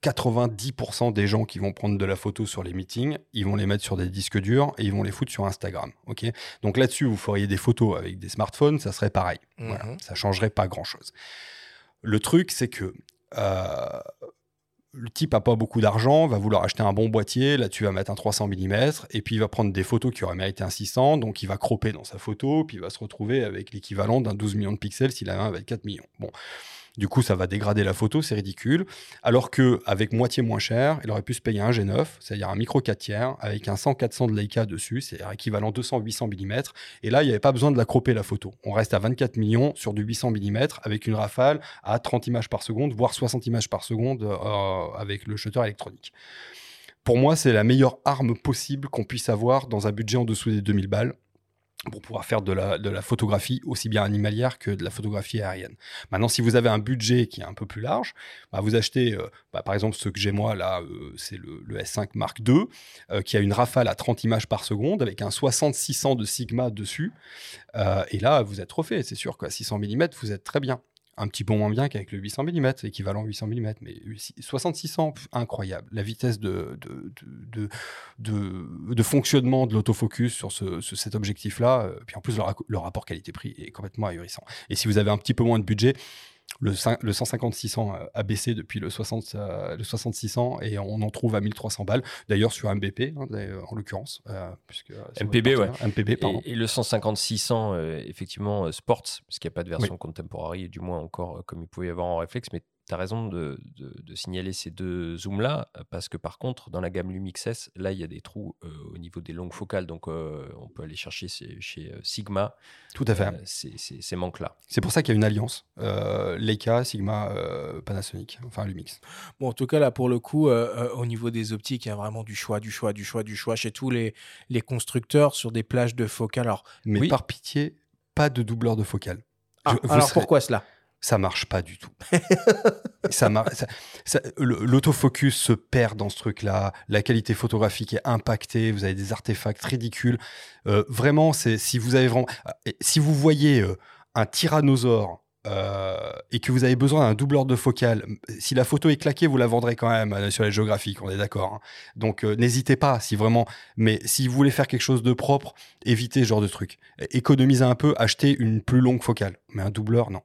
Speaker 3: 90% des gens qui vont prendre de la photo sur les meetings, ils vont les mettre sur des disques durs et ils vont les foutre sur Instagram. ok? Donc là-dessus, vous feriez des photos avec des smartphones, ça serait pareil. Voilà,
Speaker 1: Mhm.
Speaker 3: ça changerait pas grand-chose. Le truc, c'est que euh, le type a pas beaucoup d'argent, va vouloir acheter un bon boîtier, là-dessus il va mettre un 300 mm, et puis il va prendre des photos qui auraient mérité un 600, donc il va cropper dans sa photo, puis il va se retrouver avec l'équivalent d'un 12 millions de pixels s'il a un avec 4 millions. Bon. Du coup, ça va dégrader la photo, c'est ridicule. Alors que avec moitié moins cher, il aurait pu se payer un G9, c'est-à-dire un micro 4 tiers, avec un 100-400 de Leica dessus, c'est-à-dire équivalent 200-800 mm. Et là, il n'y avait pas besoin de la cropper la photo. On reste à 24 millions sur du 800 mm avec une rafale à 30 images par seconde, voire 60 images par seconde euh, avec le shutter électronique. Pour moi, c'est la meilleure arme possible qu'on puisse avoir dans un budget en dessous des 2000 balles pour pouvoir faire de la, photographie aussi bien animalière que de la photographie aérienne. Maintenant, si vous avez un budget qui est un peu plus large, bah, vous achetez, euh, bah, par exemple, ce que j'ai moi là, euh, c'est le, le S5 Mark II, euh, qui a une rafale à 30 images par seconde avec un 60-600 de Sigma dessus. Et là, vous êtes refait, c'est sûr qu'à 600 mm, vous êtes très bien. Un petit peu moins bien qu'avec le 800 mm, équivalent 800 mm, mais 60-600, pff, incroyable. La vitesse de, de, de, de, fonctionnement de l'autofocus sur ce, ce- cet objectif-là, euh, puis en plus le rapport qualité-prix est complètement ahurissant. Et si vous avez un petit peu moins de budget, le, cin- le 150-600 a- baissé depuis le 60 euh, le 60-600 et on en trouve à 1300 balles. D'ailleurs sur MBP, hein, en l'occurrence. euh, puisque, euh,
Speaker 2: MPB, ouais.
Speaker 3: MPB, pardon.
Speaker 2: Et, et le 150-600, euh, effectivement, euh, Sports, parce qu'il n'y a pas de version contemporary, du moins encore euh, comme il pouvait y avoir en réflexe, mais tu as raison de, de- de signaler ces deux zooms-là, euh, parce que par contre, dans la gamme Lumix S, là, il y a des trous euh, au niveau des longues focales, donc euh, on peut aller chercher chez Sigma
Speaker 3: Tout à fait.
Speaker 2: euh, ces, ces- ces manques-là.
Speaker 3: C'est pour ça qu'il y a une alliance. Euh, Leica, Sigma, euh, Panasonic, enfin Lumix.
Speaker 1: Bon, en tout cas, là, pour le coup, euh, euh, au niveau des optiques, il y a vraiment du choix, du choix, du choix, du choix chez tous les, les constructeurs sur des plages de focale. Alors,
Speaker 3: Mais
Speaker 2: Oui.
Speaker 3: par pitié, pas de doubleur de focale.
Speaker 1: ah,
Speaker 3: Je-
Speaker 1: alors
Speaker 3: serez-
Speaker 1: pourquoi cela?
Speaker 3: Ça marche pas du tout. ça ça- L'autofocus se perd dans ce truc-là. La qualité photographique est impactée. Vous avez des artefacts ridicules. Euh, vraiment, c'est si vous avez vraiment, si vous voyez euh, un tyrannosaure. euh, et que vous avez besoin d'un doubleur de focale, si la photo est claquée, vous la vendrez quand même sur les géographiques, on est d'accord. hein. Donc n'hésitez pas, si vraiment. Mais si vous voulez faire quelque chose de propre, évitez ce genre de truc. Économisez un peu, achetez une plus longue focale. Mais un doubleur, non.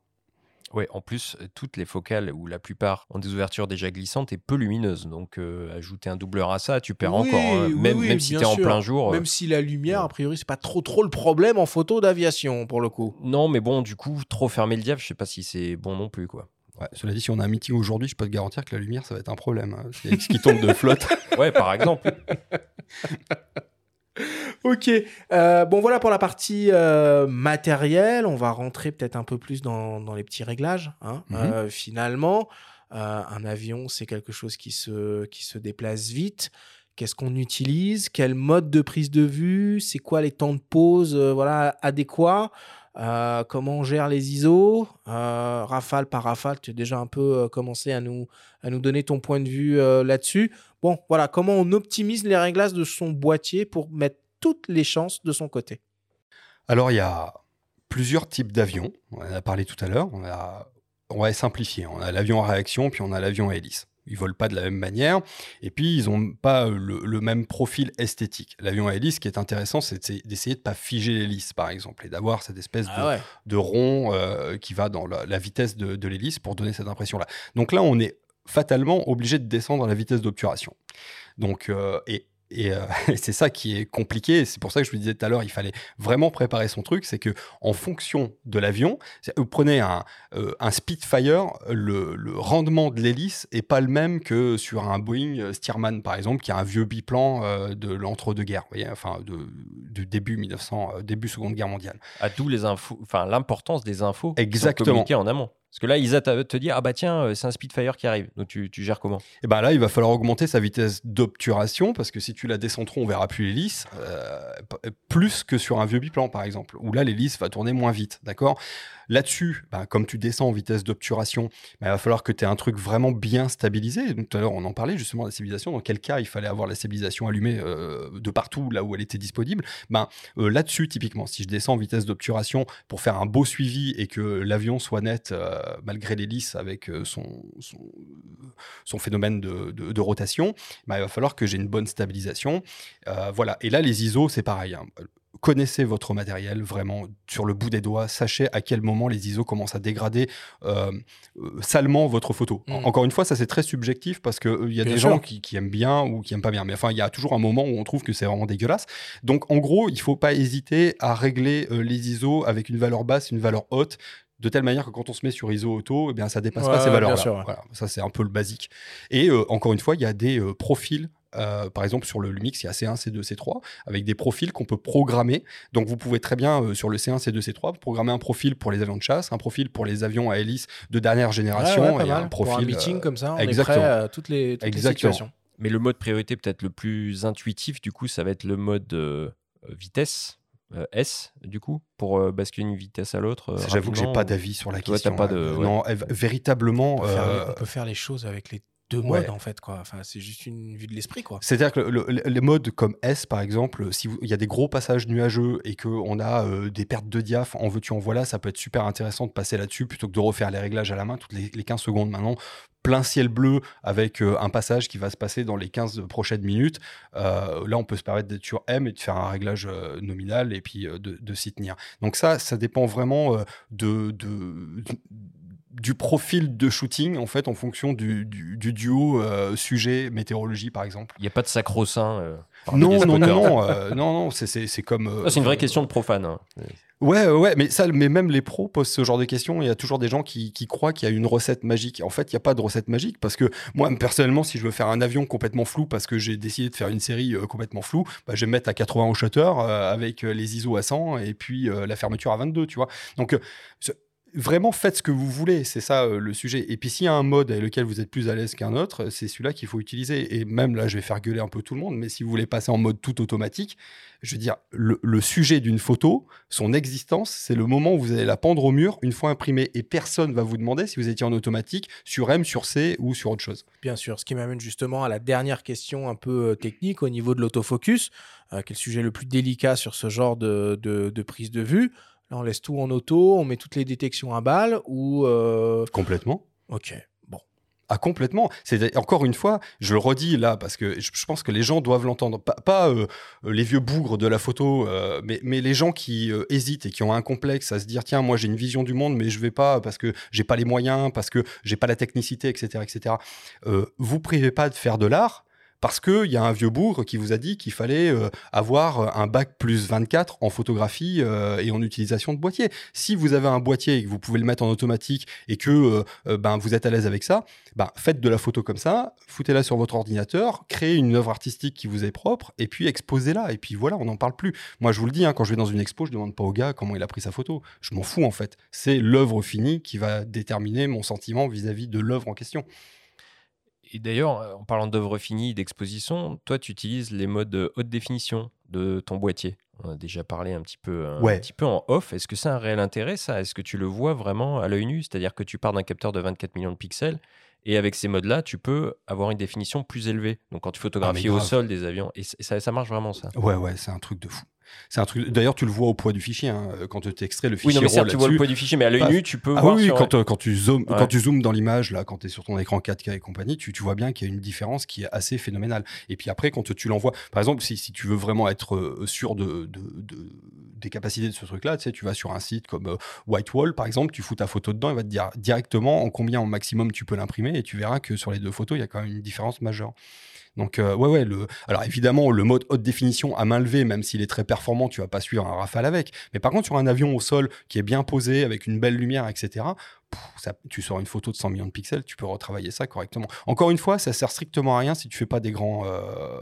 Speaker 2: Ouais, en plus, euh, toutes les focales, ou la plupart, ont des ouvertures déjà glissantes et peu lumineuses. Donc, euh, ajouter un doubleur à ça, tu perds
Speaker 1: Oui,
Speaker 2: encore. hein.
Speaker 1: oui,
Speaker 2: même
Speaker 1: oui,
Speaker 2: même si tu es en plein jour. euh,
Speaker 1: Même si la lumière, a priori, c'est pas trop trop le problème en photo d'aviation, pour le coup.
Speaker 2: Non, mais bon, du coup, trop fermer le diable, je sais pas si c'est bon non plus, quoi.
Speaker 3: Ouais, cela dit, si on a un meeting aujourd'hui, je peux te garantir que la lumière, ça va être un problème. hein. Avec ce qui tombe de flotte. *laughs*
Speaker 2: Ouais, par exemple. *laughs* *laughs*
Speaker 1: Ok, euh, bon voilà pour la partie euh, matérielle. On va rentrer peut-être un peu plus dans, dans les petits réglages. hein.
Speaker 3: Mhm.
Speaker 1: Euh, finalement, un avion, c'est quelque chose qui se, qui se déplace vite. Qu'est-ce qu'on utilise? Quel mode de prise de vue? C'est quoi les temps de pause voilà, adéquats? Comment on gère les ISO Rafale par rafale, tu as déjà un peu commencé à nous, à nous donner ton point de vue là-dessus. Bon, voilà, comment on optimise les réglages de son boîtier pour mettre toutes les chances de son côté?
Speaker 3: Alors, il y a plusieurs types d'avions. On en a parlé tout à l'heure. On, a... on va simplifier. On a l'avion à réaction, puis on a l'avion à hélice. Ils volent pas de la même manière. Et puis, ils n'ont pas le, le même profil esthétique. L'avion à hélice, ce qui est intéressant, c'est d'essayer- de pas figer l'hélice, par exemple, et d'avoir cette espèce de,
Speaker 1: Ah ouais.
Speaker 3: de rond euh, qui va dans la, la vitesse de, de l'hélice pour donner cette impression-là. Donc là, on est fatalement obligé de descendre la vitesse d'obturation. Donc, euh, et, et, euh, *laughs* c'est ça qui est compliqué. C'est pour ça que je vous disais tout à l'heure, il fallait vraiment préparer son truc. C'est que en fonction de l'avion, vous prenez un, euh, un Spitfire, le, le rendement de l'hélice est pas le même que sur un Boeing euh, Stearman, par exemple, qui a un vieux biplan euh, de l'entre-deux-guerres, enfin, de, du début 1900, euh, début Seconde Guerre mondiale.
Speaker 2: À d'où les infos, enfin l'importance des infos qui sont
Speaker 3: Exactement.
Speaker 2: communiquées en amont. Parce que là, ISA te dire, ah bah tiens, euh, c'est un Spitfire qui arrive. Donc tu, gères comment?
Speaker 3: Et eh ben là, il va falloir augmenter sa vitesse d'obturation parce que si tu la descends trop, on verra plus l'hélice, euh, plus que sur un vieux biplan par exemple, où là l'hélice va tourner moins vite, d'accord? Là-dessus, bah, comme tu descends en vitesse d'obturation, bah, il va falloir que tu aies un truc vraiment bien stabilisé. tout à l'heure, on en parlait justement de la stabilisation. Dans quel cas il fallait avoir la stabilisation allumée euh, de partout là où elle était disponible? Ben, euh, Là-dessus, typiquement, si je descends en vitesse d'obturation pour faire un beau suivi et que l'avion soit net euh, malgré l'hélice avec son, phénomène de, rotation, il va falloir que j'ai une bonne stabilisation. voilà. Et là, les ISO, c'est pareil. Hein connaissez votre matériel vraiment sur le bout des doigts. Sachez à quel moment les ISO commencent à dégrader euh, euh, salement votre photo. Mm. Encore une fois, ça c'est très subjectif parce qu'il euh, y a des gens qui, aiment bien ou qui aiment pas bien. Mais enfin, il y a toujours un moment où on trouve que c'est vraiment dégueulasse. Donc en gros, il faut pas hésiter à régler les ISO avec une valeur basse, une valeur haute de telle manière que quand on se met sur ISO auto, eh bien, ça dépasse pas ces valeurs-là. ça, c'est un peu le basique. Et encore une fois, il y a des profils euh, par exemple, sur le Lumix, il y a C1, C2, C3, avec des profils qu'on peut programmer. Donc, vous pouvez très bien, euh, sur le C1, C2, C3, programmer un profil pour les avions de chasse, un profil pour les avions à hélice de dernière génération,
Speaker 1: et un profil. Pour un meeting euh, comme ça, on exactement. est prêt à toutes les, toutes les situations.
Speaker 2: Mais le mode priorité, peut-être le plus intuitif, du coup, ça va être le mode vitesse. S du coup pour basculer d'une vitesse à l'autre
Speaker 3: J'avoue que j'ai pas d'avis sur la question. Pas de, Non, véritablement.
Speaker 1: on peut, faire les choses avec les deux modes en fait quoi. Enfin, c'est juste une vue de l'esprit quoi.
Speaker 3: C'est-à-dire que les modes comme S par exemple, si il y a des gros passages nuageux et que on a euh, des pertes de diaph, en veux-tu en voilà, ça peut être super intéressant de passer là-dessus plutôt que de refaire les réglages à la main toutes les, 15 secondes maintenant. Plein ciel bleu avec euh, un passage qui va se passer dans les 15 prochaines minutes. Euh, là, on peut se permettre d'être sur M et de faire un réglage nominal et puis de, de s'y tenir. Donc ça, ça dépend vraiment de, de du profil de shooting en fait en fonction du, duo euh, sujet météorologie par exemple.
Speaker 2: Il n'y a pas de sacro-saint.
Speaker 3: Euh, non, non, non, *laughs* euh, non, non, c'est comme.
Speaker 2: c'est une vraie question de profane. Hein.
Speaker 3: Ouais, ouais, mais ça, mais même les pros posent ce genre de questions. Il y a toujours des gens qui, croient qu'il y a une recette magique. En fait, il n'y a pas de recette magique parce que moi, personnellement, si je veux faire un avion complètement flou parce que j'ai décidé de faire une série complètement floue, bah, je vais me mettre à 80 au shutter avec les ISO à 100 et puis la fermeture à 22, tu vois. Donc, vraiment faites ce que vous voulez, c'est ça euh, le sujet. Et puis s'il y a un mode avec lequel vous êtes plus à l'aise qu'un autre, c'est celui-là qu'il faut utiliser. Et même là, je vais faire gueuler un peu tout le monde, mais si vous voulez passer en mode tout automatique, je veux dire, le, sujet d'une photo, son existence, c'est le moment où vous allez la pendre au mur une fois imprimée. Et personne va vous demander si vous étiez en automatique sur M, sur C ou sur autre chose.
Speaker 1: Bien sûr, ce qui m'amène justement à la dernière question un peu euh, technique au niveau de l'autofocus, euh, qui est le sujet le plus délicat sur ce genre de prise de vue on laisse tout en auto, on met toutes les détections à balles ou. Euh,
Speaker 3: complètement.
Speaker 1: Ok. Bon.
Speaker 3: Ah, complètement. C'est encore une fois, je le redis là parce que je, pense que les gens doivent l'entendre. Pas, euh, les vieux bougres de la photo, euh, mais, mais, les gens qui hésitent et qui ont un complexe à se dire tiens, moi j'ai une vision du monde, mais je vais pas parce que j'ai pas les moyens, parce que j'ai pas la technicité, etc., etc. vous privez pas de faire de l'art parce qu'il y a un vieux bourg qui vous a dit qu'il fallait euh, avoir un bac plus 24 en photographie euh, et en utilisation de boîtier. Si vous avez un boîtier et que vous pouvez le mettre en automatique et que euh, ben, vous êtes à l'aise avec ça, ben, faites de la photo comme ça, foutez-la sur votre ordinateur, créez une œuvre artistique qui vous est propre et puis exposez-la. Et puis voilà, on n'en parle plus. Moi, je vous le dis, hein, quand je vais dans une expo, je demande pas au gars comment il a pris sa photo. Je m'en fous en fait. C'est l'œuvre finie qui va déterminer mon sentiment vis à -vis de l'œuvre en question
Speaker 2: et d'ailleurs, euh, en parlant d'œuvres finies, d'exposition, toi, tu utilises les modes haute définition de ton boîtier. On a déjà parlé un petit peu, un petit peu en off. Est-ce que c'est un réel intérêt, ça? Est-ce que tu le vois vraiment à l'œil nu? C'est-à-dire que tu pars d'un capteur de 24 millions de pixels et avec ces modes-là, tu peux avoir une définition plus élevée. Donc quand tu ah, photographies au sol des avions, et ça, ça marche vraiment ça?
Speaker 3: Ouais, ouais, c'est un truc de fou. C'est un truc. D'ailleurs, tu le vois au poids du fichier hein, quand tu extrais le fichier.
Speaker 2: Oui, non, mais certes, tu vois le poids du fichier, mais à l'œil nu, tu peux
Speaker 3: ah
Speaker 2: voir.
Speaker 3: Oui, quand, euh, quand, tu zoomes, quand tu zoomes dans l'image, là, quand tu es sur ton écran 4K et compagnie, tu, tu vois bien qu'il y a une différence qui est assez phénoménale. Et puis après, quand tu l'envoies, par exemple, si, si, tu veux vraiment être euh, sûr de, de, de, des capacités de ce truc-là, tu sais, tu vas sur un site comme euh, Whitewall, par exemple, tu fous ta photo dedans, il va te dire directement en combien au maximum tu peux l'imprimer, et tu verras que sur les deux photos, il y a quand même une différence majeure. Donc, euh, ouais, ouais. Le... Alors, évidemment, le mode haute définition à main levée, même s'il est très performant, tu vas pas suivre un rafale avec. Mais par contre, sur un avion au sol qui est bien posé, avec une belle lumière, etc., tu sors une photo de 100 millions de pixels, tu peux retravailler ça correctement. Encore une fois, ça sert strictement à rien si tu fais pas des grands. Euh...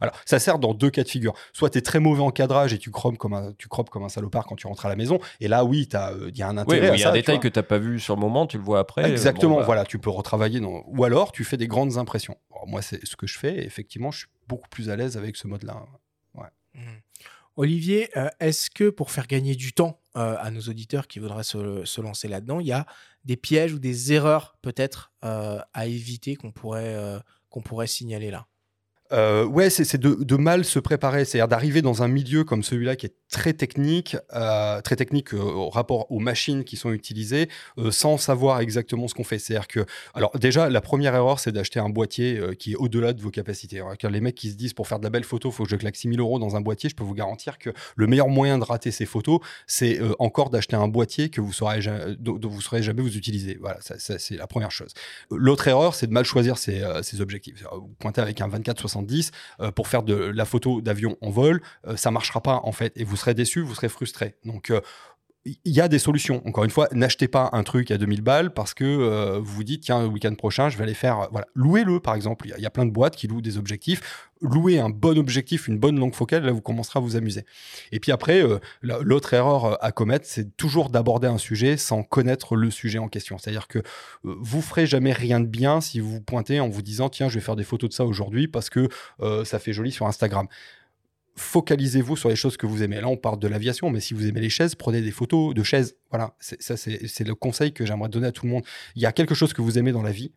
Speaker 3: Alors, ça sert dans deux cas de figure. Soit tu es très mauvais en cadrage et tu croppes comme un, tu comme un salopard quand tu rentres à la maison. Et là, oui, il euh, y a un intérêt.
Speaker 2: il y a un détail que tu n'as pas vu sur le moment, tu le vois après.
Speaker 3: Exactement, bah. voilà, tu peux retravailler. Ou alors, tu fais des grandes impressions. moi, c'est ce que je fais. Et effectivement, je suis beaucoup plus à l'aise avec ce mode-là. Ouais. Mmh.
Speaker 1: Olivier, euh, est-ce que pour faire gagner du temps euh, à nos auditeurs qui voudraient se, lancer là-dedans, il y a des pièges ou des erreurs peut-être euh, à éviter qu'on pourrait, signaler là?
Speaker 3: Ouais, c'est de, mal se préparer, c'est-à-dire d'arriver dans un milieu comme celui-là qui est très technique, euh, très technique euh, au rapport aux machines qui sont utilisées, sans savoir exactement ce qu'on fait. C'est-à-dire que, alors déjà, la première erreur, c'est d'acheter un boîtier qui est au-delà de vos capacités. les mecs qui se disent pour faire de la belle photo, il faut que je claque 6000 euros dans un boîtier, je peux vous garantir que le meilleur moyen de rater ces photos, c'est encore d'acheter un boîtier que vous saurez dont, vous saurez jamais vous utiliser. Voilà, c'est la première chose. L'autre erreur, c'est de mal choisir ses, objectifs. Vous pointez avec un 24-60 euh, pour faire de la photo d'avion en vol, euh, ça marchera pas en fait et vous serez déçu, vous serez frustré. Donc euh, il y a des solutions. Encore une fois, n'achetez pas un truc à 2000 balles parce que vous vous dites, tiens, le week-end prochain, je vais aller faire. voilà. Louez-le, par exemple. Il y, a plein de boîtes qui louent des objectifs louer un bon objectif, une bonne longue focale, là, vous commencerez à vous amuser. Et puis après, euh, l'autre erreur euh, à commettre, c'est toujours d'aborder un sujet sans connaître le sujet en question. C'est-à-dire que euh, vous ferez jamais rien de bien si vous vous pointez en vous disant, tiens, je vais faire des photos de ça aujourd'hui parce que ça fait joli sur Instagram focalisez-vous sur les choses que vous aimez. Là, on parle de l'aviation, mais si vous aimez les chaises, prenez des photos de chaises. Voilà, ça, c'est le conseil que j'aimerais donner à tout le monde. Il y a quelque chose que vous aimez dans la vie,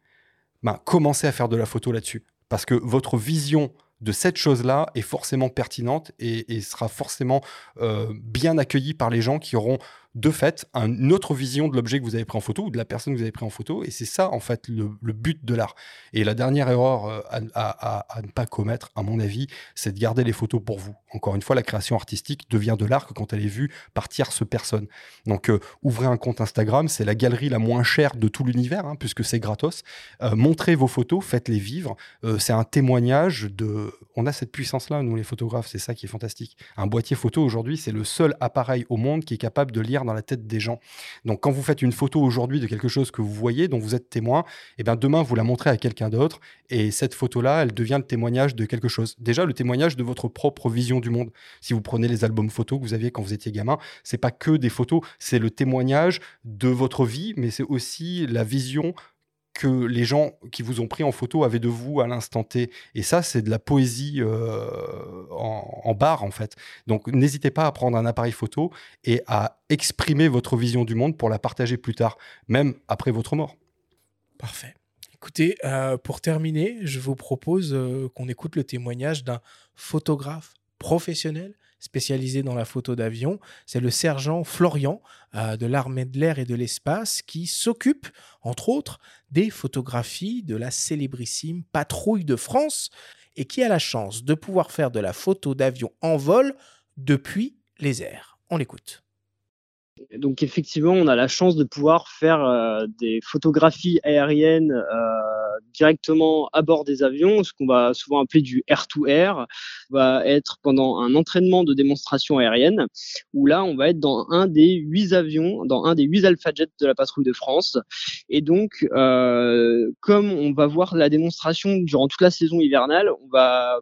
Speaker 3: ben, commencez à faire de la photo là-dessus. Parce que votre vision de cette chose-là est forcément pertinente et, sera forcément euh, bien accueillie par les gens qui auront de fait une autre vision de l'objet que vous avez pris en photo ou de la personne que vous avez pris en photo. Et c'est ça, en fait, le, but de l'art. Et la dernière erreur euh, à, ne pas commettre, à mon avis, c'est de garder les photos pour vous. Encore une fois, la création artistique devient de l'art quand elle est vue par tierce personne. Donc, euh, ouvrez un compte Instagram, c'est la galerie la moins chère de tout l'univers, hein, puisque c'est gratos. Euh, montrez vos photos, faites-les vivre. c'est un témoignage de. On a cette puissance-là, nous, les photographes, c'est ça qui est fantastique. Un boîtier photo aujourd'hui, c'est le seul appareil au monde qui est capable de lire dans la tête des gens. Donc quand vous faites une photo aujourd'hui de quelque chose que vous voyez, dont vous êtes témoin, et eh bien demain vous la montrez à quelqu'un d'autre et cette photo-là, elle devient le témoignage de quelque chose. Déjà le témoignage de votre propre vision du monde. Si vous prenez les albums photos que vous aviez quand vous étiez gamin, c'est pas que des photos, c'est le témoignage de votre vie, mais c'est aussi la vision que les gens qui vous ont pris en photo avaient de vous à l'instant T. Et ça, c'est de la poésie euh, en, barre, en fait. Donc, n'hésitez pas à prendre un appareil photo et à exprimer votre vision du monde pour la partager plus tard, même après votre mort.
Speaker 1: Parfait. Écoutez, euh, pour terminer, je vous propose euh, qu'on écoute le témoignage d'un photographe professionnel spécialisé dans la photo d'avion. C'est le sergent Florian euh, de l'armée de l'air et de l'espace qui s'occupe, entre autres, des photographies de la célébrissime patrouille de France et qui a la chance de pouvoir faire de la photo d'avion en vol depuis les airs. On l'écoute.
Speaker 9: Donc effectivement, on a la chance de pouvoir faire euh, des photographies aériennes euh, directement à bord des avions, ce qu'on va souvent appeler du air-to-air, va être pendant un entraînement de démonstration aérienne, où là, on va être dans un des huit avions, dans un des huit Alpha Jets de la patrouille de France. Et donc, euh, comme on va voir la démonstration durant toute la saison hivernale, on va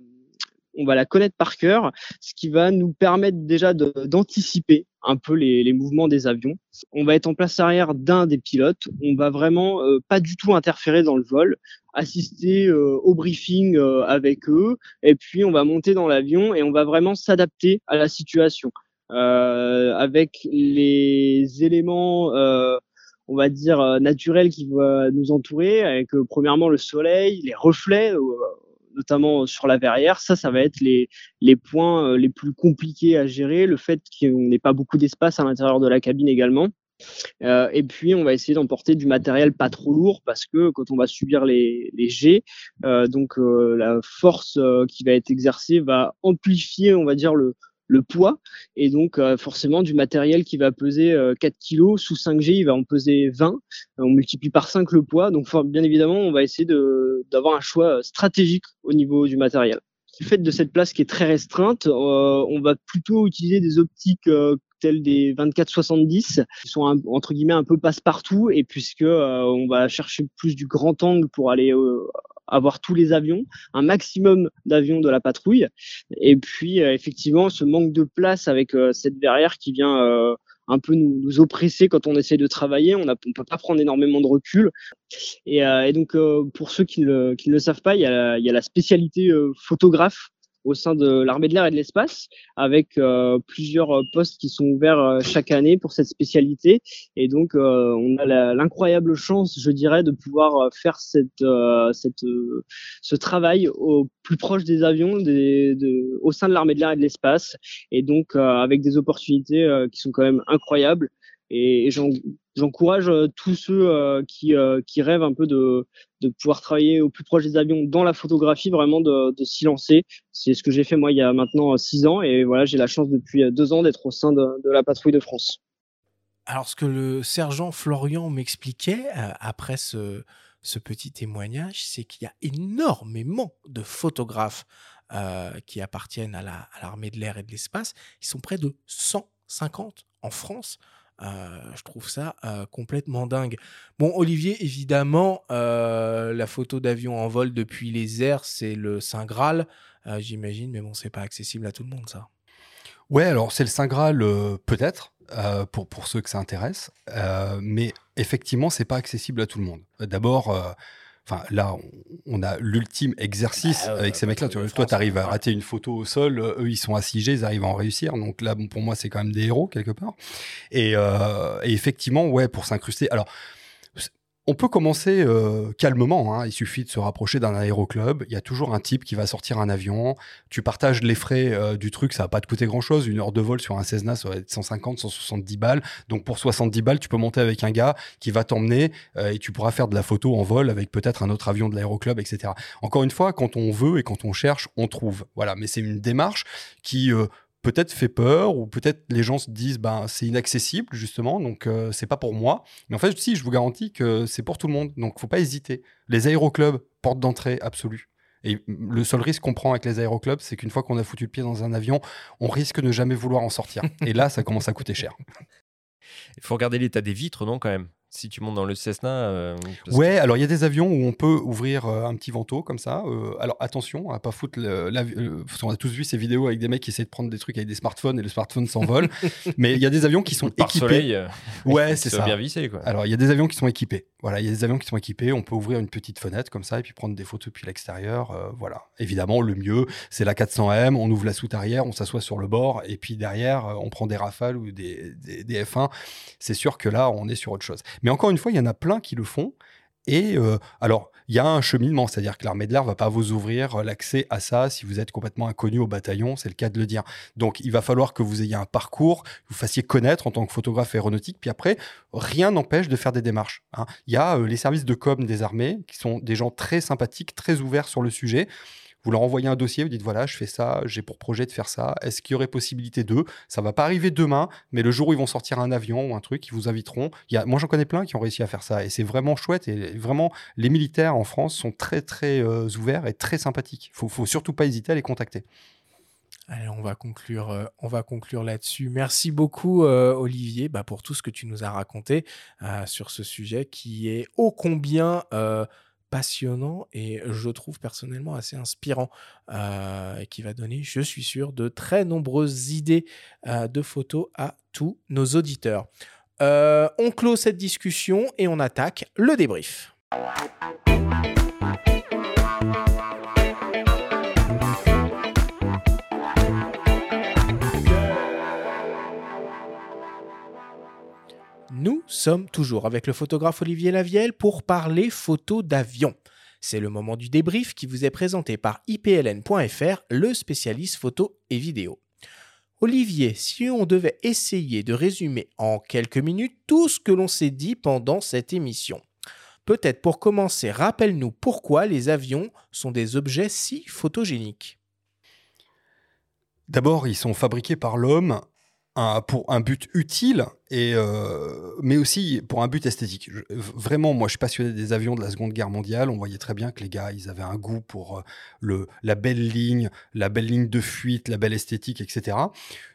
Speaker 9: on va la connaître par cœur, ce qui va nous permettre déjà d'anticiper un peu les, mouvements des avions. On va être en place arrière d'un des pilotes. On va vraiment euh, pas du tout interférer dans le vol, assister euh, au briefing euh, avec eux, et puis on va monter dans l'avion et on va vraiment s'adapter à la situation avec les éléments on va dire naturels qui vont nous entourer avec premièrement le soleil, les reflets notamment sur la verrière. Ça, ça va être les, points euh, les plus compliqués à gérer. Le fait qu'on n'ait pas beaucoup d'espace à l'intérieur de la cabine également. Euh, et puis, on va essayer d'emporter du matériel pas trop lourd parce que quand on va subir les, jets, euh, donc la force qui va être exercée va amplifier, on va dire, le, le poids. Et donc euh, forcément du matériel qui va peser 4 euh, kg sous 5G il va en peser 20 on multiplie par 5 le poids. Donc bien évidemment on va essayer d'avoir un choix stratégique au niveau du matériel. Du fait de cette place qui est très restreinte, euh, on va plutôt utiliser des optiques tels des 24-70 qui sont entre guillemets un peu passe-partout. Et puisque on va chercher plus du grand angle pour aller avoir tous les avions, un maximum d'avions de la patrouille. Et puis, effectivement, ce manque de place avec cette verrière qui vient un peu nous, oppresser quand on essaie de travailler. On ne peut pas prendre énormément de recul. Et, euh, donc, euh, pour ceux qui, ne le savent pas, il y a, la spécialité euh, photographe au sein de l'armée de l'air et de l'espace, avec euh, plusieurs euh, postes qui sont ouverts euh, chaque année pour cette spécialité. Et donc, on a l'incroyable chance, je dirais, de pouvoir faire cette, cette, ce travail au plus proche des avions, des, de, au sein de l'armée de l'air et de l'espace, et donc avec des opportunités qui sont quand même incroyables. Et, j'encourage euh, tous ceux euh, qui, euh, qui rêvent un peu de, de pouvoir travailler au plus proche des avions dans la photographie, vraiment de, de s'y lancer. C'est ce que j'ai fait moi il y a maintenant six ans et voilà, j'ai la chance depuis deux ans d'être au sein de, de, la patrouille de France.
Speaker 1: Alors ce que le sergent Florian m'expliquait après ce, ce petit témoignage, c'est qu'il y a énormément de photographes qui appartiennent à l'armée la, de l'air et de l'espace. Ils sont près de 150 en France. Euh, je trouve ça euh, complètement dingue. Bon, Olivier, évidemment, euh, la photo d'avion en vol depuis les airs, c'est le Saint Graal, j'imagine, mais bon, c'est pas accessible à tout le monde, ça.
Speaker 3: Ouais, alors c'est le Saint Graal, peut-être. pour, pour ceux que ça intéresse, mais effectivement, c'est pas accessible à tout le monde. D'abord, Enfin, là, on, a l'ultime exercice bah, avec ces mecs-là. Toi, tu arrives à rater une photo au sol, eux, ils sont assiégés, ils arrivent à en réussir. Donc là, pour moi, c'est quand même des héros, quelque part. Et, euh, et effectivement, ouais, pour s'incruster. Alors, on peut commencer euh, calmement. Hein. Il suffit de se rapprocher d'un aéroclub. Il y a toujours un type qui va sortir un avion. Tu partages les frais euh, du truc. Ça va pas te coûter grand chose. Une heure de vol sur un Cessna, ça va être 150, 170 balles. Donc pour 70 balles, tu peux monter avec un gars qui va t'emmener euh, et tu pourras faire de la photo en vol avec peut-être un autre avion de l'aéroclub, etc. Encore une fois, quand on veut et quand on cherche, on trouve. Voilà. Mais c'est une démarche qui peut-être fait peur ou peut-être les gens se disent ben c'est inaccessible justement donc euh, c'est pas pour moi. Mais en fait si je vous garantis que c'est pour tout le monde donc faut pas hésiter. Les aéroclubs porte d'entrée absolue. Et le seul risque qu'on prend avec les aéroclubs c'est qu'une fois qu'on a foutu le pied dans un avion on risque de ne jamais vouloir en sortir. Et là ça commence à coûter cher. *laughs*
Speaker 2: Il faut regarder l'état des vitres non quand même? Si tu montes dans le Cessna. Euh,
Speaker 3: ouais, alors il y a des avions où on peut ouvrir euh, un petit vantaux comme ça. Euh, alors attention à pas foutre. La, on a tous vu ces vidéos avec des mecs qui essaient de prendre des trucs avec des smartphones et le smartphone s'envole. *laughs* mais il y a des avions qui sont équipés.
Speaker 2: Soleil,
Speaker 3: ouais, *laughs* c'est ça.
Speaker 2: bien vissé quoi.
Speaker 3: Alors il y a des avions qui sont équipés. Voilà, il y a des avions qui sont équipés. On peut ouvrir une petite fenêtre comme ça et puis prendre des photos depuis l'extérieur. voilà. Évidemment, le mieux, c'est la 400M. On ouvre la soute arrière, on s'assoit sur le bord et puis derrière, on prend des Rafales ou des, des, des F1. C'est sûr que là, on est sur autre chose. Mais encore une fois, il y en a plein qui le font. Et euh, alors, il y a un cheminement, c'est-à-dire que l'armée de l'air va pas vous ouvrir euh, l'accès à ça si vous êtes complètement inconnu au bataillon, c'est le cas de le dire. Donc, il va falloir que vous ayez un parcours, que vous fassiez connaître en tant que photographe aéronautique, puis après, rien n'empêche de faire des démarches. Hein. Il y a euh, les services de com des armées qui sont des gens très sympathiques, très ouverts sur le sujet. Vous leur envoyez un dossier, vous dites voilà, je fais ça, j'ai pour projet de faire ça. Est-ce qu'il y aurait possibilité d'eux? Ça va pas arriver demain, mais le jour où ils vont sortir un avion ou un truc, ils vous inviteront. Il moi, j'en connais plein qui ont réussi à faire ça et c'est vraiment chouette. Et vraiment, les militaires en France sont très très euh, ouverts et très sympathiques. Faut, faut surtout pas hésiter à les contacter.
Speaker 1: Allez, on va conclure, euh, conclure là-dessus. Merci beaucoup, euh, Olivier, bah, pour tout ce que tu nous as raconté sur ce sujet qui est ô combien passionnant et je trouve personnellement assez inspirant euh, qui va donner, je suis sûr, de très nombreuses idées euh, de photos à tous nos auditeurs. Euh, on clôt cette discussion et on attaque le débrief. Nous sommes toujours avec le photographe Olivier Lavielle pour parler photo d'avion. C'est le moment du débrief qui vous est présenté par ipln.fr, le spécialiste photo et vidéo. Olivier, si on devait essayer de résumer en quelques minutes tout ce que l'on s'est dit pendant cette émission. Peut-être pour commencer, rappelle-nous pourquoi les avions sont des objets si photogéniques.
Speaker 3: D'abord, ils sont fabriqués par l'homme pour un but utile, et, euh, mais aussi pour un but esthétique. vraiment, moi, je suis passionné des avions de la Seconde Guerre mondiale. On voyait très bien que les gars, ils avaient un goût pour euh, le, la belle ligne, la belle ligne de fuite, la belle esthétique, etc.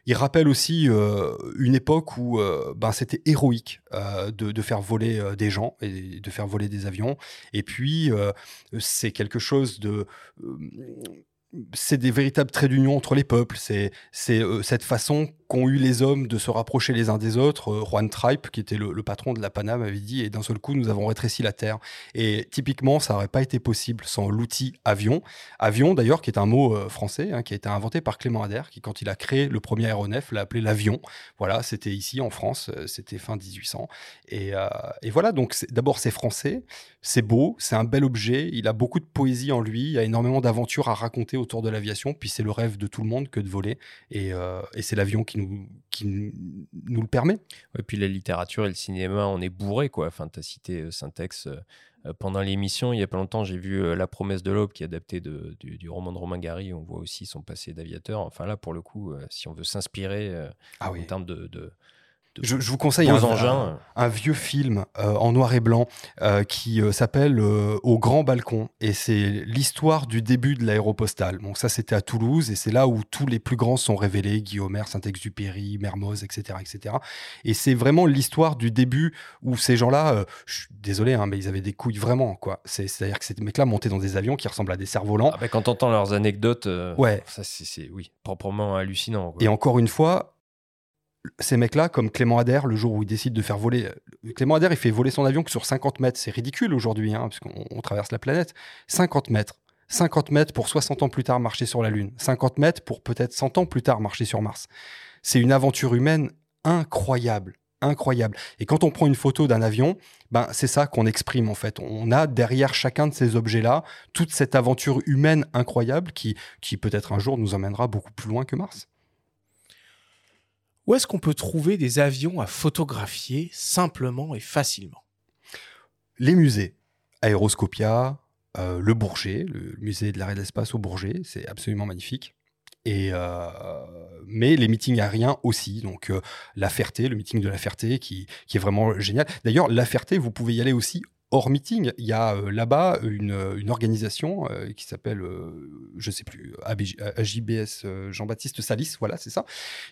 Speaker 3: Il rappelle aussi euh, une époque où ben, c'était héroïque de, de, faire voler des gens et de faire voler des avions. Et puis, c'est quelque chose de c'est des véritables traits d'union entre les peuples. C'est euh, cette façon qu'ont eu les hommes de se rapprocher les uns des autres. Euh, Juan Tripe, qui était le, patron de la Paname, avait dit et d'un seul coup, nous avons rétréci la Terre. Et typiquement, ça n'aurait pas été possible sans l'outil avion. Avion, d'ailleurs, qui est un mot euh, français, hein, qui a été inventé par Clément Ader, qui, quand il a créé le premier aéronef, l'a appelé l'avion. Voilà, c'était ici en France, c'était fin 1800. Et, et voilà, donc d'abord, c'est français, c'est beau, c'est un bel objet, il a beaucoup de poésie en lui, il y a énormément d'aventures à raconter autour de l'aviation, puis c'est le rêve de tout le monde que de voler, et, euh, c'est l'avion qui nous, qui nous le permet.
Speaker 2: Et puis la littérature et le cinéma, on est bourré, quoi. Enfin, tu as cité euh, Syntex. Euh, pendant l'émission, il y a pas longtemps, j'ai vu La promesse de l'aube qui est adapté de, du, roman de Romain Gary. On voit aussi son passé d'aviateur. Enfin là, pour le coup, si on veut s'inspirer ah en termes de,
Speaker 3: je, vous conseille un, un, vieux film euh, en noir et blanc euh, qui euh, s'appelle Au grand balcon et c'est l'histoire du début de l'aéropostale. Donc ça c'était à Toulouse et c'est là où tous les plus grands sont révélés, Guillaume, Saint-Exupéry, Mermoz, etc., etc. Et c'est vraiment l'histoire du début où ces gens-là, je suis désolé, hein, mais ils avaient des couilles vraiment quoi. C'est-à-dire que ces mecs-là montaient dans des avions qui ressemblent à des cerfs-volants.
Speaker 2: Ah bah, quand t'entends leurs anecdotes, ouais, ça c'est oui proprement hallucinant.
Speaker 3: Et encore une fois, ces mecs-là, comme Clément Adair, le jour où il décide de faire voler. Euh, Clément Adair, il fait voler son avion que sur 50 mètres. C'est ridicule aujourd'hui, hein, parce qu'on traverse la planète. 50 mètres. 50 mètres pour 60 ans plus tard marcher sur la Lune. 50 mètres pour peut-être 100 ans plus tard marcher sur Mars. C'est une aventure humaine incroyable. Incroyable. Et quand on prend une photo d'un avion, ben, c'est ça qu'on exprime en fait. On a derrière chacun de ces objets-là toute cette aventure humaine incroyable qui, qui peut-être un jour nous emmènera beaucoup plus loin que Mars.
Speaker 1: Où est-ce qu'on peut trouver des avions à photographier simplement et facilement?
Speaker 3: Les musées. Aéroscopia, euh, le Bourget, le musée de l'arrêt de l'espace au Bourget, c'est absolument magnifique. Et euh, mais les meetings aériens aussi, donc euh, la Ferté, le meeting de la Ferté qui, qui est vraiment génial. D'ailleurs, la Ferté, vous pouvez y aller aussi hors meeting, il y a euh, là-bas une, une, organisation euh, qui s'appelle, euh, je sais plus, AJBS Jean-Baptiste Salis, voilà, c'est ça,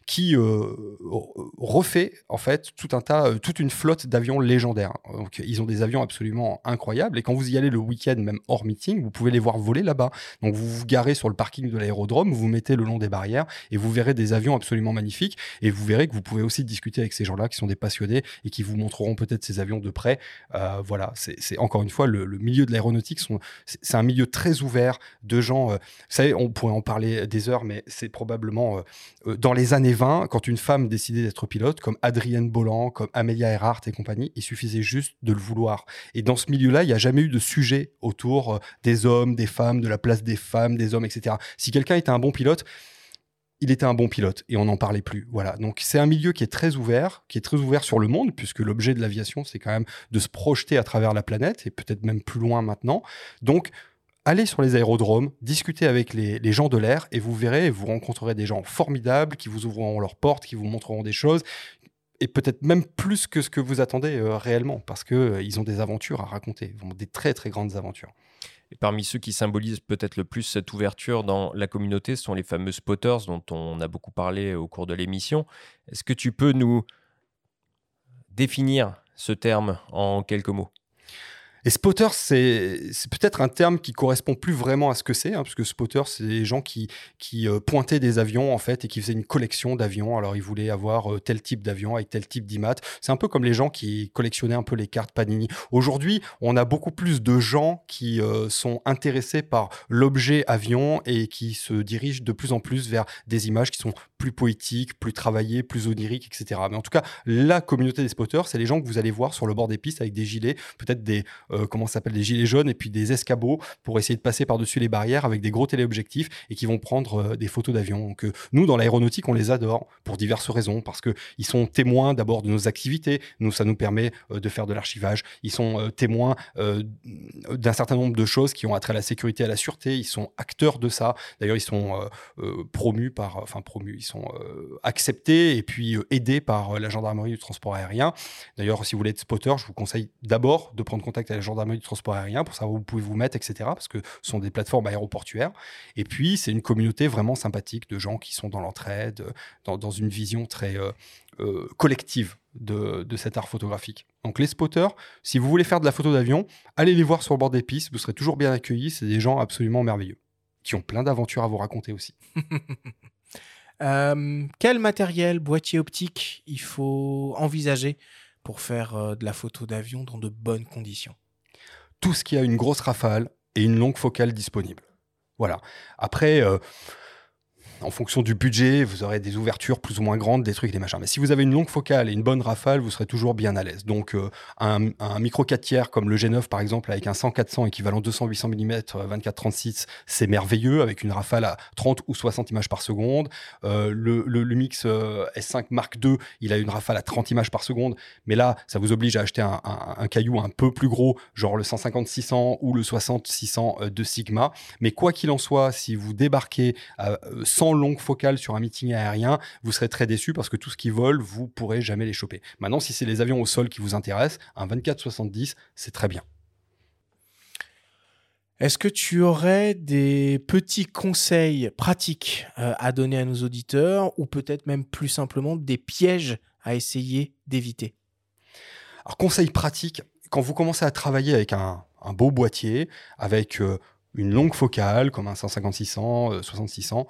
Speaker 3: qui refait en fait tout un tas, toute une flotte d'avions légendaires. Donc ils ont des avions absolument incroyables et quand vous y allez le week-end, même hors meeting, vous pouvez les voir voler là-bas. Donc vous vous garez sur le parking de l'aérodrome, vous, vous mettez le long des barrières et vous verrez des avions absolument magnifiques et vous verrez que vous pouvez aussi discuter avec ces gens-là qui sont des passionnés et qui vous montreront peut-être ces avions de près. voilà, c'est encore une fois le, milieu de l'aéronautique, c'est un milieu très ouvert de gens. Euh, vous savez, on pourrait en parler des heures, mais c'est probablement euh, euh, dans les années 20, quand une femme décidait d'être pilote, comme Adrienne Bolland, comme Amelia Earhart et compagnie, il suffisait juste de le vouloir. Et dans ce milieu-là, il n'y a jamais eu de sujet autour des hommes, des femmes, de la place des femmes, des hommes, etc. Si quelqu'un était un bon pilote, il était un bon pilote et on n'en parlait plus. Voilà. Donc c'est un milieu qui est très ouvert, qui est très ouvert sur le monde, puisque l'objet de l'aviation, c'est quand même de se projeter à travers la planète et peut-être même plus loin maintenant. Donc allez sur les aérodromes, discutez avec les, gens de l'air et vous verrez, vous rencontrerez des gens formidables qui vous ouvriront leurs portes, qui vous montreront des choses et peut-être même plus que ce que vous attendez euh, réellement, parce qu'ils euh, ont des aventures à raconter, des très très grandes aventures.
Speaker 2: Parmi ceux qui symbolisent peut-être le plus cette ouverture dans la communauté, sont les fameux spotters dont on a beaucoup parlé au cours de l'émission. Est-ce que tu peux nous définir ce terme en quelques mots?
Speaker 3: Et spotter, c'est peut-être un terme qui correspond plus vraiment à ce que c'est, hein, parce que spotter, c'est des gens qui, qui euh, pointaient des avions en fait et qui faisaient une collection d'avions. Alors ils voulaient avoir euh, tel type d'avion avec tel type d'IMAT. C'est un peu comme les gens qui collectionnaient un peu les cartes Panini. Aujourd'hui, on a beaucoup plus de gens qui euh, sont intéressés par l'objet avion et qui se dirigent de plus en plus vers des images qui sont plus poétiques, plus travaillées, plus oniriques, etc. Mais en tout cas, la communauté des spotters, c'est les gens que vous allez voir sur le bord des pistes avec des gilets, peut-être des euh, comment s'appelle, des gilets jaunes et puis des escabeaux pour essayer de passer par-dessus les barrières avec des gros téléobjectifs et qui vont prendre euh, des photos d'avions. Donc, euh, nous, dans l'aéronautique, on les adore pour diverses raisons parce qu'ils sont témoins d'abord de nos activités. Nous, ça nous permet de faire de l'archivage. Ils sont témoins d'un certain nombre de choses qui ont attrait à la sécurité et à la sûreté. Ils sont acteurs de ça. D'ailleurs, ils sont promus par, enfin promus, ils sont acceptés et puis aidés par la gendarmerie du transport aérien. D'ailleurs, si vous voulez être spotter, je vous conseille d'abord de prendre contact avec la gendarmerie du transport aérien pour savoir où vous pouvez vous mettre, etc. Parce que ce sont des plateformes aéroportuaires. Et puis, c'est une communauté vraiment sympathique de gens qui sont dans l'entraide, dans, une vision très euh, euh, collective de, cet art photographique. Donc les spotters, si vous voulez faire de la photo d'avion, allez les voir sur le bord des pistes, vous serez toujours bien accueillis, c'est des gens absolument merveilleux, qui ont plein d'aventures à vous raconter aussi. *laughs*
Speaker 1: Euh, quel matériel, boîtier optique, il faut envisager pour faire de la photo d'avion dans de bonnes conditions?
Speaker 3: Tout ce qui a une grosse rafale et une longue focale disponible. Voilà. Après, euh, en fonction du budget, vous aurez des ouvertures plus ou moins grandes, des trucs, des machins. Mais si vous avez une longue focale et une bonne rafale, vous serez toujours bien à l'aise. Donc, euh, un, micro 4 tiers comme le G9, par exemple, avec un 100-400 équivalent 200-800 mm 24-36, c'est merveilleux, avec une rafale à 30 ou 60 images par seconde. Euh, le, le, Lumix euh, S5 Mark II, il a une rafale à 30 images par seconde. Mais là, ça vous oblige à acheter un, un caillou un peu plus gros, genre le 150-600 ou le 60-600 de Sigma. Mais quoi qu'il en soit, si vous débarquez sans longue focale sur un meeting aérien, vous serez très déçu parce que tout ce qui vole, vous pourrez jamais les choper. Maintenant, si c'est les avions au sol qui vous intéressent, un 24-70, c'est très bien.
Speaker 1: Est-ce que tu aurais des petits conseils pratiques euh, à donner à nos auditeurs ou peut-être même plus simplement des pièges à essayer d'éviter?
Speaker 3: Alors, conseils pratiques, quand vous commencez à travailler avec un, beau boîtier, avec euh, une longue focale comme un 150-600, 60-600,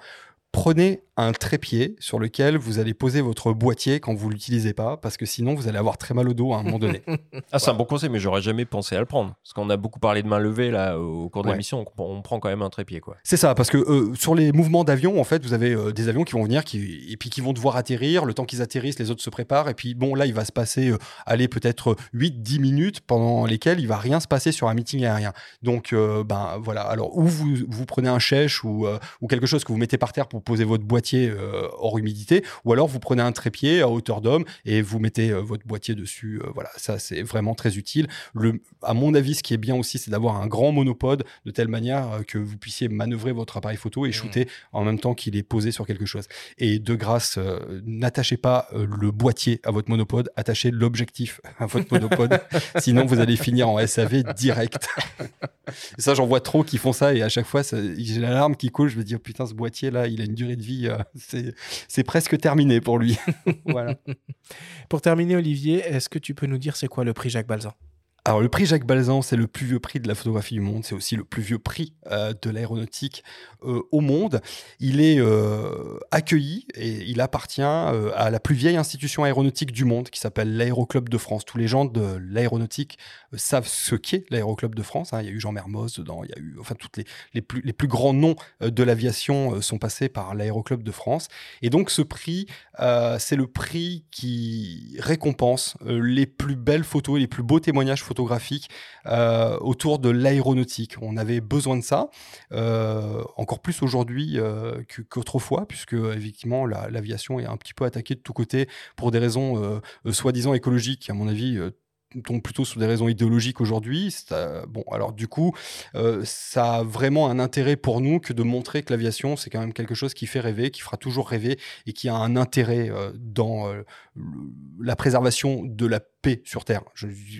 Speaker 3: prenez un trépied sur lequel vous allez poser votre boîtier quand vous l'utilisez pas, parce que sinon vous allez avoir très mal au dos à un moment donné. *laughs*
Speaker 2: ah, c'est un bon conseil, mais j'aurais jamais pensé à le prendre. Parce qu'on a beaucoup parlé de main levée là au cours de l'émission, on, prend quand même un trépied quoi.
Speaker 3: C'est ça, parce que euh, sur les mouvements d'avion, en fait, vous avez euh, des avions qui vont venir, qui, et puis qui vont devoir atterrir. Le temps qu'ils atterrissent, les autres se préparent, et puis bon, là, il va se passer, euh, aller peut-être 8-10 minutes pendant lesquelles il va rien se passer sur un meeting aérien. Donc, ben voilà. Alors, ou vous, vous prenez un chèche ou, ou quelque chose que vous mettez par terre pour poser votre boîtier euh, hors humidité, ou alors vous prenez un trépied à hauteur d'homme et vous mettez euh, votre boîtier dessus. Euh, voilà, ça c'est vraiment très utile. Le, à mon avis, ce qui est bien aussi, c'est d'avoir un grand monopode de telle manière que vous puissiez manœuvrer votre appareil photo et mmh. shooter en même temps qu'il est posé sur quelque chose. Et de grâce, n'attachez pas le boîtier à votre monopode, attachez l'objectif à votre monopode, *laughs* sinon vous allez finir en SAV direct. ça, j'en vois trop qui font ça et à chaque fois, j'ai l'alarme qui coule. Je me dis, oh, putain, ce boîtier là, il a une durée de vie c'est presque terminé pour lui. *laughs*
Speaker 1: Pour terminer, Olivier, est-ce que tu peux nous dire c'est quoi le prix Jacques Balzan?
Speaker 3: Alors le prix Jacques Balzan, c'est le plus vieux prix de la photographie du monde, c'est aussi le plus vieux prix euh, de l'aéronautique euh, au monde. Il est euh, accueilli et il appartient à la plus vieille institution aéronautique du monde qui s'appelle l'Aéroclub de France. Tous les gens de l'aéronautique savent ce qu'est l'Aéroclub de France. Hein. Il y a eu Jean Mermoz dedans, il y a eu enfin toutes les, les, plus, les plus grands noms de l'aviation sont passés par l'Aéroclub de France. Et donc ce prix, c'est le prix qui récompense les plus belles photos et les plus beaux témoignages photographiques photographique euh, autour de l'aéronautique. On avait besoin de ça, euh, encore plus aujourd'hui euh, qu'autrefois, puisque effectivement l'aviation est un petit peu attaquée de tous côtés pour des raisons soi-disant écologiques, à mon avis tombe plutôt sur des raisons idéologiques aujourd'hui. Bon, alors du coup, ça a vraiment un intérêt pour nous que de montrer que l'aviation, c'est quand même quelque chose qui fait rêver, qui fera toujours rêver et qui a un intérêt dans la préservation de la sur Terre.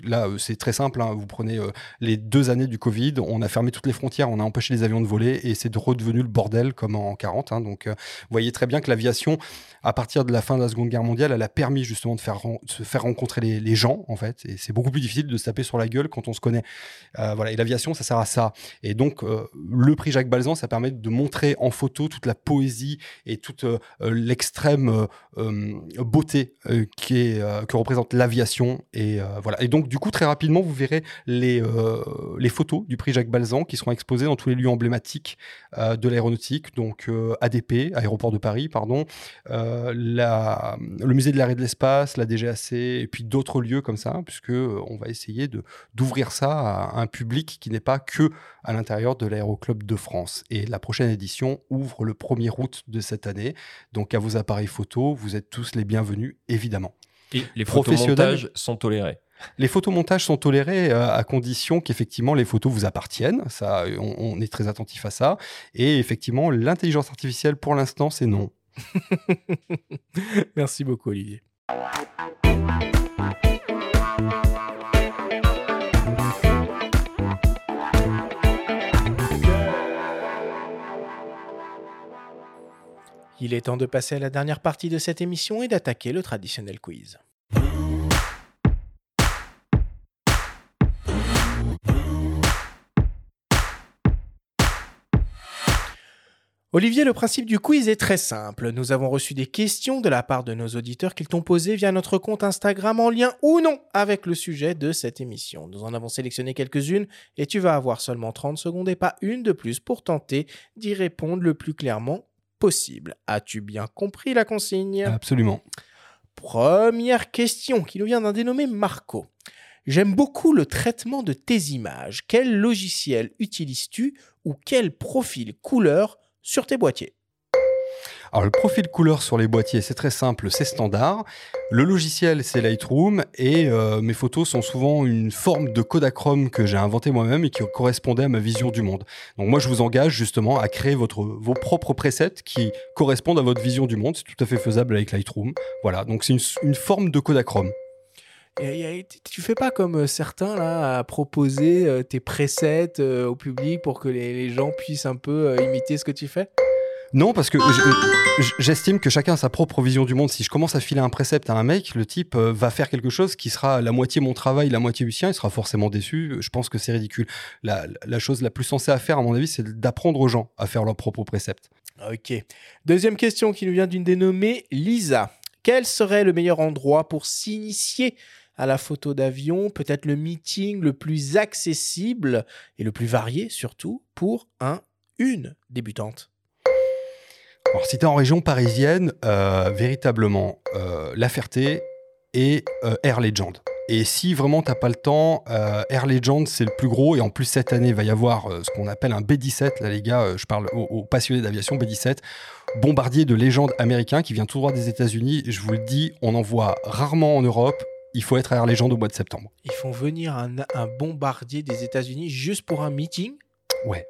Speaker 3: là, euh, c'est très simple. Hein. Vous prenez euh, les deux années du Covid, on a fermé toutes les frontières, on a empêché les avions de voler et c'est redevenu le bordel comme en 40. Hein. Donc, euh, vous voyez très bien que l'aviation, à partir de la fin de la Seconde Guerre mondiale, elle a permis justement de faire, se faire rencontrer les, gens, en fait. Et c'est beaucoup plus difficile de se taper sur la gueule quand on se connaît. voilà. Et l'aviation, ça sert à ça. Et donc, le prix Jacques Balzan, ça permet de montrer en photo toute la poésie et toute l'extrême beauté qui que représente l'aviation Et voilà. Et donc, du coup, très rapidement, vous verrez les, les photos du prix Jacques Balzan qui seront exposées dans tous les lieux emblématiques de l'aéronautique, donc ADP, Aéroport de Paris, pardon, le musée de l'arrêt de l'espace, la DGAC, et puis d'autres lieux comme ça, puisque on va essayer d'ouvrir ça à un public qui n'est pas que à l'intérieur de l'Aéroclub de France. Et la prochaine édition ouvre le 1er août de cette année. Donc à vos appareils photo, vous êtes tous les bienvenus, évidemment.
Speaker 2: Et les photomontages sont tolérés
Speaker 3: les photomontages sont tolérés euh, à condition qu'effectivement les photos vous appartiennent. Ça, on, on, est très attentif à ça. Et effectivement, l'intelligence artificielle, pour l'instant, c'est non. *laughs*
Speaker 1: Merci beaucoup, Olivier. Il est temps de passer à la dernière partie de cette émission et d'attaquer le traditionnel quiz. Olivier, le principe du quiz est très simple. Nous avons reçu des questions de la part de nos auditeurs qu'ils t'ont posées via notre compte Instagram en lien ou non avec le sujet de cette émission. Nous en avons sélectionné quelques-unes et tu vas avoir seulement 30 secondes et pas une de plus pour tenter d'y répondre le plus clairement possible. As-tu bien compris la consigne?
Speaker 3: Absolument.
Speaker 1: Première question qui nous vient d'un dénommé Marco. J'aime beaucoup le traitement de tes images. Quel logiciel utilises-tu ou quel profil couleur sur tes boîtiers?
Speaker 3: Alors le profil couleur sur les boîtiers, c'est très simple, c'est standard. Le logiciel, c'est Lightroom et euh, mes photos sont souvent une forme de Kodachrome que j'ai inventé moi-même et qui correspondait à ma vision du monde. Donc moi, je vous engage justement à créer votre, vos propres presets qui correspondent à votre vision du monde. C'est tout à fait faisable avec Lightroom. Voilà, donc c'est une, forme de Kodachrome.
Speaker 1: Tu fais pas comme euh, certains à proposer euh, tes presets au public pour que les gens puissent un peu imiter ce que tu fais?
Speaker 3: Non, parce que j'estime que chacun a sa propre vision du monde. Si je commence à filer un précepte à un mec, le type euh, va faire quelque chose qui sera la moitié mon travail, la moitié du sien, il sera forcément déçu. Je pense que c'est ridicule. La, chose la plus sensée à faire, à mon avis, c'est d'apprendre aux gens à faire leurs propres préceptes.
Speaker 1: Ok. Deuxième question qui nous vient d'une dénommée Lisa. Quel serait le meilleur endroit pour s'initier à la photo d'avion, peut-être le meeting le plus accessible et le plus varié surtout pour un une débutante?
Speaker 3: Alors, si tu es en région parisienne, euh, véritablement, euh, La Ferté et euh, Air Legend. Et si vraiment t'as pas le temps, Air Legend c'est le plus gros et en plus cette année il va y avoir ce qu'on appelle un B-17. Là les gars, je parle aux, passionnés d'aviation B-17, bombardier de légende américain qui vient tout droit des États-Unis. Je vous le dis, on en voit rarement en Europe. Il faut être à Air Legend au mois de septembre.
Speaker 1: Ils font venir un, un bombardier des États-Unis juste pour un meeting?
Speaker 3: Ouais.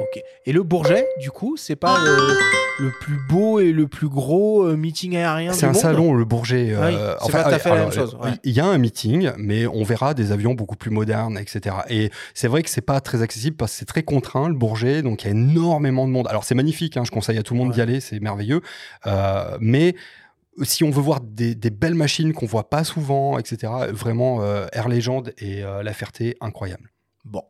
Speaker 1: Ok. Et le Bourget, du coup, c'est pas le, plus beau et le plus gros euh, meeting aérien
Speaker 3: C'est un salon, le Bourget.
Speaker 1: Euh, c'est pas tout à fait la même chose.
Speaker 3: Il y a un meeting, mais on verra des avions beaucoup plus modernes, etc. Et c'est vrai que c'est pas très accessible parce que c'est très contraint, le Bourget, donc il y a énormément de monde. Alors c'est magnifique, hein, je conseille à tout le monde d'y aller, c'est merveilleux. Euh, mais si on veut voir des, belles machines qu'on voit pas souvent, etc., vraiment Air Legend et La Ferté, incroyable.
Speaker 1: Bon.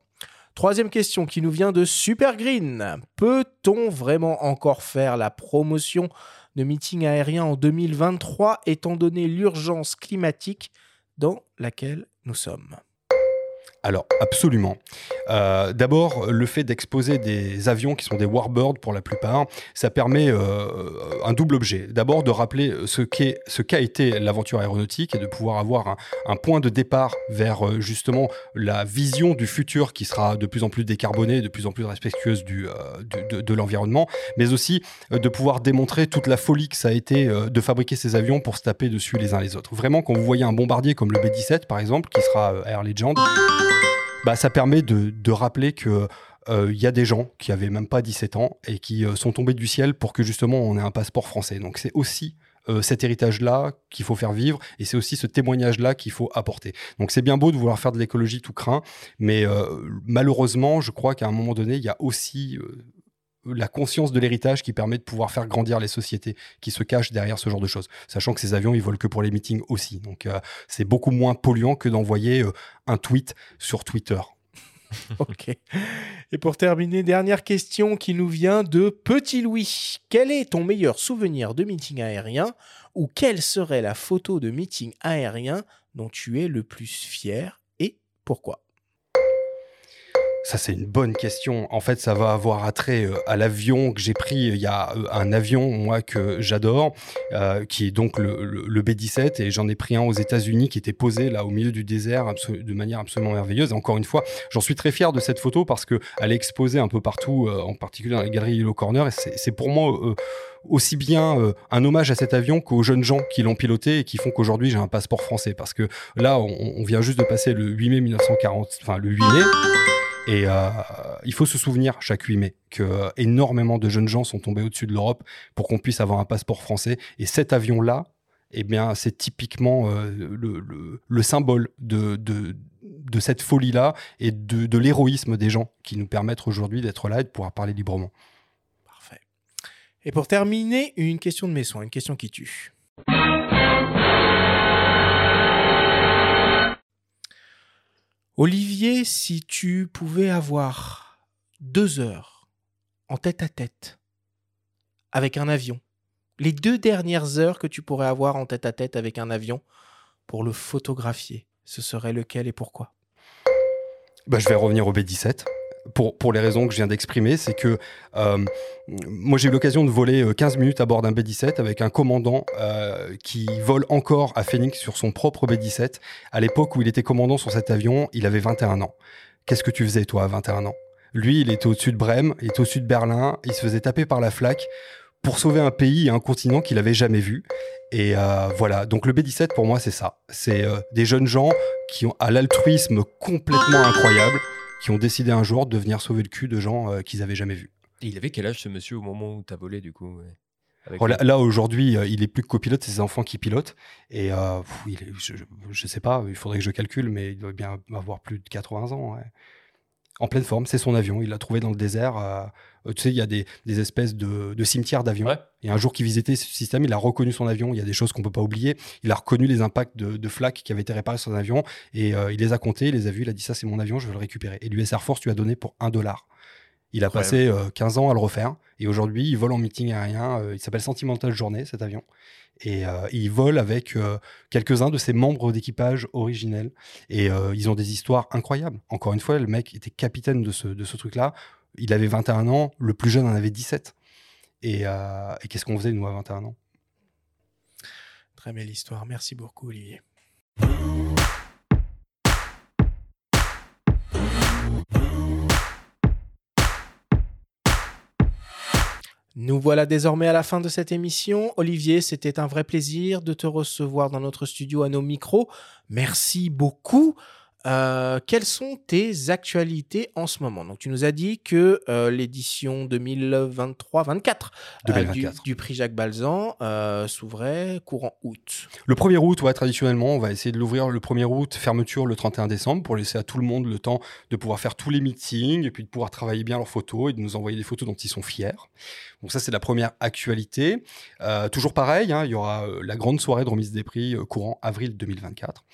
Speaker 1: Troisième question qui nous vient de Super Green. Peut-on vraiment encore faire la promotion de meetings aériens en 2023 étant donné l'urgence climatique dans laquelle nous sommes?
Speaker 3: Alors, absolument. Euh, d'abord, le fait d'exposer des avions qui sont des Warbirds pour la plupart, ça permet euh, un double objet. D'abord, de rappeler ce qu'a été l'aventure aéronautique et de pouvoir avoir un, point de départ vers euh, justement la vision du futur qui sera de plus en plus décarbonée, de plus en plus respectueuse du, de, de l'environnement, mais aussi de pouvoir démontrer toute la folie que ça a été de fabriquer ces avions pour se taper dessus les uns les autres. Vraiment, quand vous voyez un bombardier comme le B-17 par exemple, qui sera Air Legend, bah, ça permet de, rappeler que il euh, y a des gens qui avaient même pas 17 ans et qui euh, sont tombés du ciel pour que justement on ait un passeport français. Donc c'est aussi euh, cet héritage-là qu'il faut faire vivre et c'est aussi ce témoignage-là qu'il faut apporter. Donc c'est bien beau de vouloir faire de l'écologie tout craint, mais malheureusement, je crois qu'à un moment donné, il y a aussi la conscience de l'héritage qui permet de pouvoir faire grandir les sociétés qui se cachent derrière ce genre de choses. Sachant que ces avions, ils volent que pour les meetings aussi. Donc, euh, c'est beaucoup moins polluant que d'envoyer euh, un tweet sur Twitter. *laughs*
Speaker 1: ok. Et pour terminer, dernière question qui nous vient de Petit Louis. Quel est ton meilleur souvenir de meeting aérien ou quelle serait la photo de meeting aérien dont tu es le plus fier et pourquoi?
Speaker 3: Ça, c'est une bonne question. En fait, ça va avoir attrait euh, à l'avion que j'ai pris. Il y a euh, un avion, moi, que j'adore, euh, qui est donc le, B-17. Et j'en ai pris un aux États-Unis qui était posé là au milieu du désert de manière absolument merveilleuse. Et encore une fois, j'en suis très fier de cette photo parce qu'elle est exposée un peu partout, en particulier dans les galeries Yellow Corner. Et c'est pour moi aussi bien un hommage à cet avion qu'aux jeunes gens qui l'ont piloté et qui font qu'aujourd'hui j'ai un passeport français. Parce que là, on, on, vient juste de passer le 8 mai 1940, enfin le 8 mai. Et euh, il faut se souvenir chaque 8 mai que euh, énormément de jeunes gens sont tombés au-dessus de l'Europe pour qu'on puisse avoir un passeport français. Et cet avion-là, eh bien, c'est typiquement euh, le, symbole de, cette folie-là et de, de l'héroïsme des gens qui nous permettent aujourd'hui d'être là et de pouvoir parler librement.
Speaker 1: Parfait. Et pour terminer, une question de mes soins, une question qui tue. Olivier, si tu pouvais avoir deux heures en tête à tête avec un avion, les deux dernières heures que tu pourrais avoir en tête à tête avec un avion pour le photographier, ce serait lequel et pourquoi?
Speaker 3: Bah, Je vais revenir au B-17 pour, pour les raisons que je viens d'exprimer, c'est que euh, moi j'ai eu l'occasion de voler 15 euh, minutes à bord d'un B-17 avec un commandant euh, qui vole encore à Phoenix sur son propre B-17. À l'époque où il était commandant sur cet avion, il avait 21 ans. Qu'est-ce que tu faisais toi à 21 ans? Lui, il était au-dessus de Brême, il était au-dessus de Berlin, il se faisait taper par la flaque pour sauver un pays et un continent qu'il avait jamais vu. Et voilà, donc le B-17 pour moi c'est ça. C'est des jeunes gens qui ont à l'altruisme complètement incroyable qui ont décidé un jour de venir sauver le cul de gens euh, qu'ils avaient jamais vus.
Speaker 2: Et il avait quel âge ce monsieur au moment où tu as volé du coup
Speaker 3: là, aujourd'hui, euh, il est plus que copilote, c'est ses enfants qui pilotent. Et euh, je, ne sais pas, il faudrait que je calcule, mais il doit bien avoir plus de 80 ans. En pleine forme, c'est son avion. Il l'a trouvé dans le désert. tu sais, il y a des, espèces de, cimetières d'avions. Et un jour qu'il visitait ce système, il a reconnu son avion. Il y a des choses qu'on peut pas oublier. Il a reconnu les impacts de, de flaques qui avaient été réparés sur son avion. Et il les a comptés, il les a vus. Il a dit Ça, c'est mon avion, je veux le récupérer. Et l'US Air Force lui a donné pour un dollar. Il a passé 15 ans à le refaire. Et aujourd'hui, il vole en meeting aérien. il s'appelle Sentimental Journée, cet avion. Et il vole avec quelques-uns de ses membres d'équipage originels. Et ils ont des histoires incroyables. Encore une fois, le mec était capitaine de ce, truc-là. Il avait 21 ans, le plus jeune en avait 17. Et, et qu'est-ce qu'on faisait, nous, à 21 ans?
Speaker 1: Très belle histoire. Merci beaucoup, Olivier. Nous voilà désormais à la fin de cette émission. Olivier, c'était un vrai plaisir de te recevoir dans notre studio à nos micros. Merci beaucoup. Euh, quelles sont tes actualités en ce moment? Donc, tu nous as dit que euh, l'édition 2023-24 euh, du, prix Jacques Balzan s'ouvrait courant août.
Speaker 3: Le 1er août, ouais, traditionnellement, on va essayer de l'ouvrir le 1er août, fermeture le 31 décembre, pour laisser à tout le monde le temps de pouvoir faire tous les meetings et puis de pouvoir travailler bien leurs photos et de nous envoyer des photos dont ils sont fiers. Donc ça, c'est la première actualité. toujours pareil, hein, il y aura la grande soirée de remise des prix courant avril 2024.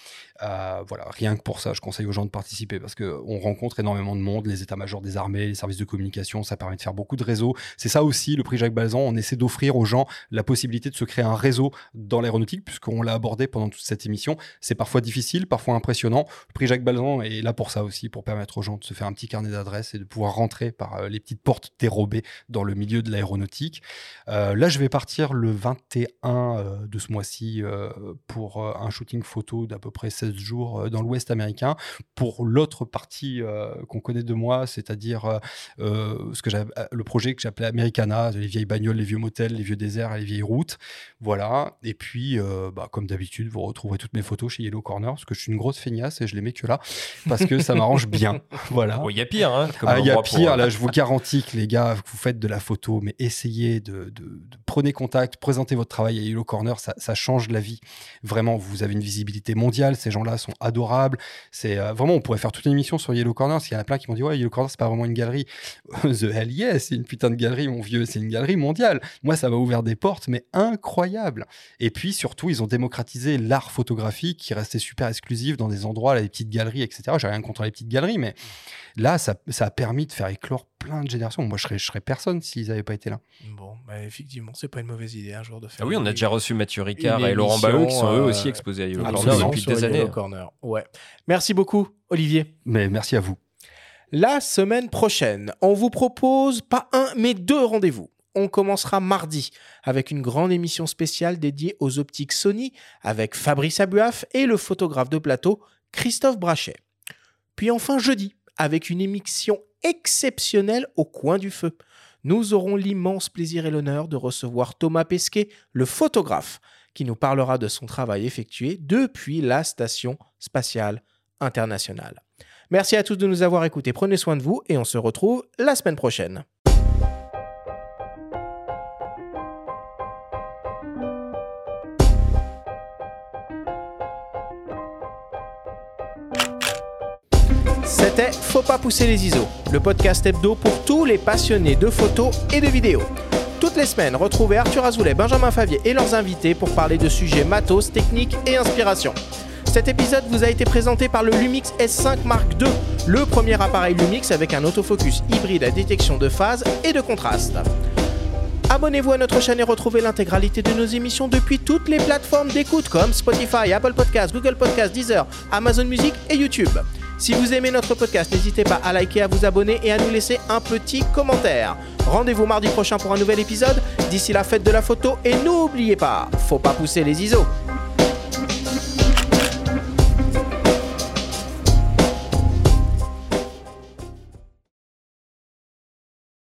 Speaker 3: voilà, rien que pour ça, je conseille aux gens de participer parce qu'on rencontre énormément de monde, les états-majors des armées, les services de communication, ça permet de faire beaucoup de réseaux. C'est ça aussi, le prix Jacques Balzan, on essaie d'offrir aux gens la possibilité de se créer un réseau dans l'aéronautique, puisqu'on l'a abordé pendant toute cette émission. C'est parfois difficile, parfois impressionnant. Le prix Jacques Balzan est là pour ça aussi, pour permettre aux gens de se faire un petit carnet d'adresses et de pouvoir rentrer par euh, les petites portes dérobées dans le milieu de l'aéronautique. Euh, là, je vais partir le 21 euh, de ce mois-ci pour un shooting photo d'à peu près 16 jours dans l'Ouest américain pour l'autre partie euh, qu'on connaît de moi, c'est-à-dire euh, euh, ce que le projet que j'appelais Americana, les vieilles bagnoles, les vieux motels, les vieux déserts et les vieilles routes. Voilà. Et puis, bah, comme d'habitude, vous retrouverez toutes mes photos chez Yellow Corner, parce que je suis une grosse feignasse et je les mets que là, parce que ça m'arrange bien. *laughs* Voilà.
Speaker 2: Il y a pire, hein
Speaker 3: ah, Il y a pire, là, je vous garantis que les gars, vous faites de la photo, mais essayez de, de, prenez contact, présentez votre travail à Yellow Corner, ça, change la vie. Vraiment, vous avez une visibilité mondiale, ces gens-là sont adorables. C'est vraiment, on pourrait faire toute une émission sur Yellow Corner, parce qu'il y en a plein qui m'ont dit ouais, Yellow Corner c'est pas vraiment une galerie. *laughs* The hell yes, c'est une putain de galerie, mon vieux, c'est une galerie mondiale. Moi, ça m'a ouvert des portes, mais incroyable. Et puis surtout, ils ont démocratisé l'art photographique qui restait super exclusif dans des endroits, là, les petites galeries, etc. J'ai rien contre les petites galeries, mais là, ça, a permis de faire éclore plein de générations. Moi, je serais, je serais personne s'ils n'avaient pas été là.
Speaker 1: Bon, bah, effectivement, c'est pas une mauvaise idée un jour de faire.
Speaker 2: Ah oui, on a déjà reçu Mathieu Ricard et Laurent Bahou qui sont eux aussi euh, exposés à Yellow Corner depuis des années.
Speaker 1: Corner. Ouais. Merci beaucoup, Olivier.
Speaker 3: Mais merci à vous.
Speaker 1: La semaine prochaine, on vous propose pas un, mais deux rendez-vous. On commencera mardi avec une grande émission spéciale dédiée aux optiques Sony avec Fabrice Abuaf et le photographe de plateau Christophe Brachet. Puis enfin jeudi avec une émission exceptionnelle au coin du feu. Nous aurons l'immense plaisir et l'honneur de recevoir Thomas Pesquet, le photographe, qui nous parlera de son travail effectué depuis la Station spatiale internationale. Merci à tous de nous avoir écoutés. Prenez soin de vous et on se retrouve la semaine prochaine. Faut pas pousser les ISO, le podcast hebdo pour tous les passionnés de photos et de vidéos. Toutes les semaines, retrouvez Arthur Azoulay, Benjamin Favier et leurs invités pour parler de sujets matos, techniques et inspiration. Cet épisode vous a été présenté par le Lumix S5 Mark II, le premier appareil Lumix avec un autofocus hybride à détection de phase et de contraste. Abonnez-vous à notre chaîne et retrouvez l'intégralité de nos émissions depuis toutes les plateformes d'écoute comme Spotify, Apple Podcasts, Google Podcasts, Deezer, Amazon Music et YouTube. Si vous aimez notre podcast, n'hésitez pas à liker, à vous abonner et à nous laisser un petit commentaire. Rendez-vous mardi prochain pour un nouvel épisode. D'ici la fête de la photo et n'oubliez pas, faut pas pousser les ISO.